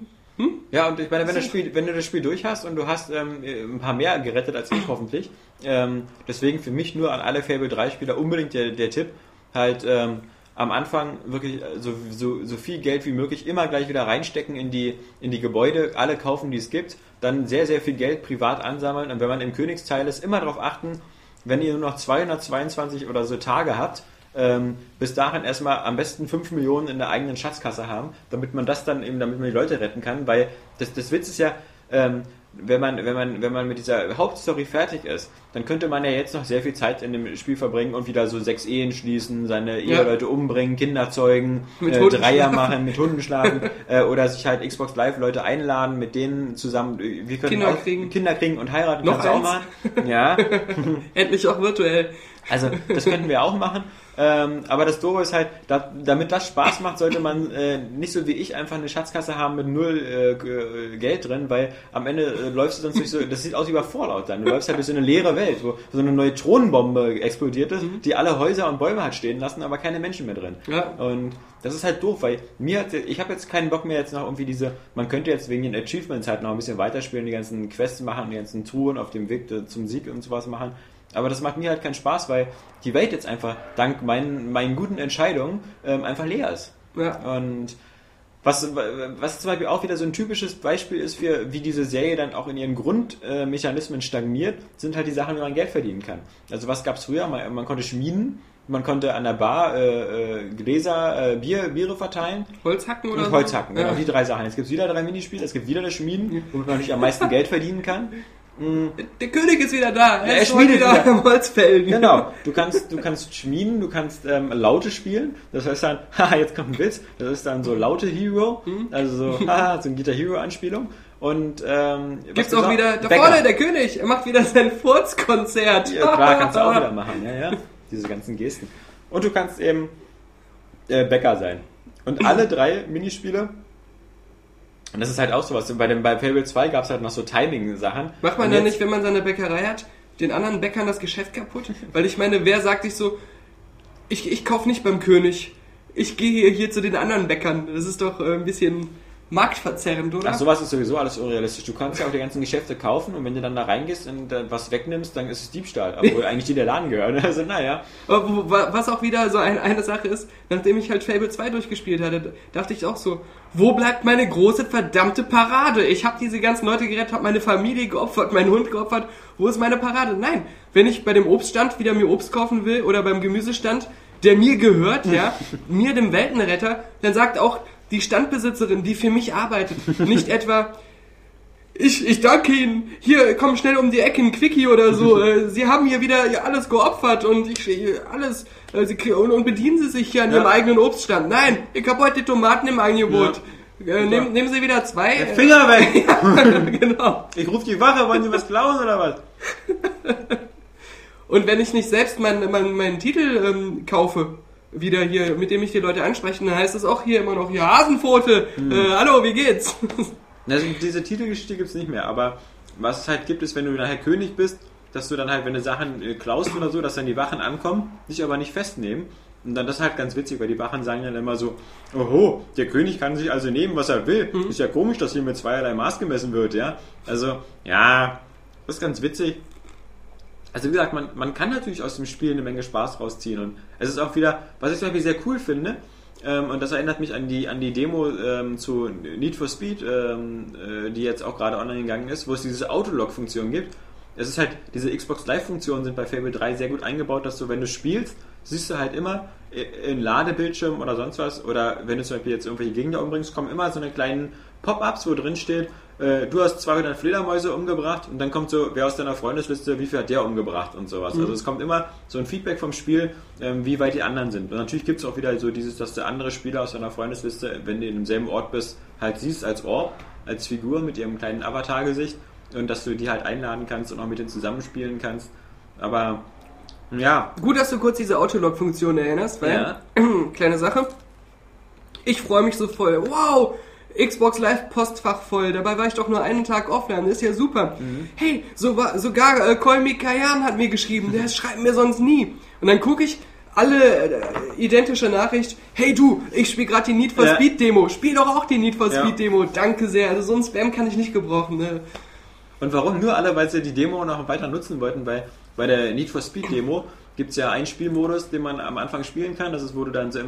Ja, und ich meine, wenn, das Spiel, wenn du das Spiel durch hast und du hast ähm, ein paar mehr gerettet als ich hoffentlich, ähm, deswegen für mich nur an alle Fable 3 Spieler unbedingt der, der Tipp, halt ähm, am Anfang wirklich äh, so, so, so viel Geld wie möglich immer gleich wieder reinstecken in die, in die Gebäude, alle kaufen, die es gibt, dann sehr, sehr viel Geld privat ansammeln und wenn man im Königsteil ist, immer darauf achten, wenn ihr nur noch 222 oder so Tage habt, ähm, bis dahin erstmal am besten 5 Millionen in der eigenen Schatzkasse haben, damit man das dann eben, damit man die Leute retten kann, weil das, das Witz ist ja, ähm, wenn man, wenn man, wenn man mit dieser Hauptstory fertig ist, dann könnte man ja jetzt noch sehr viel Zeit in dem Spiel verbringen und wieder so sechs Ehen schließen, seine Eheleute umbringen, Kinder zeugen, Mit äh, Dreier machen, mit Hunden schlafen, äh, oder sich halt Xbox Live Leute einladen, mit denen zusammen, äh, wir können Kinder auch, kriegen. Kinder kriegen und heiraten, Noch du auch eins. machen. Ja, Endlich auch virtuell. also das könnten wir auch machen. Ähm, aber das Doofe ist halt, da, damit das Spaß macht, sollte man äh, nicht so wie ich einfach eine Schatzkasse haben mit null äh, G- Geld drin, weil am Ende äh, läufst du dann durch so, das sieht aus wie bei Fallout dann. Du läufst halt durch so eine leere Welt, wo so eine Neutronenbombe explodiert ist, die alle Häuser und Bäume hat stehen lassen, aber keine Menschen mehr drin. Ja. Und das ist halt doof, weil mir hat, ich habe jetzt keinen Bock mehr jetzt noch irgendwie diese, man könnte jetzt wegen den Achievements halt noch ein bisschen weiterspielen, die ganzen Quests machen, die ganzen Touren auf dem Weg äh, zum Sieg und sowas machen. Aber das macht mir halt keinen Spaß, weil die Welt jetzt einfach dank meinen, meinen guten Entscheidungen ähm, einfach leer ist. Ja. Und was, was zum Beispiel auch wieder so ein typisches Beispiel ist für, wie diese Serie dann auch in ihren Grundmechanismen stagniert, sind halt die Sachen, wie man Geld verdienen kann. Also was gab es früher? Man, man konnte schmieden, man konnte an der Bar äh, äh, Gläser, äh, Bier, Biere verteilen Holzhacken oder und so? Holzhacken. Genau, Ja. die drei Sachen. Jetzt gibt es wieder drei Minispiele, es gibt wieder das Schmieden, womit man natürlich am meisten Geld verdienen kann. Der König ist wieder da. Er, er schmiedet wieder am Holzfällen. Genau, du kannst, du kannst schmieden, du kannst ähm, Laute spielen. Das heißt dann, haha, jetzt kommt ein Witz. Das ist dann so Laute Hero, Mhm. also so, haha, so ein Guitar Hero Anspielung. Und ähm, gibt's auch wieder, da Bäcker. vorne der König, er macht wieder sein Furzkonzert. Ja, klar, kannst du auch wieder machen, ja, ja. Diese ganzen Gesten. Und du kannst eben äh, Bäcker sein. Und alle drei Minispiele, und das ist halt auch sowas, bei dem bei Fable 2 gab es halt noch so Timing-Sachen. Macht man Und dann nicht, wenn man seine Bäckerei hat, den anderen Bäckern das Geschäft kaputt? Weil ich meine, wer sagt sich so, ich, ich kaufe nicht beim König, ich gehe hier, hier zu den anderen Bäckern. Das ist doch äh, ein bisschen marktverzerrend, oder? Ach, sowas ist sowieso alles unrealistisch. Du kannst ja auch die ganzen Geschäfte kaufen und wenn du dann da reingehst und was wegnimmst, dann ist es Diebstahl, obwohl eigentlich die der Laden gehören. Also naja. Aber Was auch wieder so ein, eine Sache ist, nachdem ich halt Fable 2 durchgespielt hatte, dachte ich auch so, wo bleibt meine große verdammte Parade? Ich habe diese ganzen Leute gerettet, habe meine Familie geopfert, meinen Hund geopfert. Wo ist meine Parade? Nein, wenn ich bei dem Obststand wieder mir Obst kaufen will oder beim Gemüsestand, der mir gehört, ja, mir dem Weltenretter, dann sagt auch die Standbesitzerin, die für mich arbeitet, nicht etwa ich, ich danke Ihnen. Hier, komm schnell um die Ecke ein Quickie oder so. Äh, Sie haben hier wieder ja, alles geopfert und ich alles äh, und, und bedienen Sie sich hier an Ja. Ihrem eigenen Obststand. Nein, ich habe heute Tomaten im Angebot. Äh, nehmen, nehmen Sie wieder zwei. Äh, Finger weg! genau. Ich rufe die Wache, wollen Sie was klauen oder was? Und wenn ich nicht selbst meinen meinen meinen Titel ähm, kaufe, wieder hier, mit dem ich die Leute anspreche, dann heißt es auch hier immer noch, ja, Hasenpfote, äh, hallo, wie geht's? Also diese Titelgeschichte gibt es nicht mehr, aber was es halt gibt, ist, wenn du nachher König bist, dass du dann halt, wenn du Sachen äh, klaust oder so, dass dann die Wachen ankommen, dich aber nicht festnehmen. Und dann das ist halt ganz witzig, weil die Wachen sagen dann immer so, oho, der König kann sich also nehmen, was er will. Ist ja komisch, dass hier mit zweierlei Maß gemessen wird, ja. Also, ja, das ist ganz witzig. Also wie gesagt, man, man kann natürlich aus dem Spiel eine Menge Spaß rausziehen. Und es ist auch wieder, was ich zum Beispiel sehr cool finde, ähm, und das erinnert mich an die, an die Demo ähm, zu Need for Speed, ähm, äh, die jetzt auch gerade online gegangen ist, wo es diese Autolog-Funktion gibt. Es ist halt, diese Xbox Live-Funktionen sind bei Fable 3 sehr gut eingebaut, dass du, wenn du spielst, siehst du halt immer i- in Ladebildschirm oder sonst was, oder wenn du zum Beispiel jetzt irgendwelche Gegner umbringst, kommen immer so eine kleinen Pop-ups, wo drin steht, äh, du hast 200 Fledermäuse umgebracht und dann kommt so, wer aus deiner Freundesliste, wie viel hat der umgebracht und sowas. Also es kommt immer so ein Feedback vom Spiel, ähm, wie weit die anderen sind. Und natürlich gibt es auch wieder so dieses, dass du andere Spieler aus deiner Freundesliste, wenn du in demselben Ort bist, halt siehst als Orb, als Figur mit ihrem kleinen Avatar-Gesicht und dass du die halt einladen kannst und auch mit denen zusammenspielen kannst. Aber ja, Gut, dass du kurz diese Autolog-Funktion erinnerst, weil, Ja. kleine Sache, ich freue mich so voll. Wow, Xbox Live Postfach voll, dabei war ich doch nur einen Tag offline, ist ja super. Hey, so war, sogar äh, Me Kayan hat mir geschrieben, der schreibt mir sonst nie. Und dann gucke ich, alle äh, identische Nachricht, hey du, ich spiele gerade die Need for Ja. Speed Demo, spiel doch auch die Need for Ja. Speed Demo, danke sehr. Also so ein Spam kann ich nicht gebrauchen. Ne? Und warum? Nur alle, weil sie die Demo noch weiter nutzen wollten. Bei, bei der Need for Speed Demo gibt es ja einen Spielmodus, den man am Anfang spielen kann. Das ist, wo du dann so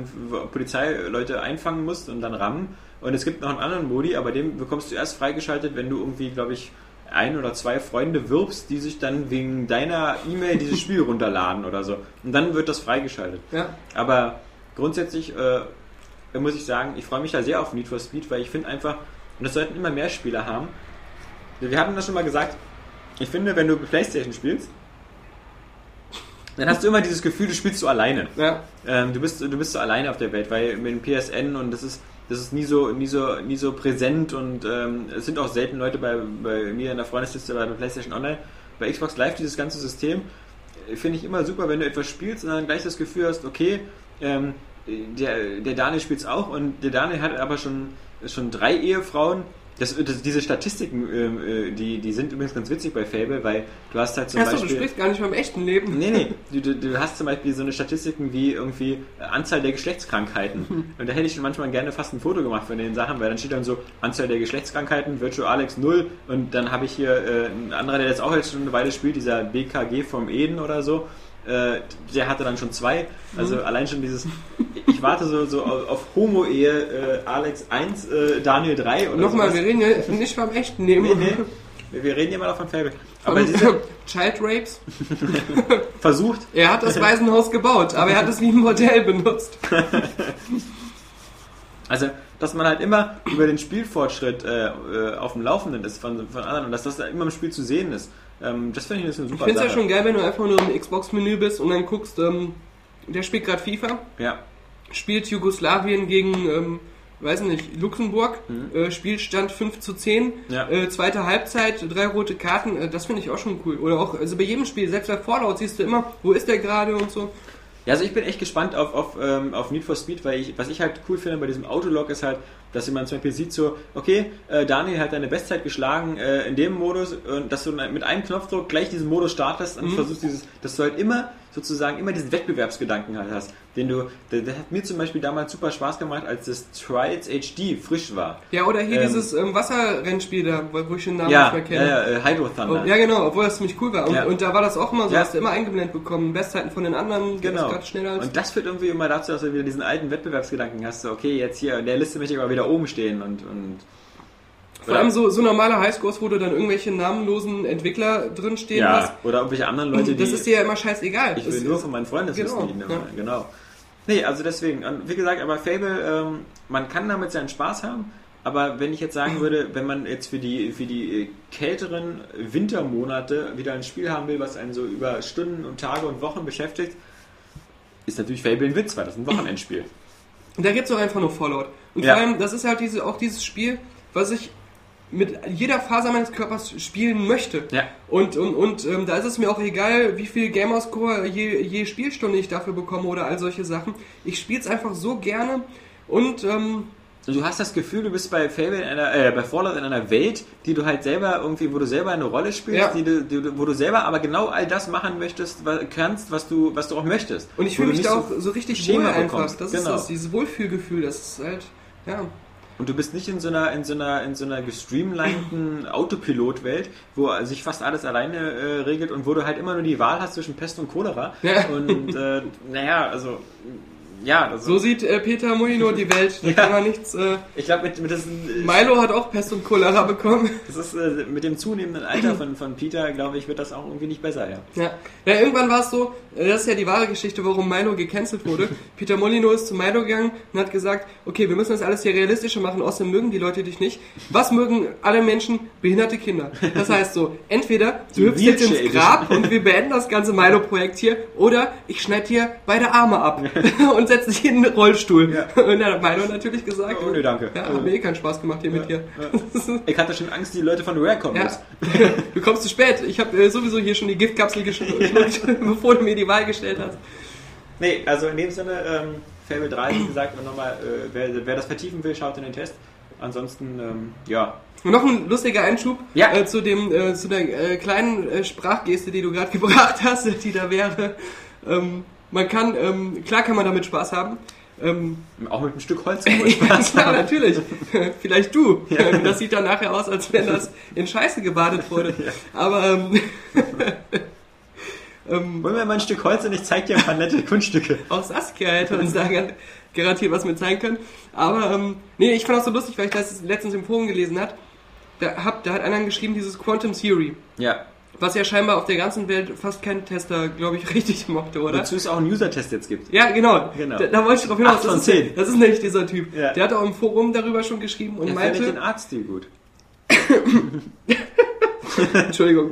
Polizeileute einfangen musst und dann rammen. Und es gibt noch einen anderen Modi, aber den bekommst du erst freigeschaltet, wenn du irgendwie, glaube ich, ein oder zwei Freunde wirbst, die sich dann wegen deiner E-Mail dieses Spiel runterladen oder so. Und dann wird das freigeschaltet. Ja. Aber grundsätzlich äh, muss ich sagen, ich freue mich da sehr auf Need for Speed, weil ich finde einfach, und das sollten immer mehr Spieler haben. Wir hatten das schon mal gesagt, ich finde, wenn du Playstation spielst, dann hast du immer dieses Gefühl, du spielst so alleine. Ja. Ähm, du, bist, du bist so alleine auf der Welt, weil mit dem PSN und das ist, das ist nie so, nie so, nie so präsent und ähm, es sind auch selten Leute bei, bei mir in der Freundesliste bei PlayStation Online. Bei Xbox Live dieses ganze System äh, finde ich immer super, wenn du etwas spielst und dann gleich das Gefühl hast, okay, ähm, der, der Daniel spielt es auch und der Daniel hat aber schon, schon drei Ehefrauen. Das, das, diese Statistiken, ähm, äh, die, die sind übrigens ganz witzig bei Fable, weil du hast halt zum Achso, du Beispiel... sprichst gar nicht vom echten Leben. Nee, nee, du, du, du hast zum Beispiel so eine Statistiken wie irgendwie äh, Anzahl der Geschlechtskrankheiten. Und da hätte ich schon manchmal gerne fast ein Foto gemacht von den Sachen, weil dann steht dann so Anzahl der Geschlechtskrankheiten, Virtual Alex 0 und dann habe ich hier äh, ein anderer, der jetzt auch jetzt schon eine Weile spielt, dieser BKG vom Eden oder so. Äh, der hatte dann schon zwei. Also allein schon dieses, ich warte so, so auf Homo-Ehe äh, Alex 1, äh, Daniel 3 oder Nochmal, sowas. wir reden ja nicht vom echten Leben. Nee, nee. Wir- reden ja mal von Fable. Aber Aber diese Child Rapes? versucht, Er hat das Waisenhaus gebaut, aber er hat es wie ein Modell benutzt. Also, dass man halt immer über den Spielfortschritt äh, äh, auf dem Laufenden ist von, von anderen und dass das da immer im Spiel zu sehen ist. Ähm, das finde ich eine Ich super finde es ja schon geil, wenn du einfach nur im Xbox-Menü bist und dann guckst, ähm, der spielt gerade FIFA, ja. spielt Jugoslawien gegen, ähm, weiß nicht, Luxemburg, äh, Spielstand 5 zu 10, Mhm. Ja. äh, zweite Halbzeit, drei rote Karten, äh, das finde ich auch schon cool. Oder auch, also bei jedem Spiel, selbst bei Fallout siehst du immer, wo ist der gerade und so. Ja, also ich bin echt gespannt auf, auf, ähm, auf Need for Speed, weil ich, was ich halt cool finde bei diesem Autolog ist halt, dass man zum Beispiel sieht so, okay, äh, Daniel hat deine Bestzeit geschlagen äh, in dem Modus und dass du mit einem Knopfdruck gleich diesen Modus startest und versuchst dieses, dass du halt immer sozusagen immer diesen Wettbewerbsgedanken halt hast, den du, der, der hat mir zum Beispiel damals super Spaß gemacht, als das Trials HD frisch war. Ja, oder hier Ähm. dieses ähm, Wasserrennspiel da, wo ich den Namen Ja, nicht ja, mehr kenne. ja, äh, Hydro Thunder. Oh, ja, genau, obwohl das ziemlich cool war. Und, Ja. und da war das auch immer so, Ja. hast du immer eingeblendet bekommen, Bestzeiten von den anderen, Genau. gerade schneller als Und das führt irgendwie immer dazu, dass du wieder diesen alten Wettbewerbsgedanken hast. So, okay, jetzt hier in der Liste möchte ich aber wieder oben stehen und. und Vor allem so, so normale Highscores, wo du dann irgendwelche namenlosen Entwickler drin stehen ja, hast. oder irgendwelche anderen Leute, die. Das ist dir ja immer scheißegal. ich will Es nur ist- von meinen Freundeslisten Genau, dienen. ja. immer, Genau. Nee, also deswegen. Wie gesagt, aber Fable, ähm, man kann damit seinen Spaß haben. Aber wenn ich jetzt sagen würde, wenn man jetzt für die, für die äh, kälteren Wintermonate wieder ein Spiel haben will, was einen so über Stunden und Tage und Wochen beschäftigt, ist natürlich Fable ein Witz, weil das ein Wochenendspiel. Und da gibt's doch einfach nur Fallout. Und Ja. vor allem, das ist halt diese, auch dieses Spiel, was ich mit jeder Faser meines Körpers spielen möchte. Ja. Und, und, und ähm, da ist es mir auch egal, wie viel Gamerscore je, je Spielstunde ich dafür bekomme oder all solche Sachen. Ich spiele es einfach so gerne und ähm, Und du hast das Gefühl, du bist bei Fable in einer, äh, bei Fallout in einer Welt, die du halt selber irgendwie, wo du selber eine Rolle spielst, Ja. die du, die, wo du selber aber genau all das machen möchtest, wa- kannst, was du, was du auch möchtest. und ich fühle mich da so auch so richtig Schema wohl einfach. Das ist Genau. das, dieses Wohlfühlgefühl, das ist halt, ja. Und du bist nicht in so einer, in so einer, in so einer gestreamlinten Autopilot-Welt, wo sich fast alles alleine äh, regelt und wo du halt immer nur die Wahl hast zwischen Pest und Cholera. Ja. Und äh, naja, also ja, So sieht äh, Peter Molino die Welt. Da kann man nichts. Äh, ich glaube, mit, mit diesem, Milo hat auch Pest und Cholera bekommen. das ist äh, mit dem zunehmenden Alter von, von Peter, glaube ich, wird das auch irgendwie nicht besser, ja. Ja. ja, irgendwann war es so, äh, das ist ja die wahre Geschichte, warum Milo gecancelt wurde. Peter Molino ist zu Milo gegangen und hat gesagt, okay, wir müssen das alles hier realistischer machen, außerdem mögen die Leute dich nicht. Was mögen alle Menschen? Behinderte Kinder. Das heißt so, entweder du hüpfst jetzt ins Grab und wir beenden das ganze Milo-Projekt hier, oder ich schneide dir beide Arme ab und setze dich in den Rollstuhl. Und dann hat Milo natürlich gesagt, Oh, nee, danke. ja, hat mir eh keinen Spaß gemacht hier mit dir. Ich hatte schon Angst, die Leute von Rare kommen Ja. Du kommst zu spät. Ich habe äh, sowieso hier schon die Giftkapsel geschluckt, bevor du mir die Wahl gestellt hast. Nee, also in dem Sinne, ähm, Fable 3, wie gesagt, nochmal, äh, wer, wer das vertiefen will, schaut in den Test. ansonsten, ähm, ja. Und noch ein lustiger Einschub Ja. äh, zu dem äh, zu der äh, kleinen äh, Sprachgeste, die du gerade gebracht hast, die da wäre. Ähm, man kann, ähm, klar kann man damit Spaß haben. Ähm, Auch mit einem Stück Holz kann man Spaß ja, haben. natürlich. Vielleicht du. Ähm, Das sieht dann nachher aus, als wenn das in Scheiße gebadet wurde. Aber ähm, ähm, Wollen wir mal ein Stück Holz und ich zeig dir ein paar nette Kunststücke. auch Saskia hätte uns da gar- garantiert was mit zeigen können. Aber ähm, nee, ich fand das so lustig, weil ich das letztens im Forum gelesen hat. Da, hab, da hat einer geschrieben, dieses Quantum Theory. Ja. Was ja scheinbar auf der ganzen Welt fast kein Tester, glaube ich, richtig mochte, oder? Wozu es auch einen User-Test jetzt gibt. Ja, genau. Genau. Da, da wollte ich drauf hinaus. Acht von das, ist, zehn. das ist nämlich dieser Typ. Ja. Der hat auch im Forum darüber schon geschrieben und Ich finde meinte, den Artstil gut. Entschuldigung,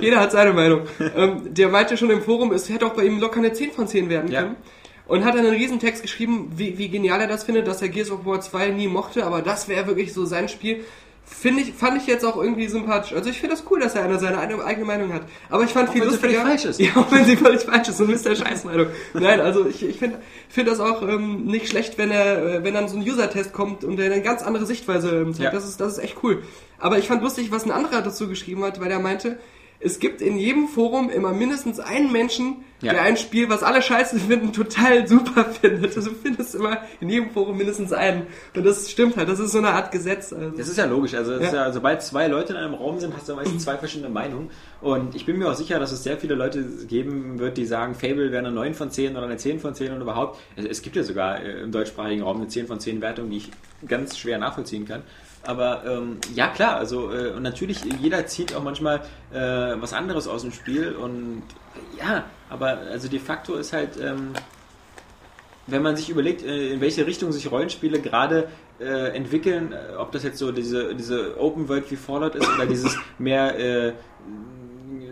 jeder hat seine Meinung. Ähm, der meinte schon im Forum, es hätte auch bei ihm locker eine 10 von 10 werden Ja. können. Und hat dann einen riesen Text geschrieben, wie, wie genial er das findet, dass er Gears of War 2 nie mochte, aber das wäre wirklich so sein Spiel. Finde ich, fand ich jetzt auch irgendwie sympathisch. Also ich finde das cool, dass er einer seine eine- eigene Meinung hat. Aber ich fand Auch viel wenn sie lustiger. völlig falsch ist. Ja, auch wenn sie völlig falsch ist und Mr. Scheißmeinung. Nein, also ich, ich finde find das auch ähm, nicht schlecht, wenn er, äh, wenn dann so ein User-Test kommt und der eine ganz andere Sichtweise ähm, zeigt. Ja. Das ist, das ist echt cool. Aber ich fand lustig, was ein anderer dazu geschrieben hat, weil er meinte, es gibt in jedem Forum immer mindestens einen Menschen, Ja. der ein Spiel, was alle scheiße finden, total super findet. Also du findest immer in jedem Forum mindestens einen. Und das stimmt halt. Das ist so eine Art Gesetz. Also. Das ist ja logisch. Also, Ja. ja, sobald zwei Leute in einem Raum sind, hast du meistens zwei verschiedene Meinungen. Und ich bin mir auch sicher, dass es sehr viele Leute geben wird, die sagen, Fable wäre eine 9 von 10 oder eine 10 von 10 und überhaupt. Es, es gibt ja sogar äh, im deutschsprachigen Raum eine 10 von 10 Wertung, die ich ganz schwer nachvollziehen kann. Aber ähm, ja klar, also äh, natürlich, jeder zieht auch manchmal äh, was anderes aus dem Spiel und ja, aber also de facto ist halt, ähm, wenn man sich überlegt, äh, in welche Richtung sich Rollenspiele gerade äh, entwickeln, äh, ob das jetzt so diese, diese Open World wie Fallout ist oder dieses mehr äh,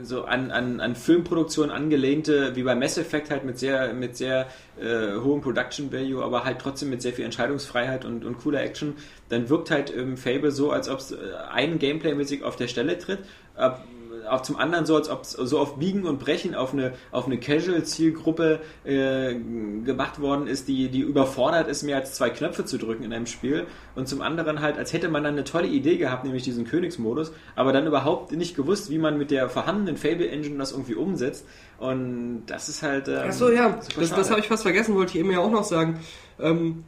so an, an, an Filmproduktion angelehnte, wie bei Mass Effect halt mit sehr, mit sehr äh, hohem Production Value, aber halt trotzdem mit sehr viel Entscheidungsfreiheit und, und cooler Action, dann wirkt halt ähm, Fable so, als ob es äh, ein Gameplay-mäßig auf der Stelle tritt. Ab, auch zum anderen so, als ob es so auf Biegen und Brechen auf eine, auf eine Casual-Zielgruppe äh, gemacht worden ist, die, die überfordert ist, mehr als zwei Knöpfe zu drücken in einem Spiel. Und zum anderen halt, als hätte man dann eine tolle Idee gehabt, nämlich diesen Königsmodus, aber dann überhaupt nicht gewusst, wie man mit der vorhandenen Fable-Engine das irgendwie umsetzt. Und das ist halt. Ähm, Ach so, ja, das, das habe ich fast vergessen, wollte ich eben ja auch noch sagen. Ähm,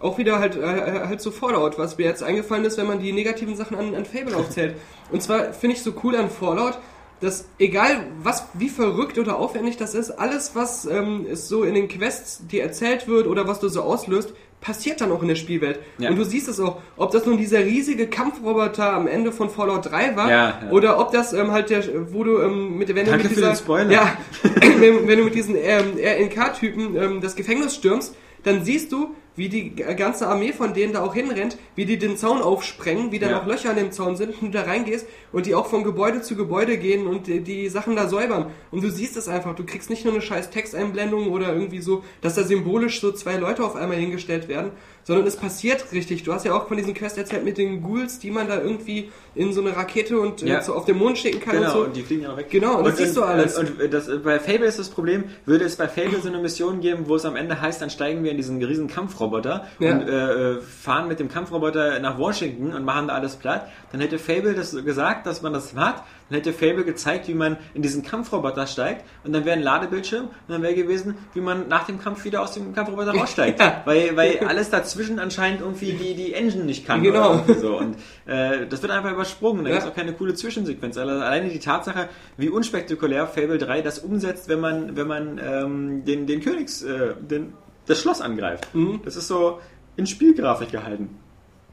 auch wieder halt, äh, halt so Fallout, was mir jetzt eingefallen ist, wenn man die negativen Sachen an, an Fable aufzählt. Und zwar finde ich so cool an Fallout, dass egal was, wie verrückt oder aufwendig das ist, alles was ähm, ist so in den Quests dir erzählt wird oder was du so auslöst, passiert dann auch in der Spielwelt. Ja. Und du siehst es auch, ob das nun dieser riesige Kampfroboter am Ende von Fallout 3 war Ja, ja. oder ob das ähm, halt der, wo du ähm, mit, wenn du Danke mit für dieser, ja, wenn, wenn du mit diesen ähm, RNK-Typen ähm, das Gefängnis stürmst, dann siehst du, wie die g- ganze Armee von denen da auch hinrennt, wie die den Zaun aufsprengen, wie da Ja. noch Löcher an dem Zaun sind und du da reingehst und die auch von Gebäude zu Gebäude gehen und die, die Sachen da säubern. Und du siehst es einfach, du kriegst nicht nur eine scheiß Texteinblendung oder irgendwie so, dass da symbolisch so zwei Leute auf einmal hingestellt werden, sondern es passiert richtig. Du hast ja auch von diesen Quest erzählt mit den Ghouls, die man da irgendwie in so eine Rakete und äh, Ja. so auf den Mond schicken kann Genau, und so. und die fliegen ja noch weg. Genau, und das siehst du alles. Und, und das, bei Fable ist das Problem, würde es bei Fable so eine Mission geben, wo es am Ende heißt, dann steigen wir in diesen riesen Kampfroboter Ja. und äh, fahren mit dem Kampfroboter nach Washington und machen da alles platt, dann hätte Fable das gesagt, dass man das hat, dann hätte Fable gezeigt, wie man in diesen Kampfroboter steigt und dann wäre ein Ladebildschirm und dann wäre gewesen, wie man nach dem Kampf wieder aus dem Kampfroboter raussteigt. Ja. Weil, weil alles dazwischen anscheinend irgendwie die, die Engine nicht kann. Genau. So. Und äh, das wird einfach übersprungen. Da Ja. gibt es auch keine coole Zwischensequenz. Also alleine die Tatsache, wie unspektakulär Fable 3 das umsetzt, wenn man, wenn man ähm, den, den Königs, äh, den, das Schloss angreift. Mhm. Das ist so in Spielgrafik gehalten.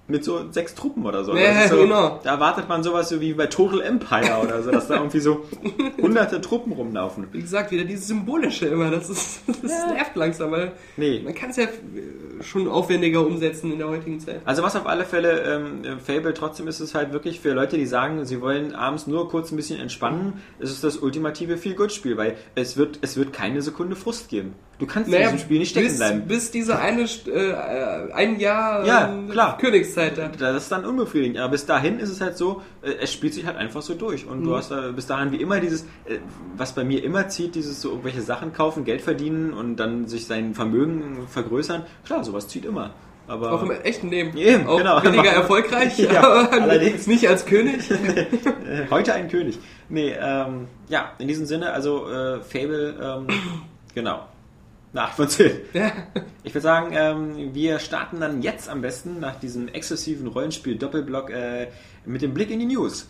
Mit so sechs Truppen oder so. Ja, so genau. Da erwartet man sowas so wie bei Total Empire oder so, dass da irgendwie so hunderte Truppen rumlaufen. Wie gesagt, wieder dieses Symbolische immer, das ist, das nervt langsam, weil Nee. man kann es ja äh, schon aufwendiger umsetzen in der heutigen Zeit. Also was auf alle Fälle ähm, Fable trotzdem ist es halt wirklich für Leute, die sagen, sie wollen abends nur kurz ein bisschen entspannen, ist es das ultimative Feel-Good-Spiel, weil es wird, es wird keine Sekunde Frust geben. Du kannst in diesem Spiel nicht stecken bis, bleiben. bis diese eine, äh, ein Jahr Ja, ähm, klar. Königszeit da. Das ist dann unbefriedigend. Aber bis dahin ist es halt so, äh, es spielt sich halt einfach so durch. Und Mhm. du hast da bis dahin wie immer dieses, äh, was bei mir immer zieht, dieses so irgendwelche Sachen kaufen, Geld verdienen und dann sich sein Vermögen vergrößern. Klar, sowas zieht immer. Aber Auch im echten Leben. Eben, auch genau. weniger erfolgreich, Ja, aber allerdings. nicht als König. Heute ein König. Nee, ähm, ja, in diesem Sinne, also äh, Fable, ähm, genau. Eine 8 von 10. Ja. Ich würde sagen, ähm, wir starten dann jetzt am besten nach diesem exklusiven Rollenspiel-Doppelblock äh, mit dem Blick in die News.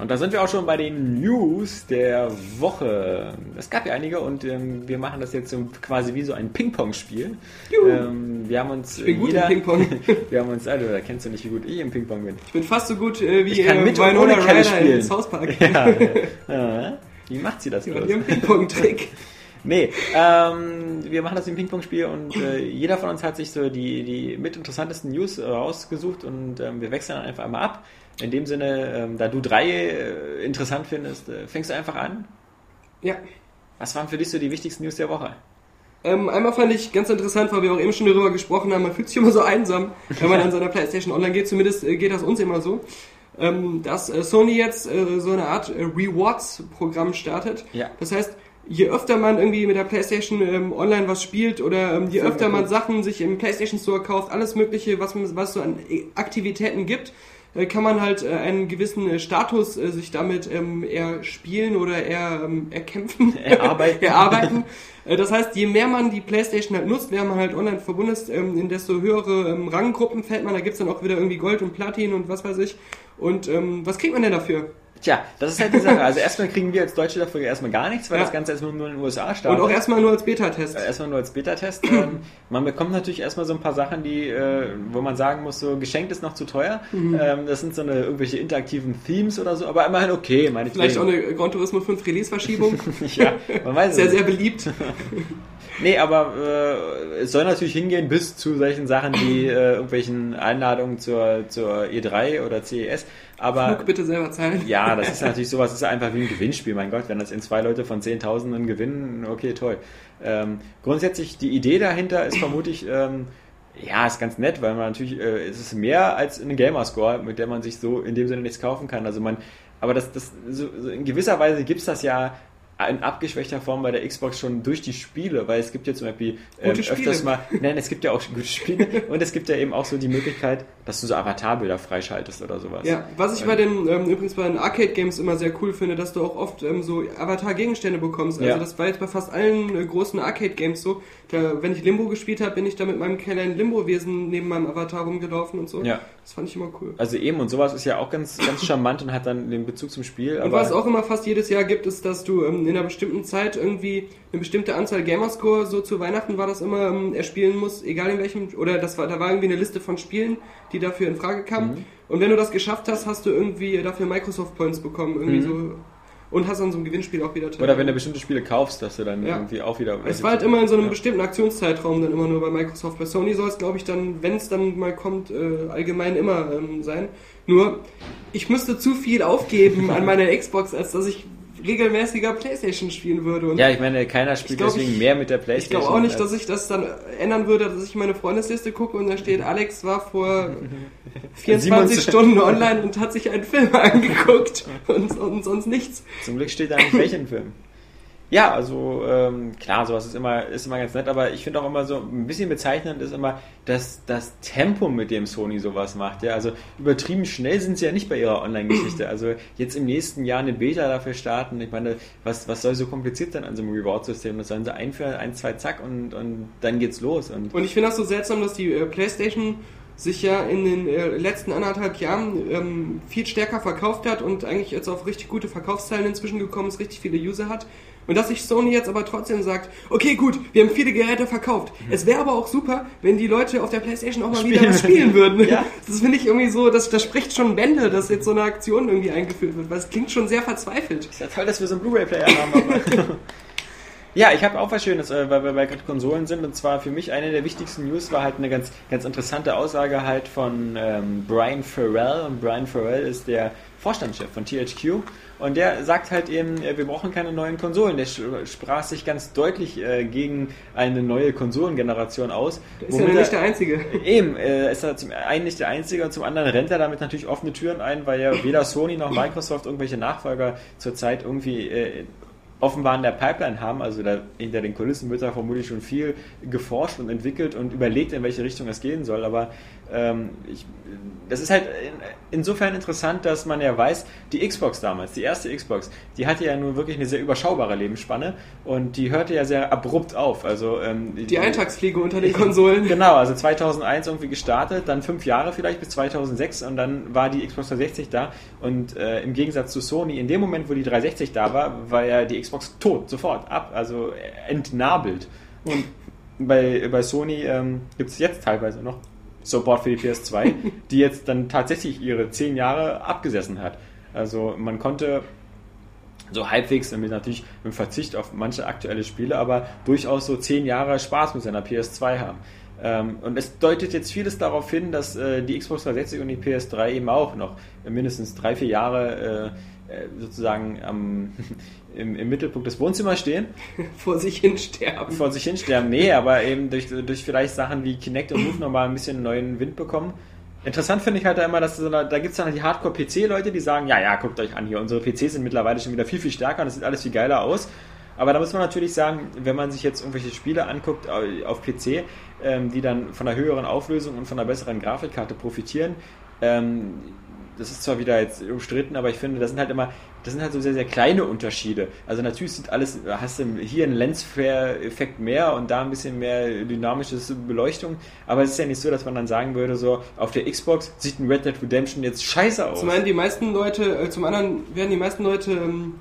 Und da sind wir auch schon bei den News der Woche. Es gab ja einige und ähm, wir machen das jetzt so quasi wie so ein Ping-Pong-Spiel. Ähm, wir haben uns Ich bin gut jeder, im Ping-Pong. wir haben uns, also, da kennst du nicht, wie gut ich im Ping-Pong bin. Ich bin fast so gut äh, wie Ich kann äh, mit Winona ohne Ryder spielen. in South Park. Ja, ja. Wie macht sie das Mit bloß? ihrem Ping-Pong-Trick. Nee, ähm, wir machen das im Ping-Pong-Spiel und äh, jeder von uns hat sich so die, die mit interessantesten News äh, rausgesucht und ähm, wir wechseln dann einfach einmal ab. In dem Sinne, ähm, da du drei äh, interessant findest, äh, fängst du einfach an. Ja. Was waren für dich so die wichtigsten News der Woche? Ähm, einmal fand ich ganz interessant, weil wir auch eben schon darüber gesprochen haben, man fühlt sich immer so einsam, wenn man an seiner Playstation online geht. Zumindest äh, geht das uns immer so. Ähm, dass äh, Sony jetzt äh, so eine Art äh, Rewards-Programm startet. Ja. Das heißt, je öfter man irgendwie mit der Playstation ähm, online was spielt oder ähm, je öfter man Sachen sich im Playstation Store kauft, alles mögliche, was, man- was so an Aktivitäten gibt, kann man halt äh, einen gewissen äh, Status äh, sich damit ähm, erspielen oder er, ähm, erkämpfen, Erarbeiten. erarbeiten. Äh, Das heißt, je mehr man die Playstation halt nutzt, während man halt online verbunden ist, ähm, in desto höhere ähm, Ranggruppen fällt man. Da gibt's dann auch wieder irgendwie Gold und Platin und was weiß ich. Und ähm, was kriegt man denn dafür? Tja, das ist halt die Sache. Also erstmal kriegen wir als Deutsche dafür erstmal gar nichts, weil Ja. das Ganze erstmal nur in den USA startet. Und auch erstmal nur als Beta-Test. Äh, Erstmal nur als Beta-Test. ähm, man bekommt natürlich erstmal so ein paar Sachen, die, äh, wo man sagen muss, so geschenkt ist noch zu teuer. Mhm. Ähm, das sind so eine irgendwelche interaktiven Themes oder so, aber immerhin okay, meine Vielleicht auch eine Gran Turismo 5 Release-Verschiebung. Ja, man weiß Sehr, es. sehr beliebt. Nee, aber äh, es soll natürlich hingehen bis zu solchen Sachen wie äh, irgendwelchen Einladungen zur, zur E3 oder CES. Aber Flug bitte selber zahlen. ja, das ist natürlich sowas, das ist einfach wie ein Gewinnspiel. Mein Gott, wenn das in zwei Leute von Zehntausenden gewinnen, okay, toll. Ähm, grundsätzlich, die Idee dahinter ist vermutlich, ähm, ja, ist ganz nett, weil man natürlich, äh, es ist mehr als eine Gamerscore, mit der man sich so in dem Sinne nichts kaufen kann. Also man, aber das, das, so, so in gewisser Weise gibt's das ja in abgeschwächter Form bei der Xbox schon durch die Spiele, weil es gibt ja zum Beispiel ähm, öfters mal, nein, es gibt ja auch gute Spiele und es gibt ja eben auch so die Möglichkeit, dass du so Avatarbilder freischaltest oder sowas. Ja, was ich bei den, ähm, übrigens bei den Arcade-Games immer sehr cool finde, dass du auch oft ähm, so Avatar-Gegenstände bekommst. Also Ja. das war jetzt bei fast allen äh, großen Arcade-Games so. Da, wenn ich Limbo gespielt habe, bin ich da mit meinem kleinen Limbo-Wesen neben meinem Avatar rumgelaufen und so. Ja. Das fand ich immer cool. Also eben, und sowas ist ja auch ganz, ganz charmant und hat dann den Bezug zum Spiel. Und was auch immer fast jedes Jahr gibt, ist, dass du ähm, in einer bestimmten Zeit irgendwie eine bestimmte Anzahl Gamerscore, so zu Weihnachten war das immer, ähm, erspielen musst, egal in welchem, oder das war, da war irgendwie eine Liste von Spielen, die dafür in Frage kamen. Mhm. Und wenn du das geschafft hast, hast du irgendwie dafür Microsoft Points bekommen, irgendwie so, und hast an so einem Gewinnspiel auch wieder Mhm. Oder wenn du bestimmte Spiele kaufst, dass du dann Ja. irgendwie auch wieder. es war halt immer in so einem Ja. bestimmten Aktionszeitraum dann immer nur bei Microsoft. Bei Sony soll es, glaube ich, dann, wenn es dann mal kommt, äh, allgemein immer ähm, sein. Nur, ich müsste zu viel aufgeben an meiner Xbox, als dass ich regelmäßiger Playstation spielen würde. Und Ja, ich meine, keiner spielt Ich glaub, deswegen ich- mehr mit der ich Playstation. glaube auch nicht, dass ich das dann ändern würde, dass ich meine Freundesliste gucke und da steht, Alex war vor 24 Stunden online und hat sich einen Film angeguckt und, und sonst nichts. Zum Glück steht da nicht welchen Film. Ja, also ähm, klar, sowas ist immer, ist immer ganz nett, aber ich finde auch immer so ein bisschen bezeichnend ist immer das, das Tempo, mit dem Sony sowas macht. Ja, also übertrieben schnell sind sie ja nicht bei ihrer Online-Geschichte. Also jetzt im nächsten Jahr eine Beta dafür starten. Ich meine, was, was soll so kompliziert sein an so einem Reward-System? Das sollen sie einführen, ein, zwei, zack und, und dann geht's los. Und Und ich finde das so seltsam, dass die äh, PlayStation sich ja in den äh, letzten anderthalb Jahren ähm, viel stärker verkauft hat und eigentlich jetzt auf richtig gute Verkaufszahlen inzwischen gekommen ist, richtig viele User hat. Und dass sich Sony jetzt aber trotzdem sagt, okay gut, wir haben viele Geräte verkauft. Es wäre aber auch super, wenn die Leute auf der Playstation auch mal wieder Spielen. was spielen würden. Ja. Das finde ich irgendwie so, das, das spricht schon Bände, dass jetzt so eine Aktion irgendwie eingeführt wird, weil es klingt schon sehr verzweifelt. Ist ja toll, dass wir so einen Blu-ray-Player haben. Ja, ich habe auch was Schönes, äh, weil wir bei gerade Konsolen sind. Und zwar für mich eine der wichtigsten News war halt eine ganz, ganz interessante Aussage halt von ähm, Brian Farrell. Und Brian Farrell ist der Vorstandschef von THQ. Und der sagt halt eben, äh, wir brauchen keine neuen Konsolen. Der sprach sich ganz deutlich äh, gegen eine neue Konsolengeneration aus. Ist ja nicht er- der Einzige. Eben, äh, ist er zum einen nicht der Einzige und zum anderen rennt er damit natürlich offene Türen ein, weil ja weder Sony noch Microsoft irgendwelche Nachfolger zurzeit irgendwie äh, offenbar in der Pipeline haben. Also da hinter den Kulissen wird da vermutlich schon viel geforscht und entwickelt und überlegt, in welche Richtung es gehen soll. Aber ich, das ist halt in, insofern interessant, dass man ja weiß, die Xbox damals, die erste Xbox, die hatte ja nur wirklich eine sehr überschaubare Lebensspanne und die hörte ja sehr abrupt auf. Also ähm, Die Eintagsfliege unter den Konsolen. Genau, also 2001 irgendwie gestartet, dann fünf Jahre vielleicht bis 2006 und dann war die Xbox 360 da und äh, im Gegensatz zu Sony, in dem Moment, wo die 360 da war, war ja die Xbox tot, sofort ab, also entnabelt. Und bei, bei Sony ähm, gibt es jetzt teilweise noch Support für die PS2, die jetzt dann tatsächlich ihre zehn Jahre abgesessen hat. Also man konnte so halbwegs, mit natürlich mit Verzicht auf manche aktuelle Spiele, aber durchaus so zehn Jahre Spaß mit seiner PS2 haben. Ähm, und es deutet jetzt vieles darauf hin, dass äh, die Xbox 360 und die PS3 eben auch noch mindestens drei, vier Jahre äh, sozusagen am, im, im Mittelpunkt des Wohnzimmers stehen Vor sich hin sterben. vor sich hin sterben. Nee, aber eben durch, durch vielleicht Sachen wie Kinect und Move nochmal ein bisschen neuen Wind bekommen. Interessant finde ich halt da immer, dass so eine, da gibt es dann die Hardcore-PC-Leute, die sagen, ja, ja, guckt euch an hier, unsere PCs sind mittlerweile schon wieder viel, viel stärker und das sieht alles viel geiler aus. Aber da muss man natürlich sagen, wenn man sich jetzt irgendwelche Spiele anguckt äh, auf PC, ähm, die dann von einer höheren Auflösung und von einer besseren Grafikkarte profitieren, ähm, das ist zwar wieder jetzt umstritten, aber ich finde, das sind halt immer, das sind halt so sehr, sehr kleine Unterschiede. Also natürlich sieht alles, hast du hier einen Lensflare-Effekt mehr und da ein bisschen mehr dynamische Beleuchtung, aber es ist ja nicht so, dass man dann sagen würde, so auf der Xbox sieht ein Red Dead Redemption jetzt scheiße aus. Zum einen die meisten Leute, äh, zum anderen werden die meisten Leute ähm,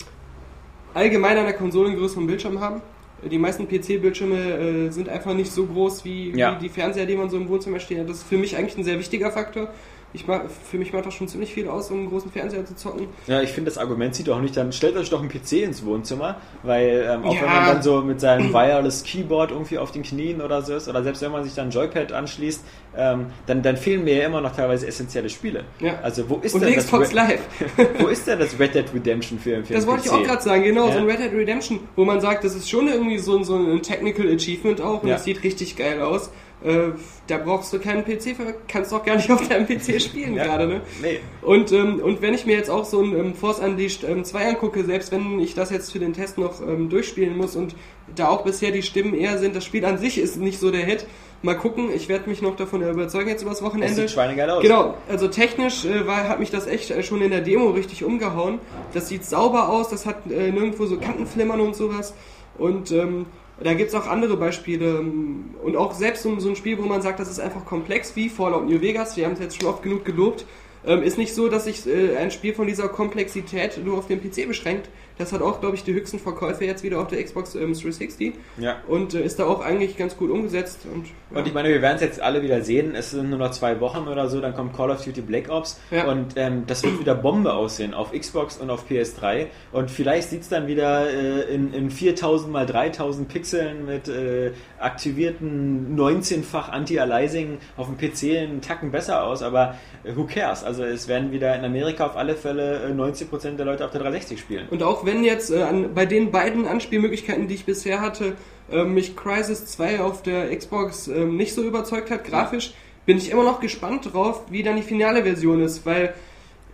allgemein an der Konsole einen größeren Bildschirm haben. Die meisten PC-Bildschirme äh, sind einfach nicht so groß wie, Ja. wie die Fernseher, die man so im Wohnzimmer stehen hat. Das ist für mich eigentlich ein sehr wichtiger Faktor. Ich mag, für mich macht das schon ziemlich viel aus, um einen großen Fernseher zu zocken. Ja, ich finde das Argument zieht auch nicht, dann stellt euch doch einen PC ins Wohnzimmer, weil ähm, auch Ja. wenn man dann so mit seinem Wireless Keyboard irgendwie auf den Knien oder so ist, oder selbst wenn man sich dann ein Joypad anschließt, ähm, dann, dann fehlen mir ja immer noch teilweise essentielle Spiele. Ja. Also wo ist Und denn das Xbox Red- Live. wo ist denn das Red Dead Redemption für, für Das wollte ich auch gerade sagen, genau, Ja. so ein Red Dead Redemption, wo man sagt, das ist schon irgendwie so, ein- so ein Technical Achievement auch und das sieht richtig geil aus. Äh, da brauchst du keinen PC für, kannst doch gar nicht auf deinem PC spielen Ja. gerade, ne? Nee. Und, ähm, und wenn ich mir jetzt auch so ein ähm, Force Unleashed ähm, 2 angucke, selbst wenn ich das jetzt für den Test noch ähm, durchspielen muss und da auch bisher die Stimmen eher sind, das Spiel an sich ist nicht so der Hit. Mal gucken, ich werde mich noch davon überzeugen jetzt übers Es Wochenende. sieht schweinegeil aus. Genau, also technisch äh, war, hat mich das echt äh, schon in der Demo richtig umgehauen. Das sieht sauber aus, das hat äh, nirgendwo so Kantenflimmern und sowas. Und ähm, da gibt's auch andere Beispiele. ähm, Und auch selbst so, so ein Spiel, wo man sagt, das ist einfach komplex, wie Fallout New Vegas, wir haben es jetzt schon oft genug gelobt, ähm, ist nicht so, dass sich äh, ein Spiel von dieser Komplexität nur auf den PC beschränkt. Das hat auch, glaube ich, die höchsten Verkäufe jetzt wieder auf der Xbox ähm, 360 Ja. und äh, ist da auch eigentlich ganz gut umgesetzt. Und. Und ich meine, wir werden es jetzt alle wieder sehen. Es sind nur noch zwei Wochen oder so, dann kommt Call of Duty Black Ops Ja. und ähm, das wird wieder Bombe aussehen auf Xbox und auf PS3. Und vielleicht sieht es dann wieder äh, in, in 4000 mal 3000 Pixeln mit äh, aktivierten 19-fach Anti-Aliasing auf dem PC einen Tacken besser aus, aber äh, who cares? Also es werden wieder in Amerika auf alle Fälle äh, 90% der Leute auf der 360 spielen. Und auch wenn jetzt äh, an, bei den beiden Anspielmöglichkeiten, die ich bisher hatte, äh, mich Crisis 2 auf der Xbox ähm, nicht so überzeugt hat, grafisch, bin ich immer noch gespannt drauf, wie dann die finale Version ist, weil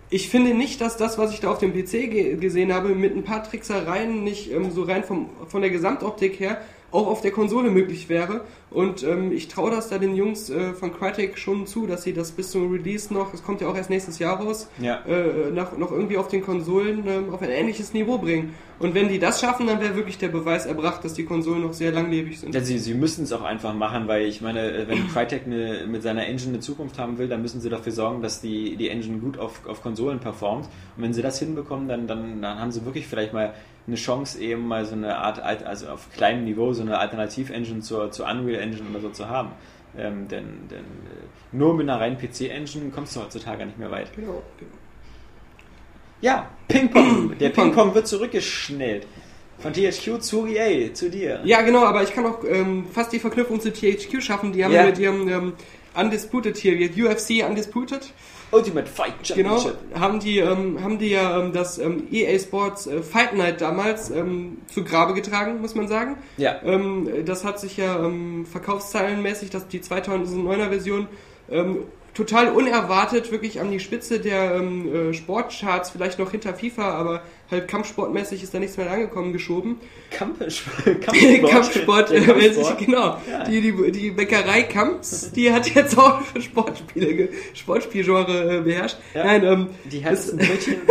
ich finde nicht, dass das, was ich da auf dem PC ge gesehen habe, mit ein paar Tricksereien nicht ähm, so rein vom, von der Gesamtoptik her auch auf der Konsole möglich wäre. Und ähm, ich traue das da den Jungs äh, von Crytek schon zu, dass sie das bis zum Release noch, es kommt ja auch erst nächstes Jahr raus, Ja. äh, noch, noch irgendwie auf den Konsolen ähm, auf ein ähnliches Niveau bringen. Und wenn die das schaffen, dann wäre wirklich der Beweis erbracht, dass die Konsolen noch sehr langlebig sind. Ja, sie, sie müssen es auch einfach machen, weil ich meine, äh, wenn Crytek eine, mit seiner Engine eine Zukunft haben will, dann müssen sie dafür sorgen, dass die, die Engine gut auf, auf Konsolen performt. Und wenn sie das hinbekommen, dann, dann, dann haben sie wirklich vielleicht mal eine Chance, eben mal so eine Art, also auf kleinem Niveau, so eine Alternativ-Engine zur, zur Unreal Engine oder so zu haben. Ähm, denn denn äh, nur mit einer reinen PC-Engine kommst du heutzutage nicht mehr weit. Genau, genau. Ja, Ping-Pong. Der Ping-Pong. Wird zurückgeschnellt. Von THQ zu EA, zu dir. Ja, genau, aber ich kann auch ähm, fast die Verknüpfung zu THQ schaffen. Die haben, Ja. die haben ähm, Undisputed hier, UFC Undisputed. Ultimate Fight Genau, Championship. haben die, ähm, haben die ja ähm, das ähm, EA Sports äh, Fight Night damals ähm, zu Grabe getragen, muss man sagen. Ja. Ähm, das hat sich ja ähm, verkaufszahlenmäßig, dass die 2009er Version ähm, total unerwartet wirklich an die Spitze der ähm, äh, Sportcharts, vielleicht noch hinter FIFA, aber halt kampfsportmäßig ist da nichts mehr angekommen geschoben. Kampfsport. Kampfsport, äh, Kampfsport. genau. Die, die, die Bäckerei Kamps, die hat jetzt auch Sportspiele, ge- Sportspielgenre äh, beherrscht. Ja. Nein, ähm, Die härtesten Brötchen.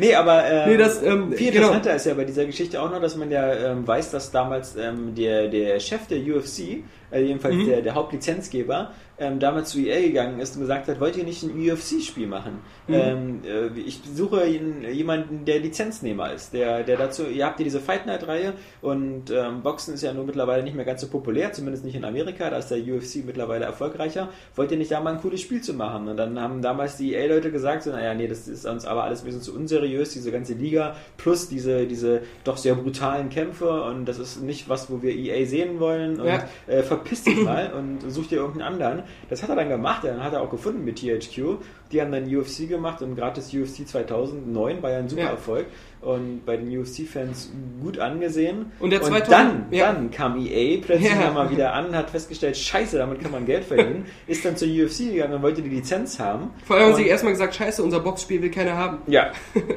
Nee, aber ähm, Nee, das, ähm, viel genau. interessanter ist ja bei dieser Geschichte auch noch, dass man ja ähm, weiß, dass damals ähm, der, der Chef der UFC, äh, jedenfalls Mhm. der, der Hauptlizenzgeber, ähm, damals zu EA gegangen ist und gesagt hat, wollt ihr nicht ein UFC-Spiel machen? Mhm. Ähm, äh, ich suche jemanden, der Lizenznehmer ist, der, der dazu, ihr habt ja diese Fight Night-Reihe und ähm, Boxen ist ja nun mittlerweile nicht mehr ganz so populär, zumindest nicht in Amerika, da ist der UFC mittlerweile erfolgreicher. Wollt ihr nicht da mal ein cooles Spiel zu machen? Und dann haben damals die EA-Leute gesagt, so, naja, nee, das ist uns aber alles ein bisschen zu unseriös, diese ganze Liga, plus diese, diese doch sehr brutalen Kämpfe und das ist nicht was, wo wir EA sehen wollen und Ja. äh, verpiss dich mal und such dir irgendeinen anderen. Das hat er dann gemacht, dann hat er auch gefunden mit THQ. Die haben dann UFC gemacht und gerade das UFC 2009 war ja ein super Ja. Erfolg und bei den UFC-Fans gut angesehen. Und der 2000 dann, ja. dann kam EA plötzlich Ja. mal wieder an, hat festgestellt, scheiße, damit kann man Geld verdienen, ist dann zur UFC gegangen und wollte die Lizenz haben. vor allem haben Und- sie erstmal gesagt, scheiße, unser Boxspiel will keiner haben. ja.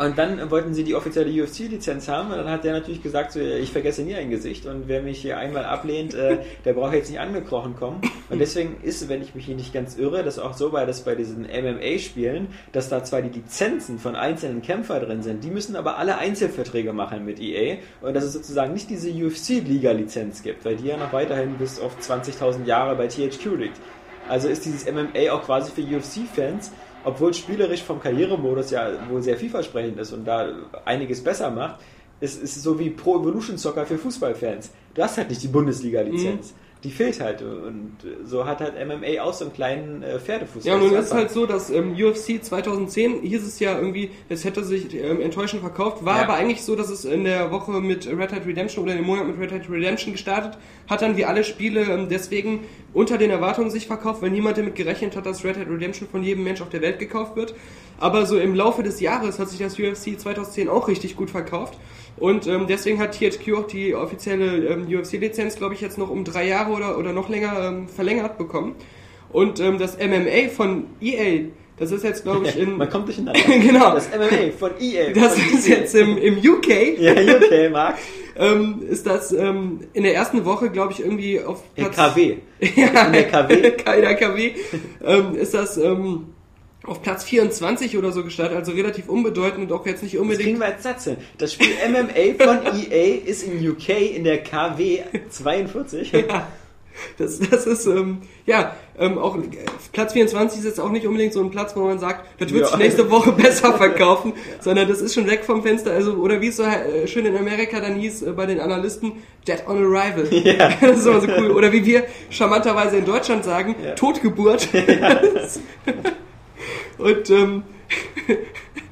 Und dann wollten sie die offizielle UFC-Lizenz haben und dann hat der natürlich gesagt, so, ich vergesse nie ein Gesicht und wer mich hier einmal ablehnt, äh, der braucht jetzt nicht angekrochen kommen. Und deswegen ist, wenn ich mich hier nicht ganz irre, das auch so bei, dass bei diesen MMA-Spielen, dass da zwar die Lizenzen von einzelnen Kämpfer drin sind, die müssen aber alle Einzelverträge machen mit EA und dass es sozusagen nicht diese UFC-Liga-Lizenz gibt, weil die ja noch weiterhin bis auf 20.000 Jahre bei THQ liegt. Also ist dieses MMA auch quasi für UFC-Fans, obwohl spielerisch vom Karrieremodus ja wohl sehr vielversprechend ist und da einiges besser macht, es ist so wie Pro Evolution Soccer für Fußballfans. Du hast halt nicht die Bundesliga-Lizenz. Die fehlt halt und so hat halt MMA auch so einen kleinen äh, Pferdefuß. Ja, nun ist es halt so, dass ähm, UFC 2010 hieß es ja irgendwie, es hätte sich ähm, enttäuschend verkauft, war Ja. aber eigentlich so, dass es in der Woche mit Red Hat Redemption oder im Monat mit Red Hat Redemption gestartet hat, dann wie alle Spiele ähm, deswegen unter den Erwartungen sich verkauft, weil niemand damit gerechnet hat, dass Red Hat Redemption von jedem Mensch auf der Welt gekauft wird. Aber so im Laufe des Jahres hat sich das UFC 2010 auch richtig gut verkauft. Und ähm, deswegen hat THQ auch die offizielle ähm, UFC-Lizenz, glaube ich, jetzt noch um drei Jahre oder, oder noch länger ähm, verlängert bekommen. Und ähm, das MMA von EA, das ist jetzt, glaube ich, in. Man kommt durcheinander. Genau. Das MMA von EA. das von ist jetzt im, im UK. Ja, UK, Marc. Ähm, ist das ähm, in der ersten Woche, glaube ich, irgendwie auf In Platz. KW. ja, In der KW. in der KW. ähm, ist das ähm, auf Platz 24 oder so gestartet, also relativ unbedeutend und auch jetzt nicht Das kriegen unbedingt. wir als Satz hin. Das Spiel MMA von EA ist in UK in der KW 42. Das, das ist, ähm, ja, ähm, auch äh, Platz 24 ist jetzt auch nicht unbedingt so ein Platz, wo man sagt, das wird Ja. sich nächste Woche besser verkaufen, sondern das ist schon weg vom Fenster. Also, oder wie es so äh, schön in Amerika dann hieß äh, bei den Analysten, Dead on Arrival. Ja. Das ist immer so cool. Oder wie wir charmanterweise in Deutschland sagen, Ja. Totgeburt. Und ähm,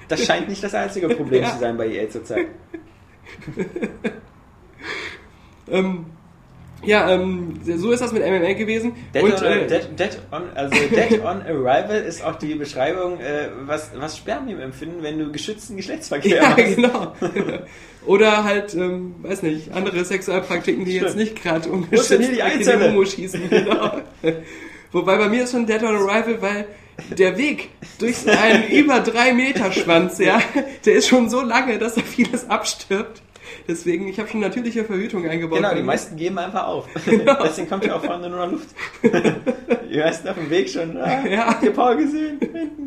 Das scheint nicht das einzige Problem Ja. zu sein bei EA zurzeit. ähm, ja, ähm, so ist das mit MMA gewesen. Dead, und on, äh, dead, dead on, also Dead on Arrival ist auch die Beschreibung, äh, was, was Spermien empfinden, wenn du geschützten Geschlechtsverkehr Ja, machst. genau. Oder halt, ähm, weiß nicht, andere Sexualpraktiken, die jetzt nicht gerade die in die? Homo schießen. Genau. Wobei bei mir ist schon Dead on Arrival, weil der Weg durch einen über drei Meter Schwanz, ja, der ist schon so lange, dass da vieles abstirbt. Deswegen, ich habe schon natürliche Verhütung eingebaut. Genau, die meisten geben einfach auf. Genau. Deswegen kommt ja auch vorne nur noch Luft. die meisten auf dem Weg schon, ah, Ja. habt ihr Paul gesehen?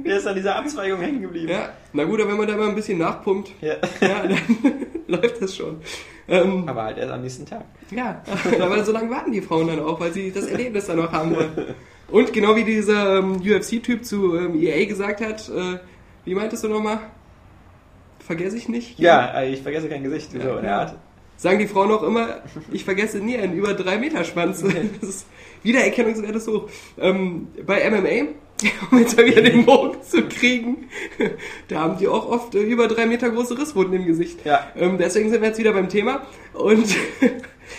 Der ist an dieser Abzweigung hängen geblieben. Ja, na gut, aber wenn man da mal ein bisschen nachpumpt, Ja. ja, dann läuft das schon. Ähm, Aber halt erst am nächsten Tag. Ja, aber so lange warten die Frauen dann auch, weil sie das Erlebnis dann noch haben wollen. Und genau wie dieser ähm, UFC-Typ zu ähm, EA gesagt hat, äh, wie meintest du nochmal? Vergesse ich nicht? Ja, äh, ich vergesse kein Gesicht. So Ja, in der ja. Art. Sagen die Frauen auch immer, ich vergesse nie einen über drei Meter Schwanz. Das ist Wiedererkennungswert ist hoch. Ähm, bei MMA, um jetzt mal wieder den Bogen zu kriegen, da haben die auch oft äh, über drei Meter große Risswunden im Gesicht. Ja. Ähm, deswegen sind wir jetzt wieder beim Thema. Und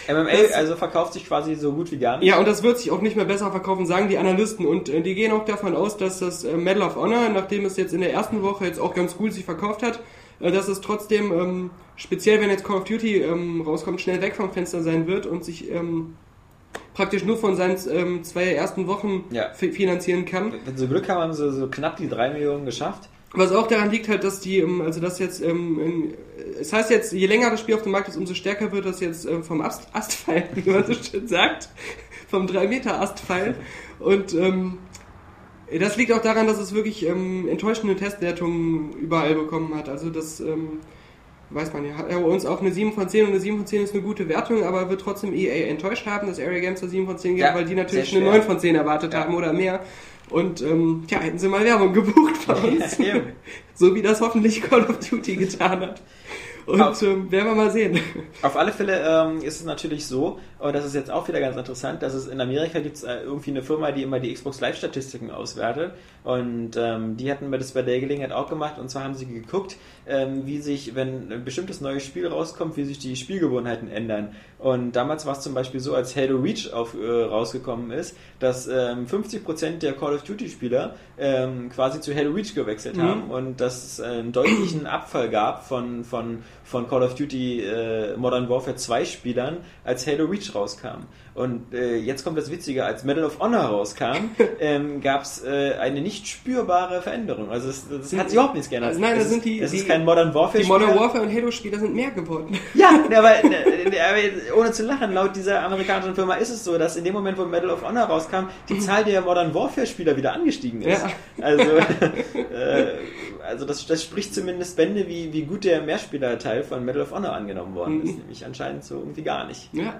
MMA also verkauft sich quasi so gut wie gar nicht. Ja, und das wird sich auch nicht mehr besser verkaufen, sagen die Analysten. Und äh, die gehen auch davon aus, dass das äh, Medal of Honor, nachdem es jetzt in der ersten Woche jetzt auch ganz gut sich verkauft hat, äh, dass es trotzdem, ähm, speziell wenn jetzt Call of Duty ähm, rauskommt, schnell weg vom Fenster sein wird und sich ähm, praktisch nur von seinen ähm, zwei ersten Wochen Ja. fi- finanzieren kann. Wenn sie Glück haben, haben sie so knapp die 3 Millionen geschafft. Was auch daran liegt halt, dass die, ähm, also das jetzt, ähm, es heißt jetzt, je länger das Spiel auf dem Markt ist, umso stärker wird das jetzt ähm, vom Ast, Astpfeil, wie man so schön sagt, vom 3 Meter Astpfeil. Und ähm, das liegt auch daran, dass es wirklich ähm, enttäuschende Testwertungen überall bekommen hat. Also das ähm, weiß man ja. Hat bei uns auch eine 7 von 10 und eine 7 von 10 ist eine gute Wertung, aber wird trotzdem EA enttäuscht haben, dass Area Games eine 7 von 10 gibt, Ja, weil die natürlich eine schwer. 9 von 10 erwartet Ja. haben oder mehr. Und ähm, ja, hätten sie mal Werbung gebucht bei uns. Ja, so wie das hoffentlich Call of Duty getan hat. Und Auf- ähm, werden wir mal sehen. Auf alle Fälle ähm, ist es natürlich so, und das ist jetzt auch wieder ganz interessant, dass es in Amerika gibt äh, irgendwie eine Firma, die immer die Xbox Live-Statistiken auswertet. Und ähm, die hatten wir das bei der Gelegenheit auch gemacht. Und zwar haben sie geguckt, ähm, wie sich, wenn ein bestimmtes neues Spiel rauskommt, wie sich die Spielgewohnheiten ändern. Und damals war es zum Beispiel so, als Halo Reach auf, äh, rausgekommen ist, dass ähm, 50% der Call of Duty-Spieler ähm, quasi zu Halo Reach gewechselt haben und dass es einen deutlichen Abfall gab von, von, von Call of Duty äh, Modern Warfare 2 Spielern, als Halo Reach rauskam. Und äh, jetzt kommt das Witzige, als Medal of Honor rauskam, ähm, gab es äh, eine nicht spürbare Veränderung. Also es, das hat sich überhaupt nichts geändert. Also nein, das ist, sind die- es ist kein Modern Warfare Die Modern. Warfare und Halo-Spieler sind mehr geworden. Ja, aber, äh, aber ohne zu lachen, laut dieser amerikanischen Firma ist es so, dass in dem Moment, wo Medal of Honor rauskam, die Zahl der Modern Warfare-Spieler wieder angestiegen ist. Ja. Also, äh, also das, das spricht zumindest Bände, wie, wie gut der Mehrspielerteil von Medal of Honor angenommen worden ist. Mhm. Nämlich anscheinend so irgendwie gar nicht. Ja.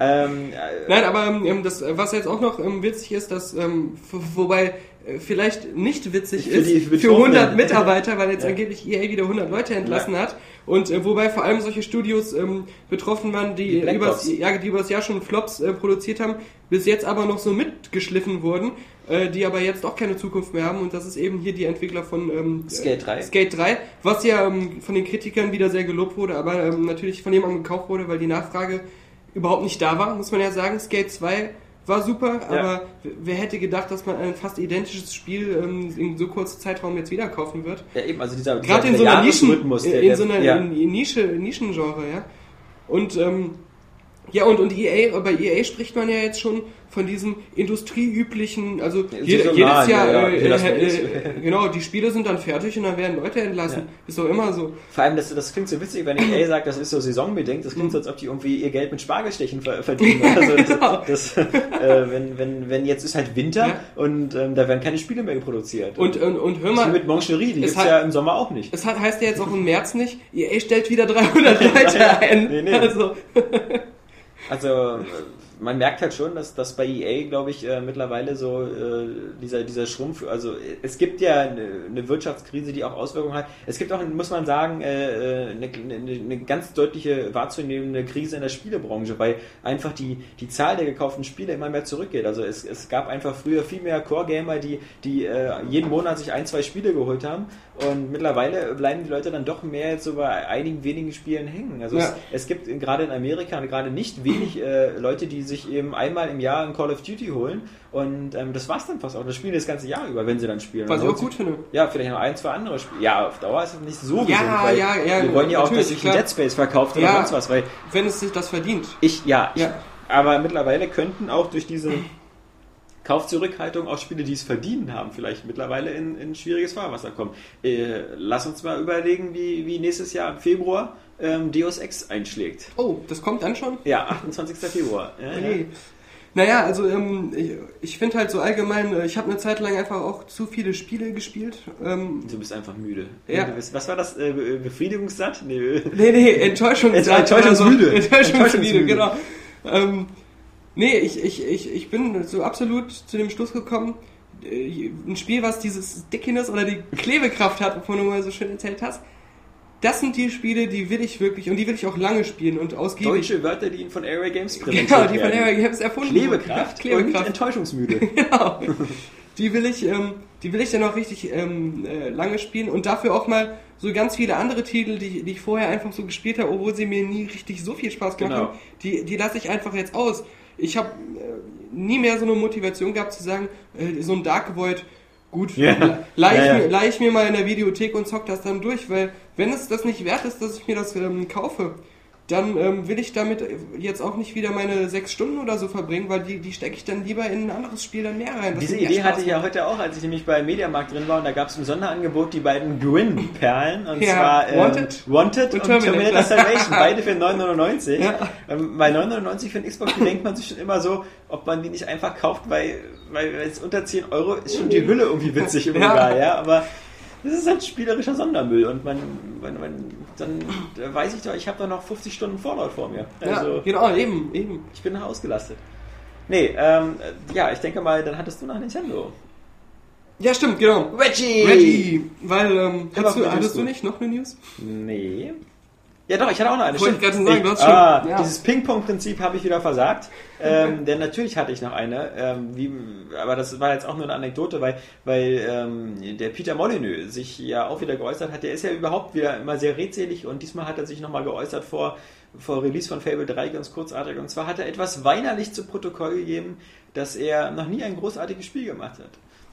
Ähm, äh, Nein, aber ähm, das, was jetzt auch noch ähm, witzig ist, dass, ähm, wobei äh, vielleicht nicht witzig Für ist die für Betroffenen. 100 Mitarbeiter, weil jetzt Ja. angeblich EA wieder 100 Leute entlassen hat und äh, wobei vor allem solche Studios ähm, betroffen waren, die, Die übers, ja, die übers Jahr schon Flops äh, produziert haben, bis jetzt aber noch so mitgeschliffen wurden, äh, die aber jetzt auch keine Zukunft mehr haben und das ist eben hier die Entwickler von ähm, Skate 3. Skate 3, was ja ähm, von den Kritikern wieder sehr gelobt wurde, aber ähm, natürlich von jemandem gekauft wurde, weil die Nachfrage überhaupt nicht da war, muss man ja sagen. Skate 2 war super, Ja. aber wer hätte gedacht, dass man ein fast identisches Spiel ähm, in so kurzem Zeitraum jetzt wieder kaufen wird? ja, eben, also dieser, Gerade in dieser so einer Nischen, in der- so einer ja. in, in Nische, Nischengenre, ja. Und ähm, ja, und, und EA, bei EA spricht man ja jetzt schon von diesem industrieüblichen, also jede, jedes Jahr, ja, ja, äh, das äh, äh, genau, die Spiele sind dann fertig und dann werden Leute entlassen. Ja. Ist doch immer so. Vor allem, das, das klingt so witzig, wenn EA sagt, das ist so saisonbedingt. Das klingt so, als ob die irgendwie ihr Geld mit Spargelstechen ver verdienen. Also, Genau. das, äh, wenn, wenn, wenn jetzt ist halt Winter und ähm, da werden keine Spiele mehr produziert. Und, und, und hör das mal, mit Moncherie, die es gibt's hat- ja im Sommer auch nicht. es hat, heißt ja jetzt auch im März nicht, EA stellt wieder 300 Leute ein. Nee, nee. Also, Also man merkt halt schon, dass, dass bei EA, glaube ich, äh, mittlerweile so äh, dieser, dieser Schrumpf, also es gibt ja eine, eine Wirtschaftskrise, die auch Auswirkungen hat. Es gibt auch, muss man sagen, äh, äh, eine, eine, eine ganz deutliche wahrzunehmende Krise in der Spielebranche, weil einfach die, die Zahl der gekauften Spiele immer mehr zurückgeht. Also es, es gab einfach früher viel mehr Core-Gamer, die, die äh, jeden Monat sich ein, zwei Spiele geholt haben und mittlerweile bleiben die Leute dann doch mehr jetzt so bei einigen wenigen Spielen hängen. Also Ja. es, es gibt gerade in Amerika gerade nicht wenig äh, Leute, die sich eben einmal im Jahr ein Call of Duty holen und ähm, das war's dann fast auch. Das spielen das ganze Jahr über, wenn sie dann spielen. was ich auch gut finde. Ja, vielleicht noch ein, zwei andere Spiele. Ja, auf Dauer ist es nicht so gesund, Ja, weil ja, ja, wir wollen ja auch, dass sich ein. Dead Space verkauft oder sonst was, weil Wenn es sich das verdient. ich, ja, ich, aber mittlerweile könnten auch durch diese Kaufzurückhaltung auch Spiele, die es verdienen haben, vielleicht mittlerweile in, in schwieriges Fahrwasser kommen. Äh, lass uns mal überlegen, wie, wie nächstes Jahr im Februar ähm, Deus Ex einschlägt. Oh, das kommt dann schon? Ja, 28. Februar. Ja, ja. Nee. Naja, also ähm, ich, ich finde halt so allgemein, äh, ich habe eine Zeit lang einfach auch zu viele Spiele gespielt. Ähm, Du bist einfach müde. Ja. Bist, was war das? Äh, Be- befriedigungssatt? Nee. nee, nee, Enttäuschung. Ent- enttäuschungsmüde. Enttäuschungsmüde, Enttäuschungsmüde. genau. Ähm, nee, ich, ich, ich, ich bin so absolut zu dem Schluss gekommen, äh, ein Spiel, was dieses Dickiness oder die Klebekraft hat, wovon du mal so schön erzählt hast, das sind die Spiele, die will ich wirklich und die will ich auch lange spielen und ausgiebig. Deutsche Wörter, die von Area Games präsentiert Genau, die von werden. Area Games erfunden Klebekraft, wurden. und Klebekraft. enttäuschungsmüde. genau. Die will ich, ähm, die will ich dann auch richtig ähm, äh, lange spielen und dafür auch mal so ganz viele andere Titel, die, die ich vorher einfach so gespielt habe, obwohl sie mir nie richtig so viel Spaß gemacht Genau. haben, die, die lasse ich einfach jetzt aus. Ich habe äh, nie mehr so eine Motivation gehabt zu sagen, äh, so ein Dark Void, gut, Ja. leih, ich Ja, ja. Mir, leih ich mir mal in der Videothek und zock das dann durch, weil wenn es das nicht wert ist, dass ich mir das ähm, kaufe, dann ähm, will ich damit jetzt auch nicht wieder meine sechs Stunden oder so verbringen, weil die, die stecke ich dann lieber in ein anderes Spiel dann mehr rein. Diese Idee hatte ich ja heute auch, als ich nämlich bei Mediamarkt drin war und da gab es im Sonderangebot die beiden Gwyn-Perlen und Ja, zwar ähm, Wanted Wanted und und, Terminator, Terminator. Salvation, beide für 9,99. Ja. Ähm, bei 9,99 für den Xbox denkt man sich schon immer so, ob man die nicht einfach kauft, weil, weil es unter 10 Euro ist schon die Hülle irgendwie witzig im Ja. Regal, ja, aber das ist halt spielerischer Sondermüll und man, man, man dann da weiß ich doch, ich habe doch noch 50 Stunden Vorlaut vor mir. Also, ja, genau, eben, eben. ich bin noch ausgelastet. Nee, ähm, ja, ich denke mal, dann hattest du nach Nintendo. Ja, stimmt, genau. Reggie! Reggie, weil, ähm, hattest, du, hattest du nicht noch eine News? Nee. Ja doch, ich hatte auch noch eine. Wollte ich gerade sagen, du hast ah, ja. Dieses Ping-Pong-Prinzip habe ich wieder versagt. ähm, denn natürlich hatte ich noch eine. Ähm, wie, aber das war jetzt auch nur eine Anekdote, weil, weil ähm, der Peter Molyneux sich ja auch wieder geäußert hat. Der ist ja überhaupt wieder immer sehr redselig und diesmal hat er sich nochmal geäußert vor, vor Release von Fable 3 ganz kurzartig. Und zwar hat er etwas weinerlich zu Protokoll gegeben, dass er noch nie ein großartiges Spiel gemacht hat.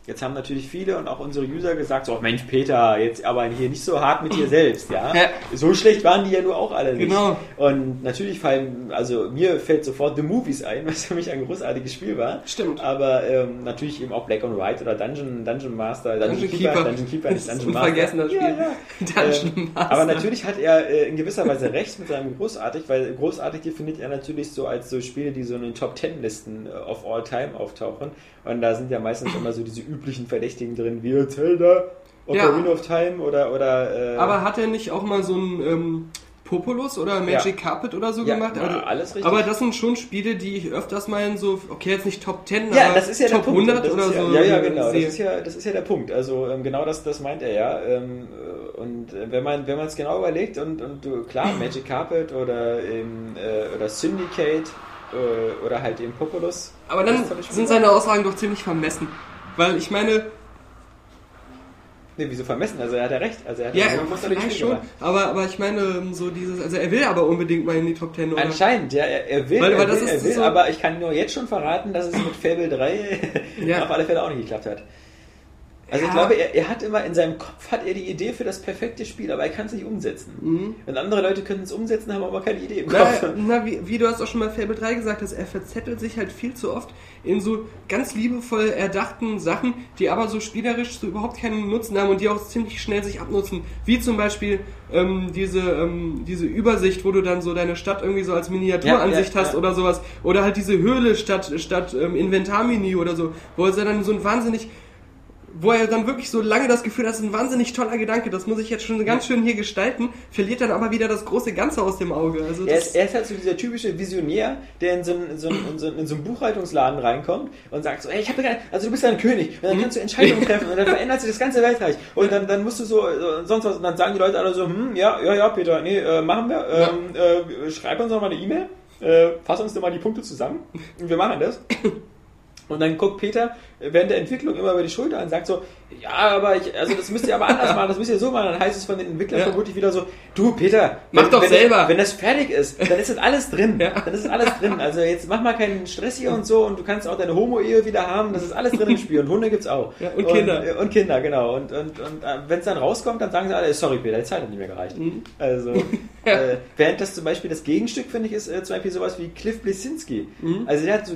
Jetzt haben natürlich viele und auch unsere User gesagt, so, Mensch Peter, jetzt aber hier nicht so hart mit dir selbst, ja? Ja. So schlecht waren die ja nur auch alle nicht. Genau. Und natürlich fallen, also mir fällt sofort The Movies ein, was für mich ein großartiges Spiel war. Stimmt. Aber ähm, natürlich eben auch Black and White oder Dungeon, Dungeon Master, Dungeon, Dungeon Keeper, Keeper. Dungeon Keeper, nicht Dungeon Master. unvergessen, das Spiel. Ja, ja. Dungeon Ähm, Master. Aber natürlich hat er äh, in gewisser Weise recht mit seinem großartig, weil großartig definiert er natürlich so als so Spiele, die so in den Top Ten Listen äh, of all time auftauchen. Und da sind ja meistens immer so diese üblichen Verdächtigen drin, wie Zelda, Ocarina Ja. of Time oder oder. Äh, Aber hat er nicht auch mal so ein ähm, Populus oder Magic Carpet oder so Ja, gemacht? ja, Also, alles richtig. Aber das sind schon Spiele, die ich öfters mal in so, okay, jetzt nicht Top 10, Ja, aber das ist ja Top der Punkt. 100 das oder ja, so. Ja, ja, genau. Das ist ja, das ist ja der Punkt. Also ähm, genau das, das meint er ja. Ähm, äh, und äh, wenn man wenn man es genau überlegt und, und du, klar, Magic Carpet oder eben, äh, oder Syndicate äh, oder halt eben Populus. Aber dann sind seine Aussagen doch ziemlich vermessen. Weil ich meine, Nee, wieso vermessen? Also er hat ja recht. Also er hat ja, großartiges vielleicht Spiel schon, gemacht. aber, aber ich meine, ähm, so dieses, also er will aber unbedingt mal in die Top 10 oder? Anscheinend, ja, er, er will, Weil- er weil das will, er will so- aber ich kann nur jetzt schon verraten, dass es mit Fable 3 Ja. auf alle Fälle auch nicht geklappt hat. Also ich Ja. glaube, er, er hat immer in seinem Kopf hat er die Idee für das perfekte Spiel, aber er kann es nicht umsetzen. Und andere Leute können es umsetzen, haben aber keine Idee im Kopf. Na, na wie, wie du hast auch schon mal Fable 3 gesagt hast, er verzettelt sich halt viel zu oft in so ganz liebevoll erdachten Sachen, die aber so spielerisch so überhaupt keinen Nutzen haben und die auch ziemlich schnell sich abnutzen. Wie zum Beispiel ähm, diese, ähm, diese Übersicht, wo du dann so deine Stadt irgendwie so als Miniaturansicht Ja, ja, hast oder sowas. Oder halt diese Höhle statt, statt ähm, Inventarmenü oder so, wo er dann so ein wahnsinnig wo er dann wirklich so lange das Gefühl hat, das ist ein wahnsinnig toller Gedanke, das muss ich jetzt schon ganz schön hier gestalten, verliert dann aber wieder das große Ganze aus dem Auge. Also Er ist, er ist halt so dieser typische Visionär, der in so, einen, in, so einen, in, so einen, in so einen Buchhaltungsladen reinkommt und sagt so, ey, ich habe also du bist ja ein König und dann kannst du Entscheidungen treffen und dann verändert sich das ganze Weltreich. Und dann, dann musst du so, so sonst was und dann sagen die Leute alle so, hm, ja, ja, ja, Peter, nee, äh, machen wir, ähm, äh, schreib uns doch mal eine E-Mail, äh, fass uns doch mal die Punkte zusammen. Und wir machen das. Und dann guckt Peter während der Entwicklung immer über die Schulter und sagt so, ja, aber ich, also das müsst ihr aber anders machen, das müsst ihr so machen. Dann heißt es von den Entwicklern Ja. vermutlich wieder so, du Peter, Mach wenn, doch wenn selber. Das, wenn das fertig ist, dann ist das alles drin. Ja. Dann ist das alles drin. Also jetzt mach mal keinen Stress hier und so und du kannst auch deine Homo-Ehe wieder haben, das ist alles drin im Spiel und Hunde gibt's auch. Ja, und Kinder. Und, und Kinder, genau. Und, und, und äh, wenn es dann rauskommt, dann sagen sie alle, sorry Peter, die Zeit hat nicht mehr gereicht. Mhm. Also, äh, während das zum Beispiel das Gegenstück, finde ich, ist äh, zum Beispiel sowas wie Cliff Blesinski. Mhm. Also der hat so,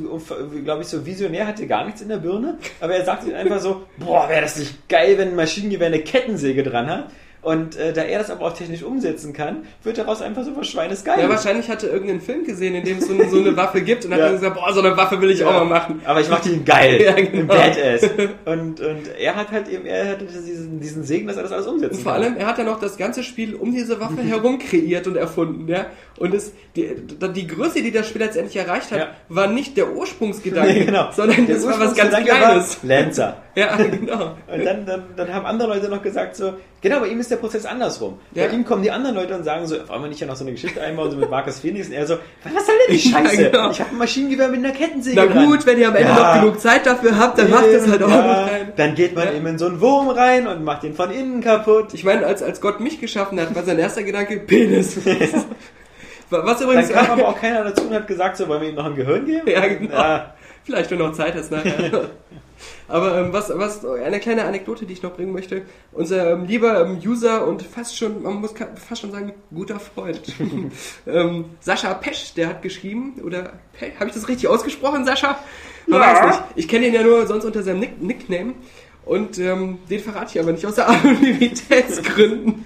glaube ich, so visionär, hatte gar nichts in der Birne, aber er sagt sich einfach so, boah, wäre das nicht geil, wenn ein Maschinengewehr eine Kettensäge dran hat. Und äh, da er das aber auch technisch umsetzen kann, wird daraus einfach so was Schweinesgeil. ja, wahrscheinlich hat er irgendeinen Film gesehen, in dem es so, eine- so eine Waffe gibt und hat Ja. dann gesagt, boah, so eine Waffe will ich auch Ja. mal machen. Aber ich mach die geil. Ja, genau. Badass. Und, und er hat halt eben, er hatte diesen, diesen Segen, dass er das alles umsetzen Und vor kann. allem, er hat ja noch das ganze Spiel um diese Waffe herum kreiert und erfunden, ja. Und es, die, die Größe, die das Spiel letztendlich erreicht hat, Ja. war nicht der Ursprungsgedanke, Nee, genau. sondern Der das war was ganz Kleines. Lancer. Ja, genau. Und dann, dann, dann haben andere Leute noch gesagt so, genau, bei ihm ist der Prozess andersrum. Ja. Bei ihm kommen die anderen Leute und sagen so, wollen wir nicht ja noch so eine Geschichte einbauen, so mit Marcus Phoenix? Und er so, was soll denn die Ja, Scheiße? genau. Ich habe ein Maschinengewehr mit einer Kettensäge Na dran. gut, wenn ihr am Ende Ja. noch genug Zeit dafür habt, dann macht es halt auch ja, noch rein. Dann geht man Ja. eben in so einen Wurm rein und macht den von innen kaputt. Ich meine, als, als Gott mich geschaffen hat, war sein erster Gedanke Penis. Was übrigens. Dann kam aber auch keiner dazu und hat gesagt, so, wollen wir ihm noch ein Gehirn geben? Ja, genau. Ja. Vielleicht, wenn du noch Zeit hast nachher. Aber ähm, was, was, eine kleine Anekdote, die ich noch bringen möchte. Unser ähm, lieber ähm, User und fast schon, man muss fast schon sagen, guter Freund, ähm, Sascha Pesch, der hat geschrieben, oder habe ich das richtig ausgesprochen, Sascha? Man Ja. weiß nicht. Ich kenne ihn ja nur sonst unter seinem Nick Nickname. Und ähm, den verrate ich aber nicht aus der Anonymitätsgründen.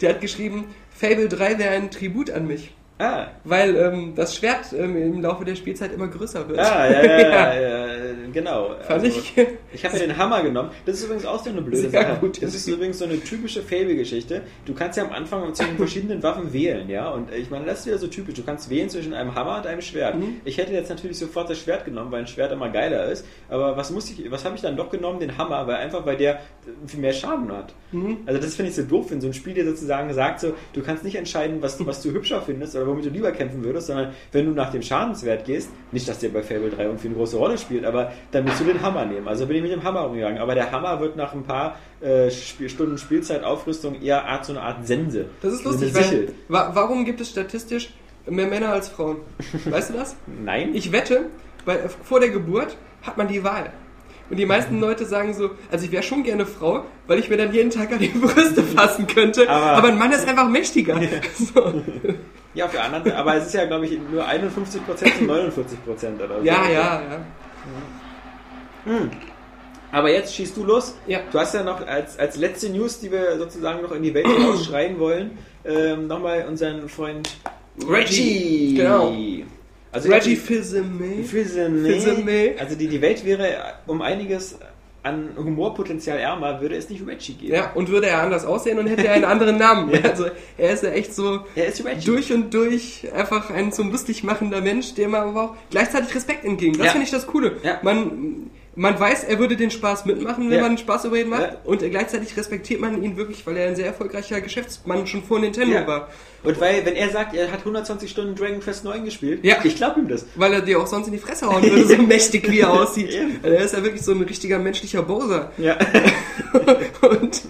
Der hat geschrieben, Fable 3 wäre ein Tribut an mich. Ah, Weil ähm, das Schwert ähm, im Laufe der Spielzeit immer größer wird. ah ja, ja, ja, ja, genau. Fand Also, ich. Ich habe den Hammer genommen. Das ist übrigens auch so eine blöde Sache. gut. Das ist übrigens so eine typische Fable-Geschichte. Du kannst ja am Anfang zwischen verschiedenen Waffen wählen, ja. Und äh, ich meine, das ist wieder so typisch. Du kannst wählen zwischen einem Hammer und einem Schwert. Mhm. Ich hätte jetzt natürlich sofort das Schwert genommen, weil ein Schwert immer geiler ist. Aber was muss ich, was habe ich dann doch genommen? Den Hammer, weil einfach, weil der äh, viel mehr Schaden hat. Mhm. Also das finde ich so doof, wenn so ein Spiel dir sozusagen sagt, so, du kannst nicht entscheiden, was, was du hübscher findest oder womit du lieber kämpfen würdest, sondern wenn du nach dem Schadenswert gehst, nicht, dass der bei Fable 3 irgendwie eine große Rolle spielt, aber dann musst du den Hammer nehmen. Also bin ich mit dem Hammer umgegangen. Aber der Hammer wird nach ein paar äh, Spiel Stunden Spielzeit, Aufrüstung eher Art, so eine Art Sense. Das ist lustig, weil wa warum gibt es statistisch mehr Männer als Frauen? Weißt du das? Nein? Ich wette, bei, vor der Geburt hat man die Wahl. Und die meisten Leute sagen so, also ich wäre schon gerne Frau, weil ich mir dann jeden Tag an die Brüste fassen könnte. Aber- Aber, ein Mann ist einfach mächtiger. So. Ja, auf der anderen aber es ist ja, glaube ich, nur 51% zu 49% oder so. Ja, ja, ja. Aber jetzt schießt du los. Ja. Du hast ja noch als, als letzte News, die wir sozusagen noch in die Welt hinausschreien wollen, ähm, nochmal unseren Freund Reggie. Genau. Also Reggie. Fils-Aimé. Fils-Aimé. Also die, die Welt wäre um einiges an Humorpotenzial ärmer, würde es nicht Reggie geben. Ja, und würde er anders aussehen und hätte er einen anderen Namen. Also er ist ja echt so Er durch und durch einfach ein zum lustig machender Mensch, dem man aber auch gleichzeitig Respekt entgegen. Das Ja. finde ich das Coole. Ja. Man, man weiß, er würde den Spaß mitmachen, wenn Ja. man Spaß über ihn macht. Ja. Und gleichzeitig respektiert man ihn wirklich, weil er ein sehr erfolgreicher Geschäftsmann schon vor Nintendo Ja. war. Und weil, wenn er sagt, er hat 120 Stunden Dragon Quest 9 gespielt, Ja. ich glaube ihm das. Weil er dir auch sonst in die Fresse hauen würde, so mächtig wie er aussieht. Also er ist ja wirklich so ein richtiger menschlicher Bowser. Ja. Und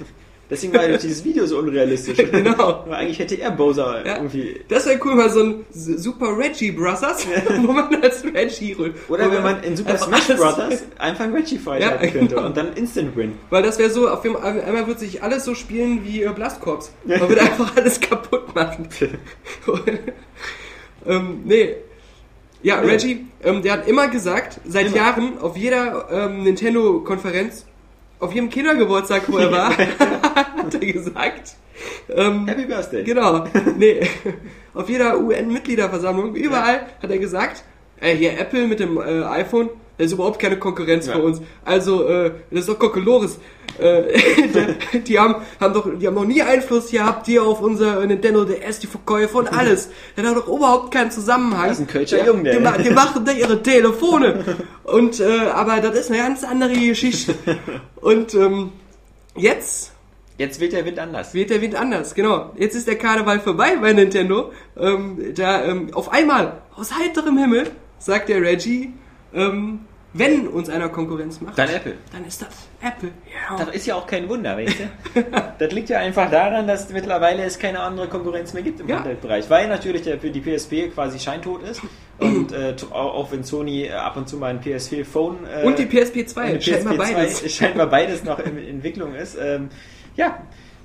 Deswegen war ja dieses Video so unrealistisch. Genau. Aber eigentlich hätte er Bowser Ja. irgendwie. das wäre cool, mal so ein Super Reggie Brothers, wo man als Reggie holt. Oder wenn man in Super Smash Brothers einfach Reggie Fight Ja, könnte genau. und dann Instant Win. Weil das wäre so, auf dem, einmal wird sich alles so spielen wie äh, Blast Corps. Man würde einfach alles kaputt machen. ähm, nee. Ja. Reggie, ähm, der hat immer gesagt, seit Immer. Jahren, auf jeder ähm, Nintendo-Konferenz, auf jedem Kindergeburtstag, wo er war, hat er gesagt, ähm, Happy Birthday. Genau. Nee. Auf jeder UN-Mitgliederversammlung, überall hat er gesagt, äh, hier Apple mit dem äh, iPhone, das ist überhaupt keine Konkurrenz Ja. für uns. Also, äh, das ist doch Kokolores. Äh, die, die haben, haben doch, die haben noch nie Einfluss gehabt hier auf unser Nintendo DS, die Verkäufe und alles. Das hat doch überhaupt keinen Zusammenhang. Das ist ein Kölscher Jung, der. Die, ma- die machen da ihre Telefone. Und, äh, aber das ist eine ganz andere Geschichte. Und, ähm, jetzt Jetzt weht der Wind anders. wird der Wind anders, genau. Jetzt ist der Karneval vorbei bei Nintendo. Ähm, da ähm, auf einmal, aus heiterem Himmel, sagt der Reggie, ähm, wenn uns einer Konkurrenz macht, Dann Apple. dann ist das Apple. Ja. Das ist ja auch kein Wunder, weißt du? das liegt ja einfach daran, dass mittlerweile es keine andere Konkurrenz mehr gibt im Ja. Handheldbereich, weil natürlich der, die PSP quasi scheintot ist und äh, auch, wenn Sony äh, ab und zu mal ein PSP-Phone äh, Und die PSP 2, und die scheint mal PSP 2 beides. scheinbar beides noch in Entwicklung ist. Ähm, ja,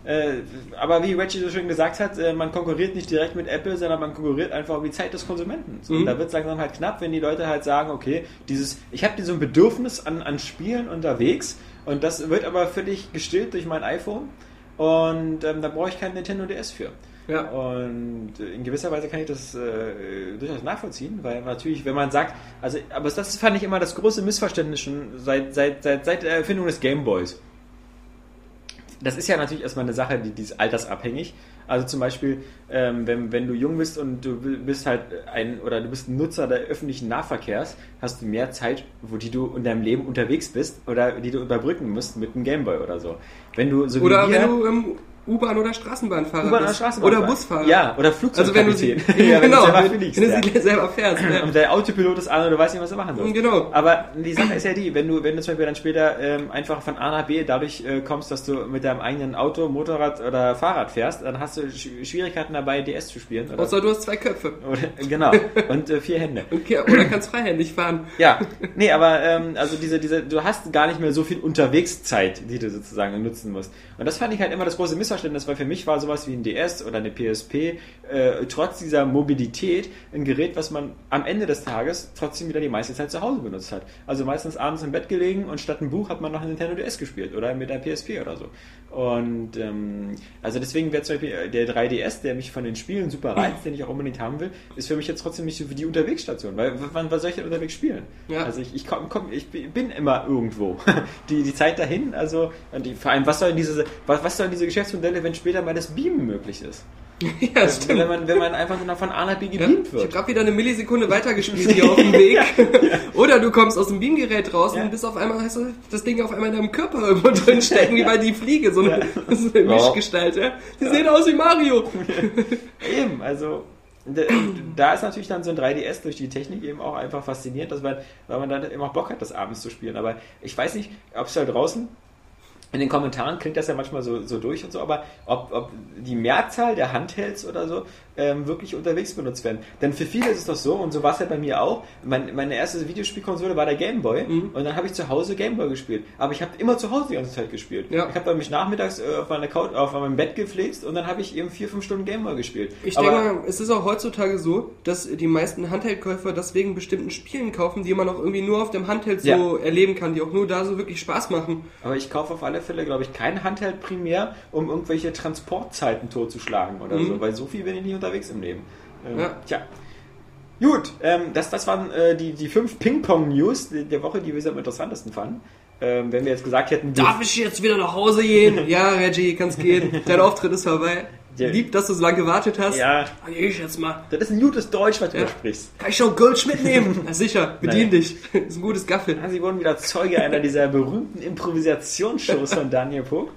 äh, aber wie Reggie so schön gesagt hat, äh, man konkurriert nicht direkt mit Apple, sondern man konkurriert einfach um die Zeit des Konsumenten. So, Und Mhm. da wird es langsam halt knapp, wenn die Leute halt sagen, okay, dieses, ich habe so ein Bedürfnis an, an Spielen unterwegs und das wird aber völlig gestillt durch mein iPhone und ähm, da brauche ich keinen Nintendo DS für. Ja. Und äh, in gewisser Weise kann ich das äh, durchaus nachvollziehen, weil natürlich, wenn man sagt, also, aber das fand ich immer das große Missverständnis schon seit, seit, seit, seit der Erfindung des Gameboys. Das ist ja natürlich erstmal eine Sache, die, die ist altersabhängig. Also zum Beispiel, ähm, wenn, wenn du jung bist und du bist halt ein oder du bist ein Nutzer der öffentlichen Nahverkehrs, hast du mehr Zeit, wo die du in deinem Leben unterwegs bist oder die du überbrücken musst mit einem Gameboy oder so. Wenn du so wie Oder wir, wenn du ähm, U-Bahn oder Straßenbahnfahrer U-Bahn oder bist. Straßenbahn. Oder Busfahrer. Ja, oder Also wenn du Flugzeugkapitän. ja, wenn genau, du selber wenn, fliegst, wenn ja. du sie selber fährst. Ja. Und der Autopilot ist an und du weißt nicht, was du machen sollst. Genau. Aber die Sache ist ja die, wenn du, wenn du zum Beispiel dann später ähm, einfach von A nach B dadurch äh, kommst, dass du mit deinem eigenen Auto, Motorrad oder Fahrrad fährst, dann hast du Sch Schwierigkeiten dabei, DS zu spielen. Oder, Außer du hast zwei Köpfe. oder, genau. Und äh, vier Hände. Okay, oder kannst freihändig fahren. Ja, nee, aber ähm, also diese, diese, du hast gar nicht mehr so viel Unterwegszeit, die du sozusagen nutzen musst. Und das fand ich halt immer das große Missverständnis, weil für mich war sowas wie ein DS oder eine PSP äh, trotz dieser Mobilität ein Gerät, was man am Ende des Tages trotzdem wieder die meiste Zeit zu Hause benutzt hat. Also meistens abends im Bett gelegen und statt ein Buch hat man noch ein Nintendo DS gespielt oder mit der PSP oder so. Und ähm, also deswegen wäre zum Beispiel äh, der 3DS, der mich von den Spielen super reizt, den ich auch unbedingt haben will, ist für mich jetzt trotzdem nicht so wie die Unterwegsstation. Weil wann was soll ich denn unterwegs spielen? Ja. Also ich, ich, komm, komm, ich bin immer irgendwo. Die, die Zeit dahin, also und die, vor allem, was sollen diese, was, was sollen diese Geschäftsmodelle, wenn später mal das Beamen möglich ist? Ja, stimmt. Wenn man, wenn man einfach nur noch von A nach B Ja, gebeamt ich wird. habe gerade wieder eine Millisekunde weitergespielt hier auf dem Weg. Oder du kommst aus dem Beamgerät raus Ja. und bist auf einmal, hast du das Ding auf einmal in deinem Körper irgendwo drin stecken, wie bei die Fliege, so eine, so eine Mischgestalt. Ja? Die sehen aus wie Mario. Eben, also da ist natürlich dann so ein 3DS durch die Technik eben auch einfach faszinierend, dass man, weil man dann immer Bock hat, das abends zu spielen. Aber ich weiß nicht, ob es da draußen in den Kommentaren klingt das ja manchmal so, so durch und so, aber ob, ob die Mehrzahl der Handhelds oder so ähm, wirklich unterwegs benutzt werden. Denn für viele ist es doch so, und so war es ja bei mir auch, mein, meine erste Videospielkonsole war der Gameboy und dann habe ich zu Hause Gameboy gespielt. Aber ich habe immer zu Hause die ganze Zeit gespielt. Ja. Ich habe dann mich nachmittags äh, auf, meine Couch, auf meinem Bett gepflegt und dann habe ich eben vier, fünf Stunden Gameboy gespielt. Ich aber, denke mal, es ist auch heutzutage so, dass die meisten Handheldkäufer deswegen bestimmten Spielen kaufen, die man auch irgendwie nur auf dem Handheld so Ja. erleben kann, die auch nur da so wirklich Spaß machen. aber ich kaufe auf alle Fälle, glaube ich, kein Handheld primär, um irgendwelche Transportzeiten totzuschlagen oder so, weil so viel bin ich nicht unterwegs im Leben. Ähm. Ja. Tja. Gut, ähm, das, das waren äh, die, die fünf Ping-Pong-News der Woche, die wir am interessantesten fanden. Ähm, wenn wir jetzt gesagt hätten, Darf ich jetzt wieder nach Hause gehen? ja, Reggie, kannst gehen. Dein Auftritt ist vorbei. Ja. Lieb, dass du so lange gewartet hast. Ja. Dann geh ich jetzt mal. das ist ein gutes Deutsch, was du Ja. sprichst. Kann ich schon Gulch mitnehmen? Na sicher, bedien Naja. dich. ist ein gutes Gaffel. Ja, Sie wurden wieder Zeuge einer dieser berühmten Improvisationsshows von Daniel Pog.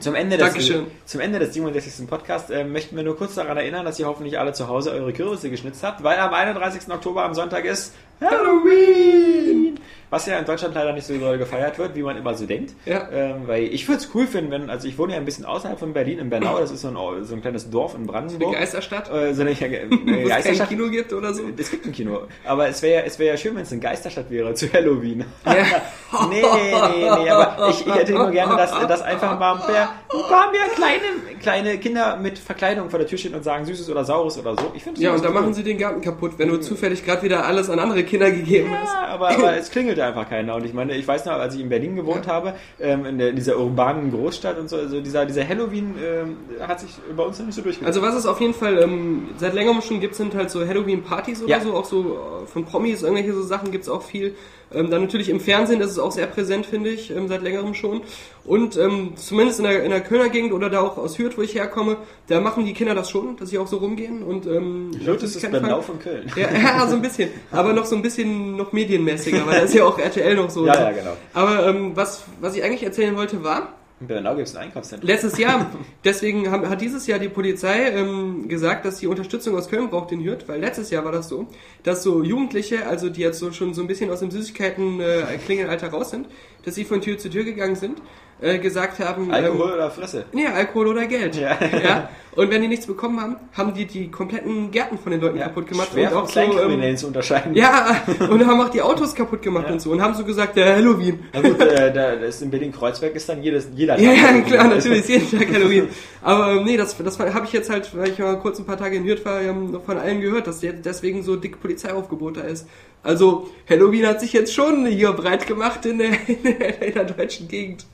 Zum Ende, des, Dankeschön. zum Ende des 67. Podcasts äh, möchten wir nur kurz daran erinnern, dass ihr hoffentlich alle zu Hause eure Kürbisse geschnitzt habt, weil am 31. Oktober am Sonntag ist Halloween! Was ja in Deutschland leider nicht so doll gefeiert wird, wie man immer so denkt. Ja. Ähm, weil ich würde es cool finden, wenn, also ich wohne ja ein bisschen außerhalb von Berlin, in Bernau, das ist so ein, so ein kleines Dorf in Eine Brandenburg. Geisterstadt, Äh, so eine, eine wo es kein Geisterstadt. Kino gibt oder so. Es gibt ein Kino. Aber es wäre ja, es wäre ja schön, wenn es eine Geisterstadt wäre zu Halloween. Ja. nee, nee, nee, aber ich, ich hätte nur gerne, dass, dass einfach mal ein paar, ein paar mehr kleine, kleine Kinder mit Verkleidung vor der Tür stehen und sagen Süßes oder Saures oder so. Ich finde Ja, und dann machen sie den Garten kaputt, wenn du zufällig gerade wieder alles an andere Kinder gegeben hast. Ja, aber, aber es klingelt einfach keiner. Und ich meine, ich weiß noch, als ich in Berlin gewohnt habe, ähm, in, der, in dieser urbanen Großstadt und so, also dieser, dieser Halloween ähm, hat sich bei uns noch nicht so durchgesetzt. Also was es auf jeden Fall ähm, seit längerem schon gibt, sind halt so Halloween-Partys oder Ja. so, auch so äh, von Promis, irgendwelche so Sachen gibt's auch viel. Ähm, dann natürlich im Fernsehen, das ist auch sehr präsent, finde ich, ähm, seit längerem schon. Und ähm, zumindest in der, in der Kölner Gegend oder da auch aus Hürth, wo ich herkomme, da machen die Kinder das schon, dass sie auch so rumgehen. Und, ähm, Hürth ist das Bernau von Köln. Ja, ja, so ein bisschen. Aber noch so ein bisschen noch medienmäßiger, weil da ist ja auch RTL noch so. Ja, ja, genau. Aber ähm, was, was ich eigentlich erzählen wollte war, In Bernau gibt es ein Einkaufszentrum. Letztes Jahr. Deswegen haben, hat dieses Jahr die Polizei ähm, gesagt, dass sie Unterstützung aus Köln braucht in Hürth, weil letztes Jahr war das so, dass so Jugendliche, also die jetzt so schon so ein bisschen aus dem Süßigkeiten-Klingelalter raus sind, dass sie von Tür zu Tür gegangen sind, äh, gesagt haben... Alkohol Ähm, oder Fresse? Nee, Alkohol oder Geld. Ja. ja. Und wenn die nichts bekommen haben, haben die die kompletten Gärten von den Leuten kaputt gemacht. Schwer und von auch so, ähm, zu unterscheiden. ja, und haben auch die Autos kaputt gemacht und so. Und haben so gesagt, der Halloween. Na gut, äh, da, das in Berlin-Kreuzberg ist dann jedes, jeder Ja, Tag ja, klar, natürlich, ist jeden Tag Halloween. Aber ähm, nee, das, das habe ich jetzt halt, weil ich mal kurz ein paar Tage in Hürth war, von allen gehört, dass deswegen so dick Polizeiaufgebot da ist. Also Halloween hat sich jetzt schon hier breit gemacht in der, in der, in der deutschen Gegend.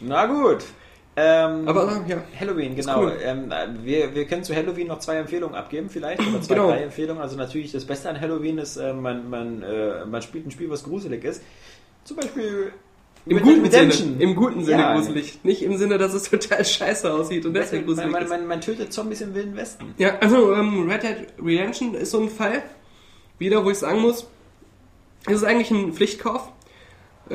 Na gut. Ähm, Aber äh, ja, Halloween, genau. cool. Ähm, wir, wir können zu Halloween noch zwei Empfehlungen abgeben, vielleicht. Oder zwei, Genau. drei Empfehlungen. Also natürlich das Beste an Halloween ist, äh, man, man, äh, man spielt ein Spiel, was gruselig ist. Zum Beispiel im guten Sinne, im guten Sinne Ja, gruselig. Nicht im Sinne, dass es total scheiße aussieht und deswegen Man, gruselig man, ist. man, man tötet Zombies im Wilden Westen. Ja, also ähm, Red Dead Redemption ist so ein Fall, wieder, wo ich sagen muss, es ist eigentlich ein Pflichtkauf.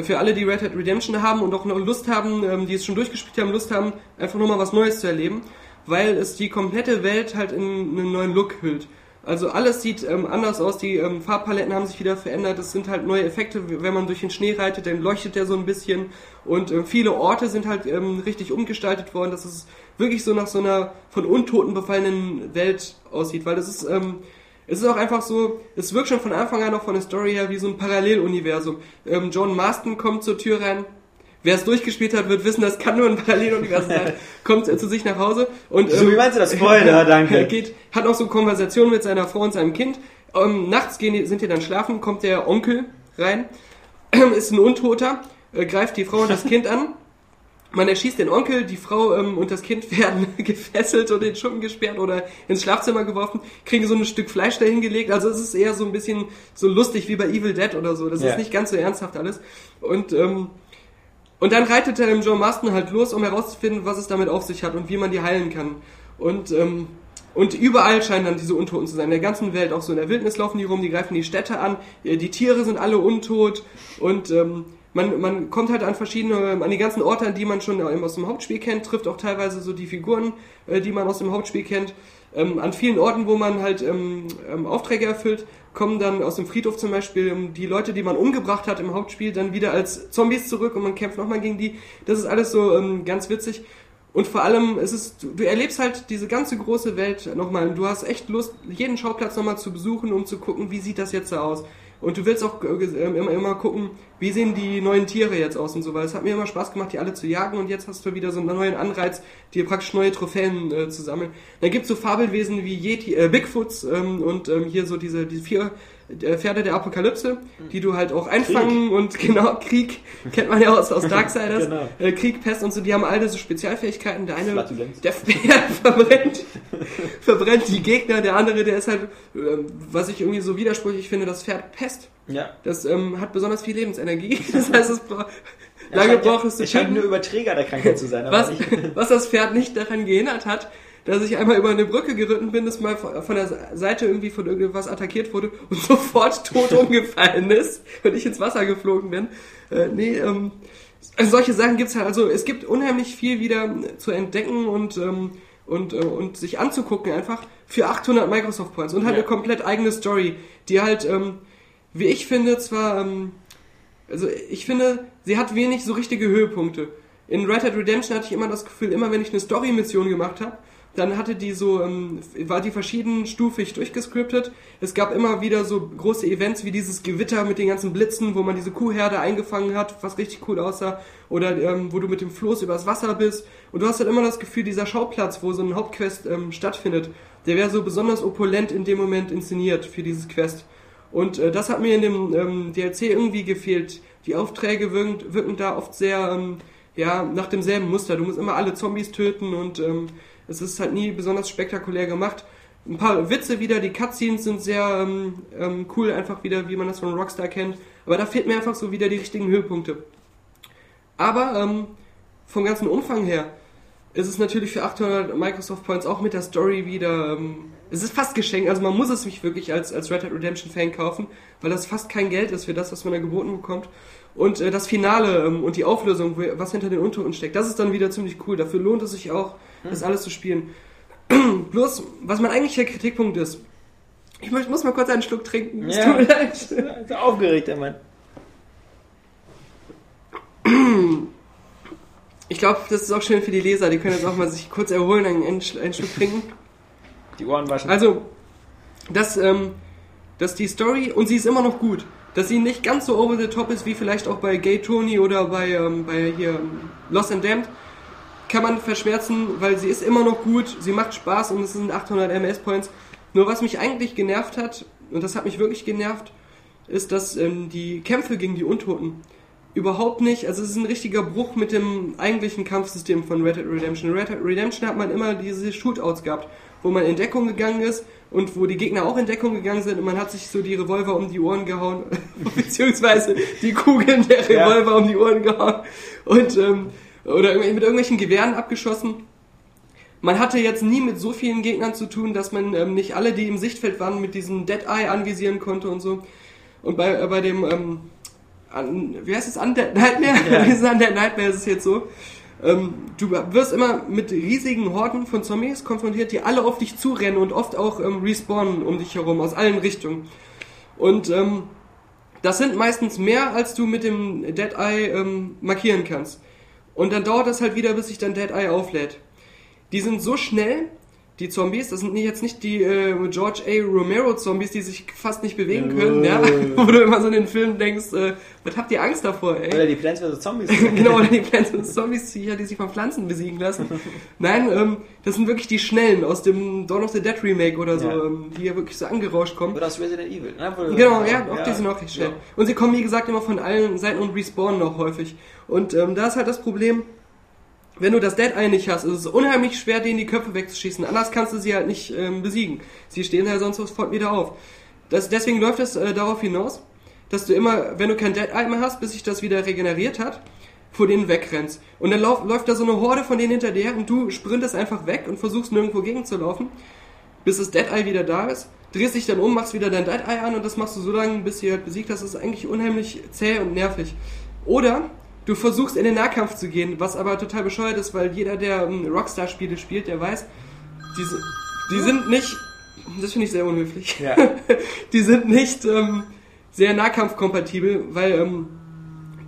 Für alle, die Red Dead Redemption haben und auch noch Lust haben, ähm, die es schon durchgespielt haben, Lust haben, einfach nochmal was Neues zu erleben, weil es die komplette Welt halt in einen neuen Look hüllt. Also alles sieht ähm, anders aus, die ähm, Farbpaletten haben sich wieder verändert, es sind halt neue Effekte, wenn man durch den Schnee reitet, dann leuchtet der so ein bisschen und ähm, viele Orte sind halt ähm, richtig umgestaltet worden, dass es wirklich so nach so einer von Untoten befallenen Welt aussieht, weil das ist, ähm, es ist auch einfach so, es wirkt schon von Anfang an auch von der Story her wie so ein Paralleluniversum. Ähm, John Marston kommt zur Tür rein, Wer es durchgespielt hat, wird wissen, das kann nur ein Paralleluniversum sein. Kommt äh, zu sich nach Hause und So, wie meinst du das? Spoiler, danke. geht, hat auch so Konversationen mit seiner Frau und seinem Kind. Ähm, nachts gehen die, sind die dann schlafen, kommt der Onkel rein, ist ein Untoter, äh, greift die Frau und das Kind an. Man erschießt den Onkel, die Frau ähm, und das Kind werden gefesselt und in den Schuppen gesperrt oder ins Schlafzimmer geworfen, kriegen so ein Stück Fleisch dahin gelegt. Also es ist eher so ein bisschen so lustig wie bei Evil Dead oder so. Das Ja. ist nicht ganz so ernsthaft alles. Und ähm, und dann reitet er dem Joe Marston halt los, um herauszufinden, was es damit auf sich hat und wie man die heilen kann. Und, ähm, und überall scheinen dann diese Untoten zu sein. In der ganzen Welt, auch so in der Wildnis laufen die rum, die greifen die Städte an, äh, die Tiere sind alle untot und ähm, man, man kommt halt an verschiedene, an die ganzen Orte, an die man schon äh, aus dem Hauptspiel kennt, trifft auch teilweise so die Figuren, äh, die man aus dem Hauptspiel kennt. Ähm, an vielen Orten, wo man halt ähm, ähm, Aufträge erfüllt, kommen dann aus dem Friedhof zum Beispiel ähm, die Leute, die man umgebracht hat im Hauptspiel, dann wieder als Zombies zurück und man kämpft nochmal gegen die. Das ist alles so ähm, ganz witzig. Und vor allem, es ist, du, du erlebst halt diese ganze große Welt nochmal. Du hast echt Lust, jeden Schauplatz nochmal zu besuchen, um zu gucken, wie sieht das jetzt so aus. Und du willst auch äh, ähm, immer, immer gucken, wie sehen die neuen Tiere jetzt aus und so, weil es hat mir immer Spaß gemacht, die alle zu jagen und jetzt hast du wieder so einen neuen Anreiz, dir praktisch neue Trophäen äh, zu sammeln. Dann gibt's so Fabelwesen wie Yeti, äh, Bigfoots ähm, und ähm, hier so diese, diese vier Pferde der Apokalypse, die du halt auch einfangen und genau, Krieg, kennt man ja aus, aus Darksiders, Genau. äh, Krieg, Pest und so, die haben alle so Spezialfähigkeiten. Der eine, der, der verbrennt, verbrennt die Gegner, der andere, der ist halt, ähm, was ich irgendwie so widersprüchlich finde, das Pferd Pest. Ja. Das ähm, hat besonders viel Lebensenergie. Das heißt, es bra Er lange braucht es zu Er scheint nur Überträger der Krankheit zu sein, aber Was, was das Pferd nicht daran gehindert hat, dass ich einmal über eine Brücke geritten bin, das mal von von der Seite irgendwie von irgendwas attackiert wurde und sofort tot umgefallen ist und ich ins Wasser geflogen bin. Äh, nee, ähm, also solche Sachen gibt's halt, also es gibt unheimlich viel wieder zu entdecken und, ähm, und, äh, und sich anzugucken einfach für 800 Microsoft Points und halt Ja. eine komplett eigene Story, die halt, ähm, wie ich finde, zwar, ähm, also ich finde, sie hat wenig so richtige Höhepunkte. In Red Dead Redemption hatte ich immer das Gefühl, immer wenn ich eine Story-Mission gemacht habe, dann hatte die so, ähm, war die verschiedenstufig durchgescriptet. Es gab immer wieder so große Events wie dieses Gewitter mit den ganzen Blitzen, wo man diese Kuhherde eingefangen hat, was richtig cool aussah. Oder ähm, wo du mit dem Floß übers Wasser bist. Und du hast halt immer das Gefühl, dieser Schauplatz, wo so ein Hauptquest ähm, stattfindet, der wäre so besonders opulent in dem Moment inszeniert für dieses Quest. Und äh, das hat mir in dem ähm, DLC irgendwie gefehlt. Die Aufträge wirken, wirken da oft sehr ähm, ja, nach demselben Muster. Du musst immer alle Zombies töten und ähm, es ist halt nie besonders spektakulär gemacht. Ein paar Witze wieder, die Cutscenes sind sehr ähm, ähm, cool, einfach wieder, wie man das von Rockstar kennt. Aber da fehlt mir einfach so wieder die richtigen Höhepunkte. Aber ähm, vom ganzen Umfang her ist es natürlich für 800 Microsoft Points auch mit der Story wieder. Ähm, es ist fast geschenkt, also man muss es sich wirklich als, als Red Dead Redemption Fan kaufen, weil das fast kein Geld ist für das, was man da geboten bekommt. Und äh, das Finale ähm, und die Auflösung, was hinter den Untoten steckt, das ist dann wieder ziemlich cool. Dafür lohnt es sich auch, das alles zu spielen. Bloß, was mein eigentlicher Kritikpunkt ist, ich muss mal kurz einen Schluck trinken. Es Ja. tut mir leid. So aufgeregt, der Mann. Ich glaube, das ist auch schön für die Leser. Die können jetzt auch mal sich kurz erholen, einen, einen Schluck trinken. Die Ohren waschen. Also, dass, ähm, dass die Story, und sie ist immer noch gut, dass sie nicht ganz so over the top ist, wie vielleicht auch bei Gay Tony oder bei, ähm, bei hier ähm, Lost and Damned, kann man verschmerzen, weil sie ist immer noch gut, sie macht Spaß und es sind 800 MS Points. Nur was mich eigentlich genervt hat, und das hat mich wirklich genervt, ist, dass ähm, die Kämpfe gegen die Untoten überhaupt nicht, also es ist ein richtiger Bruch mit dem eigentlichen Kampfsystem von Red Dead Redemption. In Red Dead Redemption hat man immer diese Shootouts gehabt, wo man in Deckung gegangen ist und wo die Gegner auch in Deckung gegangen sind und man hat sich so die Revolver um die Ohren gehauen, beziehungsweise die Kugeln der Ja. Revolver um die Ohren gehauen und ähm, oder mit irgendwelchen Gewehren abgeschossen. Man hatte jetzt nie mit so vielen Gegnern zu tun, dass man ähm, nicht alle, die im Sichtfeld waren, mit diesem Dead Eye anvisieren konnte und so. Und bei, äh, bei dem ähm, an, wie heißt es, Undead Nightmare? Ja. Dieses Undead Nightmare ist es jetzt so. Ähm, du wirst immer mit riesigen Horden von Zombies konfrontiert, die alle auf dich zurennen und oft auch ähm, respawnen um dich herum, aus allen Richtungen. Und ähm, das sind meistens mehr, als du mit dem Dead Eye ähm, markieren kannst. Und dann dauert das halt wieder, bis sich dein Dead Eye auflädt. Die sind so schnell, die Zombies, das sind jetzt nicht die äh, George A. Romero Zombies, die sich fast nicht bewegen können, ja, wo du immer so in den Filmen denkst, äh, was habt ihr Angst davor, ey? Oder die Plants vs. Zombies. genau, oder die Plants vs. Zombies, die, die sich von Pflanzen besiegen lassen. Nein, ähm, das sind wirklich die Schnellen aus dem Dawn of the Dead Remake oder so, Ja. ähm, die ja wirklich so angerauscht kommen. Oder aus Resident Evil. Ne? Genau, ja, auch die sind auch recht schnell. Ja. Und sie kommen, wie gesagt, immer von allen Seiten und respawnen auch häufig. Und ähm, da ist halt das Problem, wenn du das Dead Eye nicht hast, ist es unheimlich schwer, denen die Köpfe wegzuschießen. Anders kannst du sie halt nicht ähm, besiegen. Sie stehen ja sonst sofort wieder auf. Das, deswegen läuft es äh, darauf hinaus, dass du immer, wenn du kein Dead Eye mehr hast, bis sich das wieder regeneriert hat, vor denen wegrennst. Und dann lauf, läuft da so eine Horde von denen hinter dir und du sprintest einfach weg und versuchst nirgendwo gegenzulaufen bis das Dead Eye wieder da ist, drehst dich dann um, machst wieder dein Dead Eye an und das machst du so lange, bis sie halt besiegt hast. Das ist eigentlich unheimlich zäh und nervig. Oder du versuchst in den Nahkampf zu gehen, was aber total bescheuert ist, weil jeder, der ähm, Rockstar-Spiele spielt, der weiß, die, die sind nicht, das finde ich sehr unhöflich, Ja. die sind nicht ähm, sehr nahkampfkompatibel, weil ähm,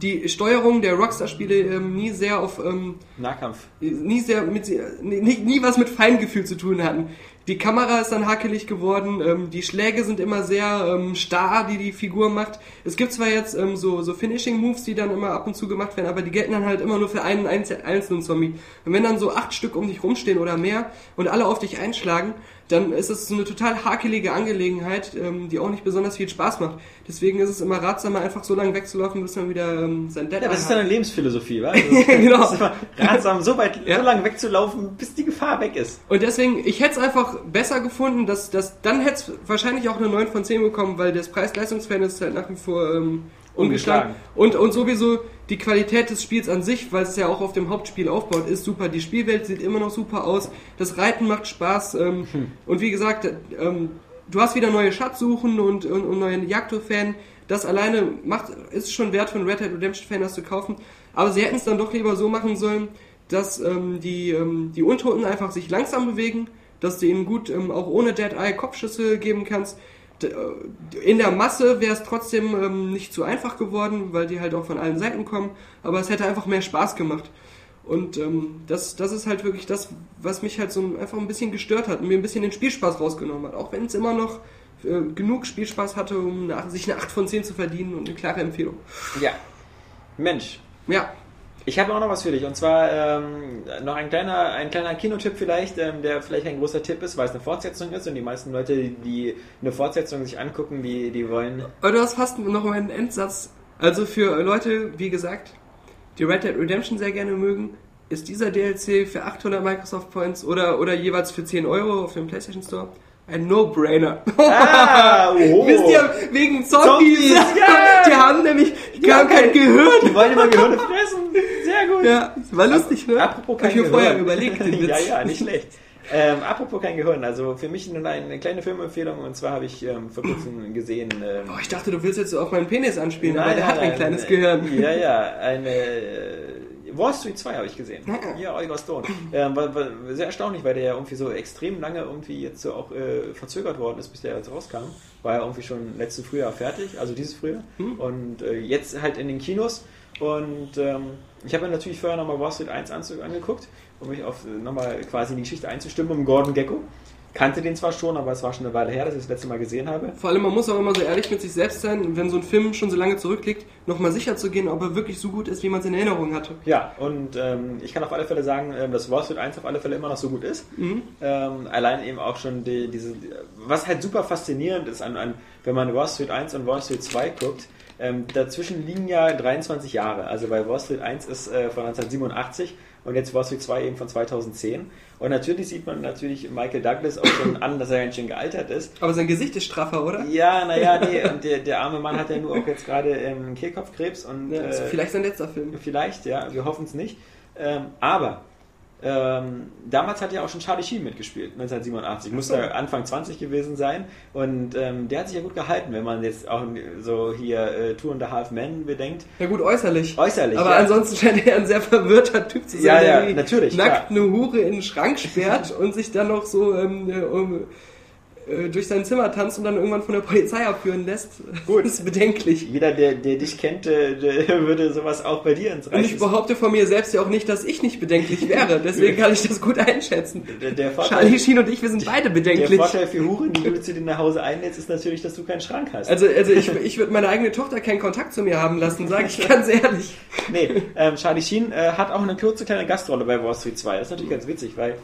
die Steuerung der Rockstar-Spiele ähm, nie sehr auf ähm, Nahkampf. nie sehr mit nie, nie was mit Feingefühl zu tun hatten. Die Kamera ist dann hakelig geworden, ähm, die Schläge sind immer sehr ähm, starr, die die Figur macht. Es gibt zwar jetzt ähm, so, so Finishing Moves, die dann immer ab und zu gemacht werden, aber die gelten dann halt immer nur für einen einzel- einzelnen Zombie. Und wenn dann so acht Stück um dich rumstehen oder mehr und alle auf dich einschlagen, dann ist es so eine total hakelige Angelegenheit, ähm, die auch nicht besonders viel Spaß macht. Deswegen ist es immer ratsamer, einfach so lange wegzulaufen, bis man wieder ähm, sein Dead Ja, das ist hat. deine Lebensphilosophie, wa? Genau. Das ist immer ratsam, so weit, Ja. so lange wegzulaufen, bis die Gefahr weg ist. Und deswegen, ich hätte es einfach besser gefunden, dass, dass dann hätte es wahrscheinlich auch eine 9 von 10 bekommen, weil das Preis-Leistungs-Verhältnis ist halt nach wie vor ähm, ungeschlagen. Und, und sowieso die Qualität des Spiels an sich, weil es ja auch auf dem Hauptspiel aufbaut, ist super. Die Spielwelt sieht immer noch super aus. Das Reiten macht Spaß. Ähm, Und wie gesagt, ähm, du hast wieder neue Schatzsuchen und, und, und neue Jagdtrophäen. Das alleine macht, ist schon wert für einen Red Dead Redemption Fan, das zu kaufen. Aber sie hätten es dann doch lieber so machen sollen, dass ähm, die, ähm, die Untoten einfach sich langsam bewegen, dass du ihnen gut ähm, auch ohne Dead Eye Kopfschüsse geben kannst. Äh, In der Masse wäre es trotzdem ähm, nicht zu einfach geworden, weil die halt auch von allen Seiten kommen, aber es hätte einfach mehr Spaß gemacht. Und ähm, das, das ist halt wirklich das, was mich halt so ein- einfach ein bisschen gestört hat und mir ein bisschen den Spielspaß rausgenommen hat. Auch wenn es immer noch äh, genug Spielspaß hatte, um eine, sich eine 8 von 10 zu verdienen und eine klare Empfehlung. Ja. Mensch, Ja, ich habe auch noch was für dich. Und zwar ähm, noch ein kleiner, ein kleiner Kinotipp vielleicht, ähm, der vielleicht ein großer Tipp ist, weil es eine Fortsetzung ist und die meisten Leute, die eine Fortsetzung sich angucken, die, die wollen. du hast fast noch mal einen Endsatz. Also für Leute, wie gesagt, die Red Dead Redemption sehr gerne mögen, ist dieser DLC für 800 Microsoft Points oder, oder jeweils für 10 Euro auf dem PlayStation Store ein No-Brainer. Ah, oh. Wisst ihr, wegen Zombies. Zombies, ja. Die haben nämlich, die haben kein Gehirn. Die wollen immer Gehirne fressen. Sehr gut. Ja, war lustig, ne? Apropos Hab kein ich mir vorher überlegt, ja, ja, nicht schlecht. Ähm, apropos kein Gehirn, also für mich nur eine kleine Filmempfehlung und zwar habe ich ähm, vor kurzem gesehen. Ähm, Oh, ich dachte, du willst jetzt auf meinen Penis anspielen, aber Nein, der nein, hat ein nein, kleines Gehirn. Ja, ja, eine äh, Wall Street 2 habe ich gesehen. Ja, Oliver Stone. Ähm, war, war sehr erstaunlich, weil der ja irgendwie so extrem lange irgendwie jetzt so auch äh, verzögert worden ist, bis der jetzt rauskam. War ja irgendwie schon letztes Frühjahr fertig, also dieses Frühjahr. Und äh, jetzt halt in den Kinos. Und ähm, ich habe mir natürlich vorher nochmal Wall Street 1 anzu- angeguckt, um mich auf äh, nochmal quasi in die Geschichte einzustimmen, um Gordon Gecko. Kannte den zwar schon, aber es war schon eine Weile her, dass ich das letzte Mal gesehen habe. Vor allem, man muss auch immer so ehrlich mit sich selbst sein, wenn so ein Film schon so lange zurückliegt, nochmal sicher zu gehen, ob er wirklich so gut ist, wie man es in Erinnerung hatte. Ja, und ähm, ich kann auf alle Fälle sagen, ähm, dass Wall Street 1 auf alle Fälle immer noch so gut ist. Mhm. Ähm, allein eben auch schon die, diese, was halt super faszinierend ist, an, an, wenn man Wall Street 1 und Wall Street 2 guckt, ähm, dazwischen liegen ja 23 Jahre. Also bei Wall Street 1 ist äh, von 1987 und jetzt Wall Street 2 eben von 2010. Und natürlich sieht man natürlich Michael Douglas auch schon an, dass er ganz schön gealtert ist. Aber sein Gesicht ist straffer, oder? Ja, naja, nee, und der, der arme Mann hat ja nur auch jetzt gerade ähm, Kehlkopfkrebs und Ja, äh, vielleicht sein letzter Film. Vielleicht, ja, wir hoffen es nicht. Ähm, aber Ähm, damals hat ja auch schon Charlie Sheen mitgespielt, 1987. Muss da Anfang 20 gewesen sein. Und ähm, der hat sich ja gut gehalten, wenn man jetzt auch so hier äh, Two and a Half Men bedenkt. Ja gut, äußerlich. Äußerlich, Aber ja. ansonsten scheint er ein sehr verwirrter Typ zu sein, Ja, der ja, irgendwie natürlich, nackt klar. eine Hure in den Schrank sperrt und sich dann noch so ähm, äh, um, durch sein Zimmer tanzt und dann irgendwann von der Polizei abführen lässt. Gut. Das ist bedenklich. Jeder, der, der dich kennt, äh, der würde sowas auch bei dir ins Und ich Reich. behaupte von mir selbst ja auch nicht, dass ich nicht bedenklich wäre. Deswegen kann ich das gut einschätzen. Der, der, Vorteil, Charlie Sheen und ich, wir sind beide der bedenklich. Vorteil für Huren, die du zu dir nach Hause einlädst, ist natürlich, dass du keinen Schrank hast. Also, also ich, ich würde meine eigene Tochter keinen Kontakt zu mir haben lassen, sage ich ganz ehrlich. Nee, ähm, Charlie Sheen äh, hat auch eine kurze kleine Gastrolle bei Wall Street 2. Das ist natürlich ganz witzig, weil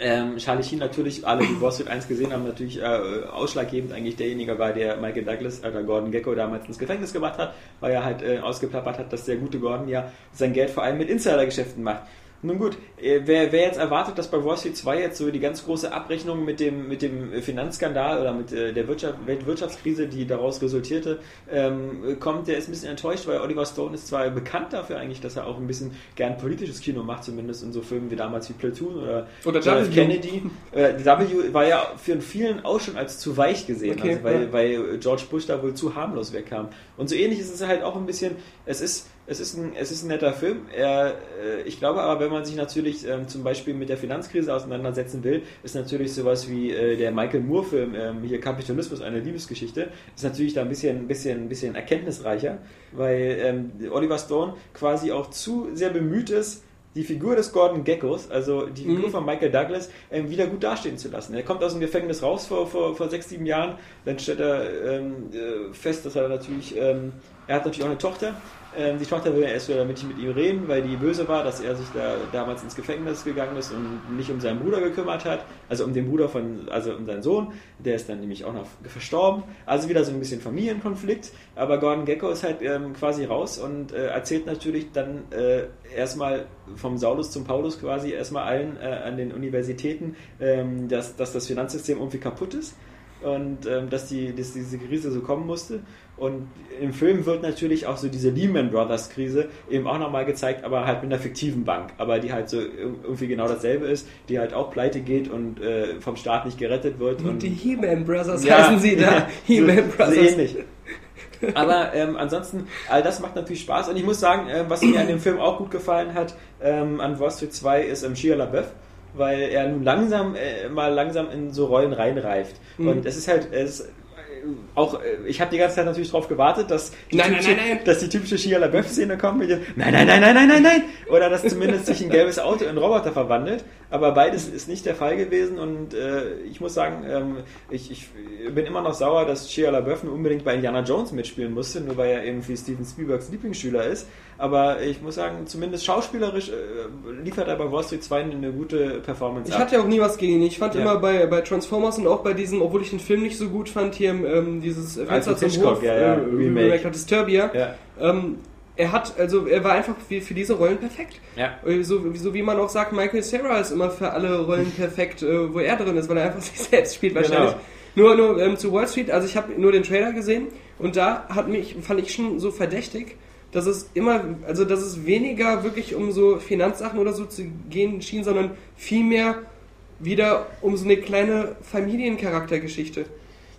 ähm, Charlie Sheen natürlich, alle, die Street 1 gesehen haben, natürlich äh, ausschlaggebend eigentlich derjenige war, der Michael Douglas, oder Gordon Gecko damals ins Gefängnis gebracht hat, weil er halt äh, ausgeplappert hat, dass der gute Gordon ja sein Geld vor allem mit Insidergeschäften macht. Nun gut, äh, wer, wer jetzt erwartet, dass bei Wall Street 2 jetzt so die ganz große Abrechnung mit dem, mit dem Finanzskandal oder mit äh, der Wirtschaft, Weltwirtschaftskrise, die daraus resultierte, ähm, kommt, der ist ein bisschen enttäuscht, weil Oliver Stone ist zwar bekannt dafür eigentlich, dass er auch ein bisschen gern politisches Kino macht, zumindest in so Filmen wie damals wie Platoon oder, Oder. W. Kennedy. Äh, W war ja für vielen auch schon als zu weich gesehen, Okay, also weil, ja. weil George Bush da wohl zu harmlos wegkam. Und so ähnlich ist es halt auch ein bisschen, es ist, es ist ein, es ist ein netter Film. Er, äh, ich glaube aber, wenn man sich natürlich ähm, zum Beispiel mit der Finanzkrise auseinandersetzen will, ist natürlich sowas wie äh, der Michael Moore-Film, ähm, hier Kapitalismus, eine Liebesgeschichte, ist natürlich da ein bisschen, ein bisschen, ein bisschen erkenntnisreicher, weil ähm, Oliver Stone quasi auch zu sehr bemüht ist, die Figur des Gordon Geckos, also die Figur Mhm. von Michael Douglas, ähm, wieder gut dastehen zu lassen. Er kommt aus dem Gefängnis raus vor, vor, vor sechs, sieben Jahren, dann stellt er ähm, äh, fest, dass er natürlich, ähm, er hat natürlich auch eine Tochter. Ähm, die Tochter will er erst wieder mit, mit ihm reden, weil die böse war, dass er sich da damals ins Gefängnis gegangen ist und nicht um seinen Bruder gekümmert hat, also um den Bruder von, also um seinen Sohn, der ist dann nämlich auch noch verstorben. Also wieder so ein bisschen Familienkonflikt, aber Gordon Gecko ist halt ähm, quasi raus und äh, erzählt natürlich dann äh, erstmal vom Saulus zum Paulus quasi erstmal allen äh, an den Universitäten, ähm, dass, dass das Finanzsystem irgendwie kaputt ist und ähm, dass, die, dass diese Krise so kommen musste. Und im Film wird natürlich auch so diese Lehman Brothers Krise eben auch nochmal gezeigt, aber halt mit einer fiktiven Bank, aber die halt so ir- irgendwie genau dasselbe ist, die halt auch pleite geht und äh, vom Staat nicht gerettet wird. Und die He-Man Brothers Ja, heißen sie da. ja, He-Man so, Brothers. So ähnlich. Aber ähm, ansonsten, all das macht natürlich Spaß. Und ich muss sagen, ähm, was mir an dem Film auch gut gefallen hat, ähm, an Wall Street 2, ist ähm, Shia LaBeouf, weil er nun langsam, äh, mal langsam in so Rollen reinreift. Mhm. Und es ist halt, es äh, auch, äh, ich habe die ganze Zeit natürlich darauf gewartet, dass die, Nein, typische, nein, nein. dass die typische Shia LaBeouf-Szene kommt mit dem Nein, nein, nein, nein, nein, nein, nein. Oder dass zumindest sich ein gelbes Auto in Roboter verwandelt. Aber beides ist nicht der Fall gewesen und äh, ich muss sagen, ähm, ich, ich bin immer noch sauer, dass Shia LaBeouf unbedingt bei Indiana Jones mitspielen musste, nur weil er irgendwie Steven Spielbergs Lieblingsschüler ist. Aber ich muss sagen, zumindest schauspielerisch äh, liefert er bei Wall Street 2 eine gute Performance Ich ab. hatte auch nie was gegen ihn. Ich fand Ja. immer bei, bei Transformers und auch bei diesem, obwohl ich den Film nicht so gut fand, hier ähm, dieses Fenster zum Hitchcock, Hof, ja, ja, äh, Remake. Remake Disturbia. Ja, Ähm, er hat, also er war einfach für, für diese Rollen perfekt. ja. Äh, So, so wie man auch sagt, Michael Cera ist immer für alle Rollen perfekt, äh, wo er drin ist, weil er einfach sich selbst spielt wahrscheinlich. Genau. Nur, nur ähm, zu Wall Street, also ich habe nur den Trailer gesehen und da hat mich, fand ich schon so verdächtig, dass es immer, also dass es weniger wirklich um so Finanzsachen oder so zu gehen schien, sondern vielmehr wieder um so eine kleine Familiencharaktergeschichte.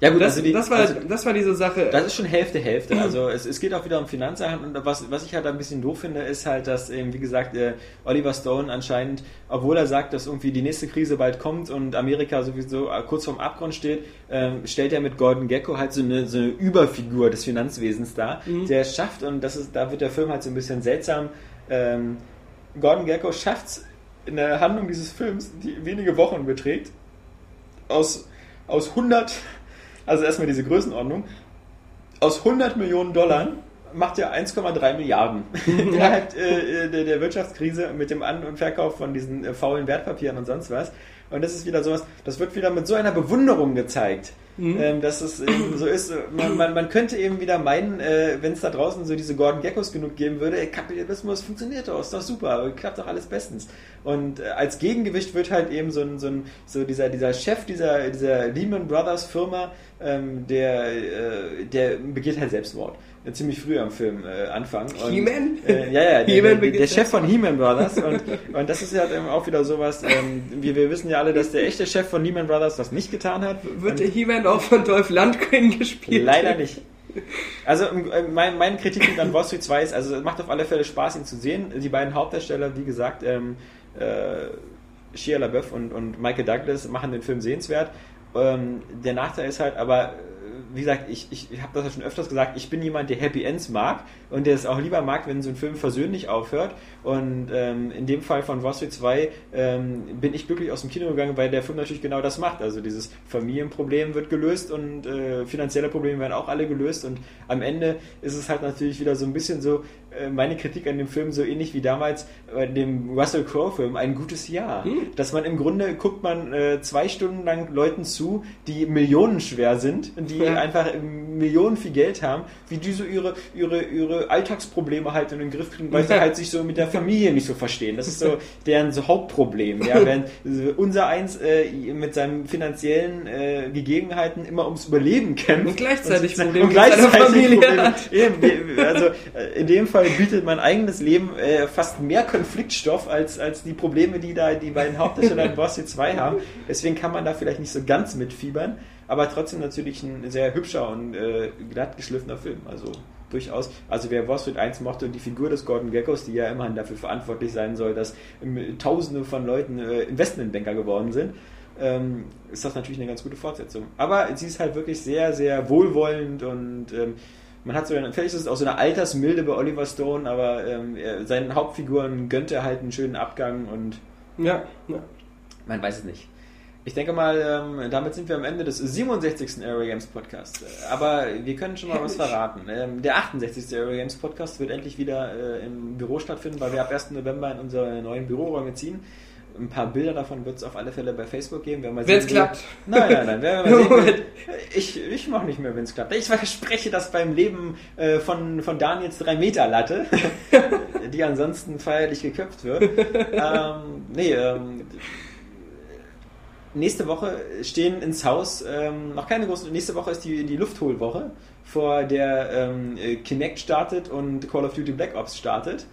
Ja gut, Das, also die, das, war, also, das war diese Sache. Das ist schon Hälfte, Hälfte. Also es, es geht auch wieder um Finanzsachen und was, was ich halt ein bisschen doof finde, ist halt, dass eben, wie gesagt, äh, Oliver Stone anscheinend, obwohl er sagt, dass irgendwie die nächste Krise bald kommt und Amerika sowieso äh, kurz vorm Abgrund steht, ähm, stellt er mit Gordon Gecko halt so eine, so eine Überfigur des Finanzwesens dar, der es schafft und das ist, da wird der Film halt so ein bisschen seltsam. Ähm, Gordon Gecko schafft es in der Handlung dieses Films, die wenige Wochen beträgt, aus, aus 100, also erstmal diese Größenordnung, aus 100 Millionen Dollar macht er 1,3 Milliarden. Innerhalb äh, der, der Wirtschaftskrise mit dem An- und Verkauf von diesen äh, faulen Wertpapieren und sonst was. Und das ist wieder sowas, das wird wieder mit so einer Bewunderung gezeigt. Ähm, dass es eben so ist, man, man, man könnte eben wieder meinen, äh, wenn es da draußen so diese Gordon Geckos genug geben würde, ey, Kapitalismus funktioniert doch, ist doch super, klappt doch alles bestens. Und äh, als Gegengewicht wird halt eben so ein, so ein so dieser, dieser Chef dieser, dieser Lehman Brothers Firma, ähm, der, äh, der begeht halt Selbstmord. Ziemlich früh am Film äh, Anfang. He-Man? Äh, ja, ja, der, He-Man der, begeht der Chef von He-Man Brothers. Und, und das ist ja halt auch wieder sowas, ähm, wir, wir wissen ja alle, dass der echte Chef von Lehman Brothers das nicht getan hat. Wird der He-Man auch von Dolph Lundgren gespielt? Leider nicht. Also äh, mein, mein Kritikpunkt an Wall Street 2 ist, also es macht auf alle Fälle Spaß, ihn zu sehen. Die beiden Hauptdarsteller, wie gesagt, ähm, äh, Shia LaBeouf und, und Michael Douglas machen den Film sehenswert. Ähm, der Nachteil ist halt aber, wie gesagt, ich, ich, habe das ja schon öfters gesagt, ich bin jemand, der Happy Ends mag und der es auch lieber mag, wenn so ein Film versöhnlich aufhört. Und ähm, in dem Fall von Wall Street 2 ähm, bin ich glücklich aus dem Kino gegangen, weil der Film natürlich genau das macht. Also dieses Familienproblem wird gelöst und äh, finanzielle Probleme werden auch alle gelöst. Und am Ende ist es halt natürlich wieder so ein bisschen so, meine Kritik an dem Film so ähnlich wie damals bei dem Russell Crowe-Film, ein gutes Jahr. Dass man im Grunde guckt man äh, zwei Stunden lang Leuten zu, die millionenschwer sind, die Ja. einfach Millionen viel Geld haben, wie die so ihre, ihre, ihre Alltagsprobleme halt in den Griff kriegen, weil sie halt sich so mit der Familie nicht so verstehen. Das ist so deren so Hauptproblem. Ja, während äh, unser eins äh, mit seinen finanziellen äh, Gegebenheiten immer ums Überleben kämpft. Und gleichzeitig und, Probleme und gleichzeitig Familie Probleme. Eben, also äh, in dem Fall bietet mein eigenes Leben äh, fast mehr Konfliktstoff als, als die Probleme, die da die beiden Hauptdarsteller in Boss 2 haben. Deswegen kann man da vielleicht nicht so ganz mitfiebern, aber trotzdem natürlich ein sehr hübscher und äh, glatt geschliffener Film. Also durchaus. Also wer Wall Street 1 mochte und die Figur des Gordon Geckos, die ja immerhin dafür verantwortlich sein soll, dass ähm, Tausende von Leuten äh, Investmentbanker geworden sind, ähm, ist das natürlich eine ganz gute Fortsetzung. Aber sie ist halt wirklich sehr, sehr wohlwollend und ähm, man hat so eine, vielleicht ist es auch so eine Altersmilde bei Oliver Stone, aber ähm, seinen Hauptfiguren gönnt er halt einen schönen Abgang und Ja, ja. man weiß es nicht. Ich denke mal, ähm, damit sind wir am Ende des 67. Aero Games Podcasts. Äh, Aber wir können schon mal was verraten. Ähm, der 68. Aero Games Podcast wird endlich wieder äh, im Büro stattfinden, weil wir ab 1. November in unsere neuen Büroräume ziehen. Ein paar Bilder davon wird es auf alle Fälle bei Facebook geben. Wenn Wenn's klappt. Nein, nein, nein. Werden wir mal sehen. Ich, ich mache nicht mehr, wenn es klappt. Ich verspreche das beim Leben äh, von, von Daniels 3-Meter-Latte, die ansonsten feierlich geköpft wird. ähm, nee, ähm, nächste Woche stehen ins Haus ähm, noch keine großen. Nächste Woche ist die, die Luftholwoche, vor der ähm, äh, Kinect startet und Call of Duty Black Ops startet.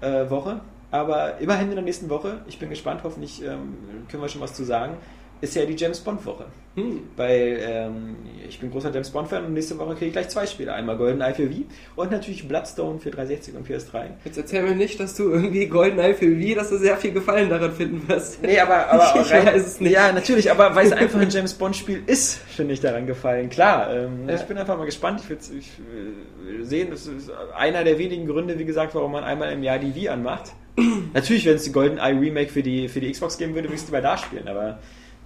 Äh, Woche. Aber immerhin in der nächsten Woche, ich bin gespannt, hoffentlich ähm, können wir schon was zu sagen, ist ja die James Bond Woche. Hm. Weil ähm, ich bin großer James Bond Fan und nächste Woche kriege ich gleich zwei Spiele. Einmal GoldenEye für Wii und natürlich Bloodstone für 360 und PS3. Jetzt erzähl mir nicht, dass du irgendwie GoldenEye für wie, dass du sehr viel Gefallen daran finden wirst. Nee, aber, aber Ich weiß es nicht. Ja, natürlich, aber weil es einfach ein James Bond Spiel ist, finde ich daran gefallen. Klar, ähm, Ja. ich bin einfach mal gespannt. Ich will ich, äh, sehen, das ist einer der wenigen Gründe, wie gesagt, warum man einmal im Jahr die Wii anmacht. natürlich, wenn es die GoldenEye Remake für die, für die Xbox geben würde, würde ich es lieber da spielen, aber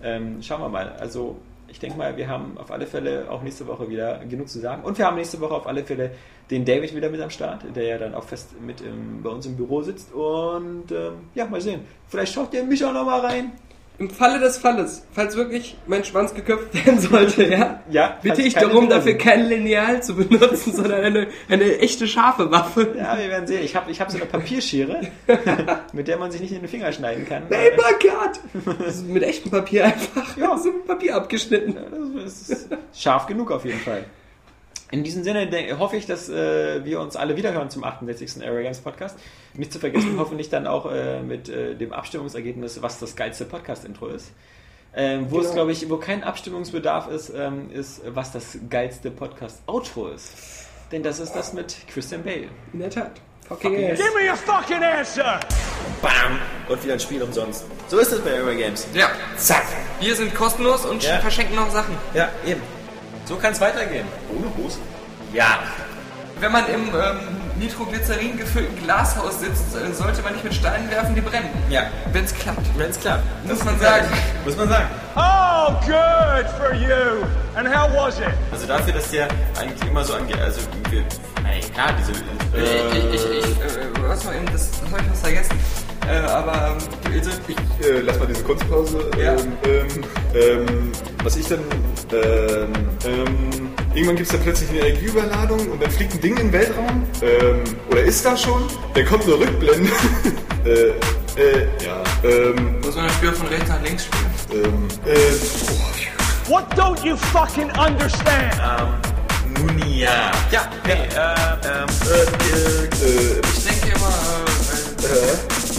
ähm, schauen wir mal. Also, ich denke mal, wir haben auf alle Fälle auch nächste Woche wieder genug zu sagen. Und wir haben nächste Woche auf alle Fälle den David wieder mit am Start, der ja dann auch fest mit im, bei uns im Büro sitzt. Und ähm, ja, mal sehen. Vielleicht schaut ihr mich auch noch mal rein. Im Falle des Falles, falls wirklich mein Schwanz geköpft werden sollte, ja, Ja, bitte ich darum, dafür kein Lineal zu benutzen, sondern eine, eine echte scharfe Waffe. Ja, wir werden sehen. Ich habe ich hab so eine Papierschere, mit der man sich nicht in den Finger schneiden kann. Paper Cut! Das ist mit echtem Papier einfach Ja. so mit Papier abgeschnitten. Das ist scharf genug auf jeden Fall. In diesem Sinne hoffe ich, dass äh, wir uns alle wiederhören zum 68. Area Games Podcast. Nicht zu vergessen, hoffentlich dann auch äh, mit äh, dem Abstimmungsergebnis, was das geilste Podcast-Intro ist. Ähm, wo es, Genau. glaube ich, wo kein Abstimmungsbedarf ist, ähm, ist, was das geilste Podcast-Outro ist. Denn das ist das mit Christian Bale. In der Tat. Fucking Fucking ass. ass. me a fucking answer! Bam! Und wieder ein Spiel umsonst. So ist es bei Aero Games. Ja, Zack! wir sind kostenlos und Ja. verschenken noch Sachen. Ja, eben. So kann es weitergehen. Ohne Hose? Ja. Wenn man im ähm, Nitroglycerin gefüllten Glashaus sitzt, äh, sollte man nicht mit Steinen werfen, die brennen. Ja. Wenn es klappt. Wenn es klappt. Muss man sagen. Muss man sagen. Oh, good for you! And how was it? Also dafür, dass der eigentlich immer so angeht, also nein, klar, diese, Ich, äh, ich, ich, äh, was noch eben, das, das habe ich was vergessen. Äh, aber ähm, ich, äh, lass mal diese Kunstpause. Ja. Ähm, ähm, ähm, was ich dann, ähm, ähm, irgendwann gibt es dann plötzlich eine Energieüberladung und dann fliegt ein Ding in den Weltraum. Ähm, oder ist da schon? Dann kommt eine Rückblende. äh, äh, ja, ähm, Muss man das Spiel von rechts nach links spielen? ähm, äh, boah, What don't you fucking understand? Nun ja. Ja, nee, äh, ähm, äh, Ich denke immer, äh, äh,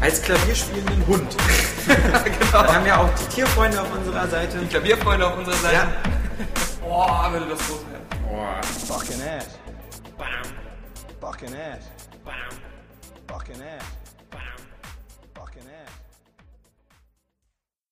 Als klavierspielenden Hund. genau. Dann haben wir auch die Tierfreunde auf unserer Seite. Klavierfreunde auf unserer Seite. Ja. Boah, würde das groß werden. Fucking ass. Fucking ass. Fucking ass.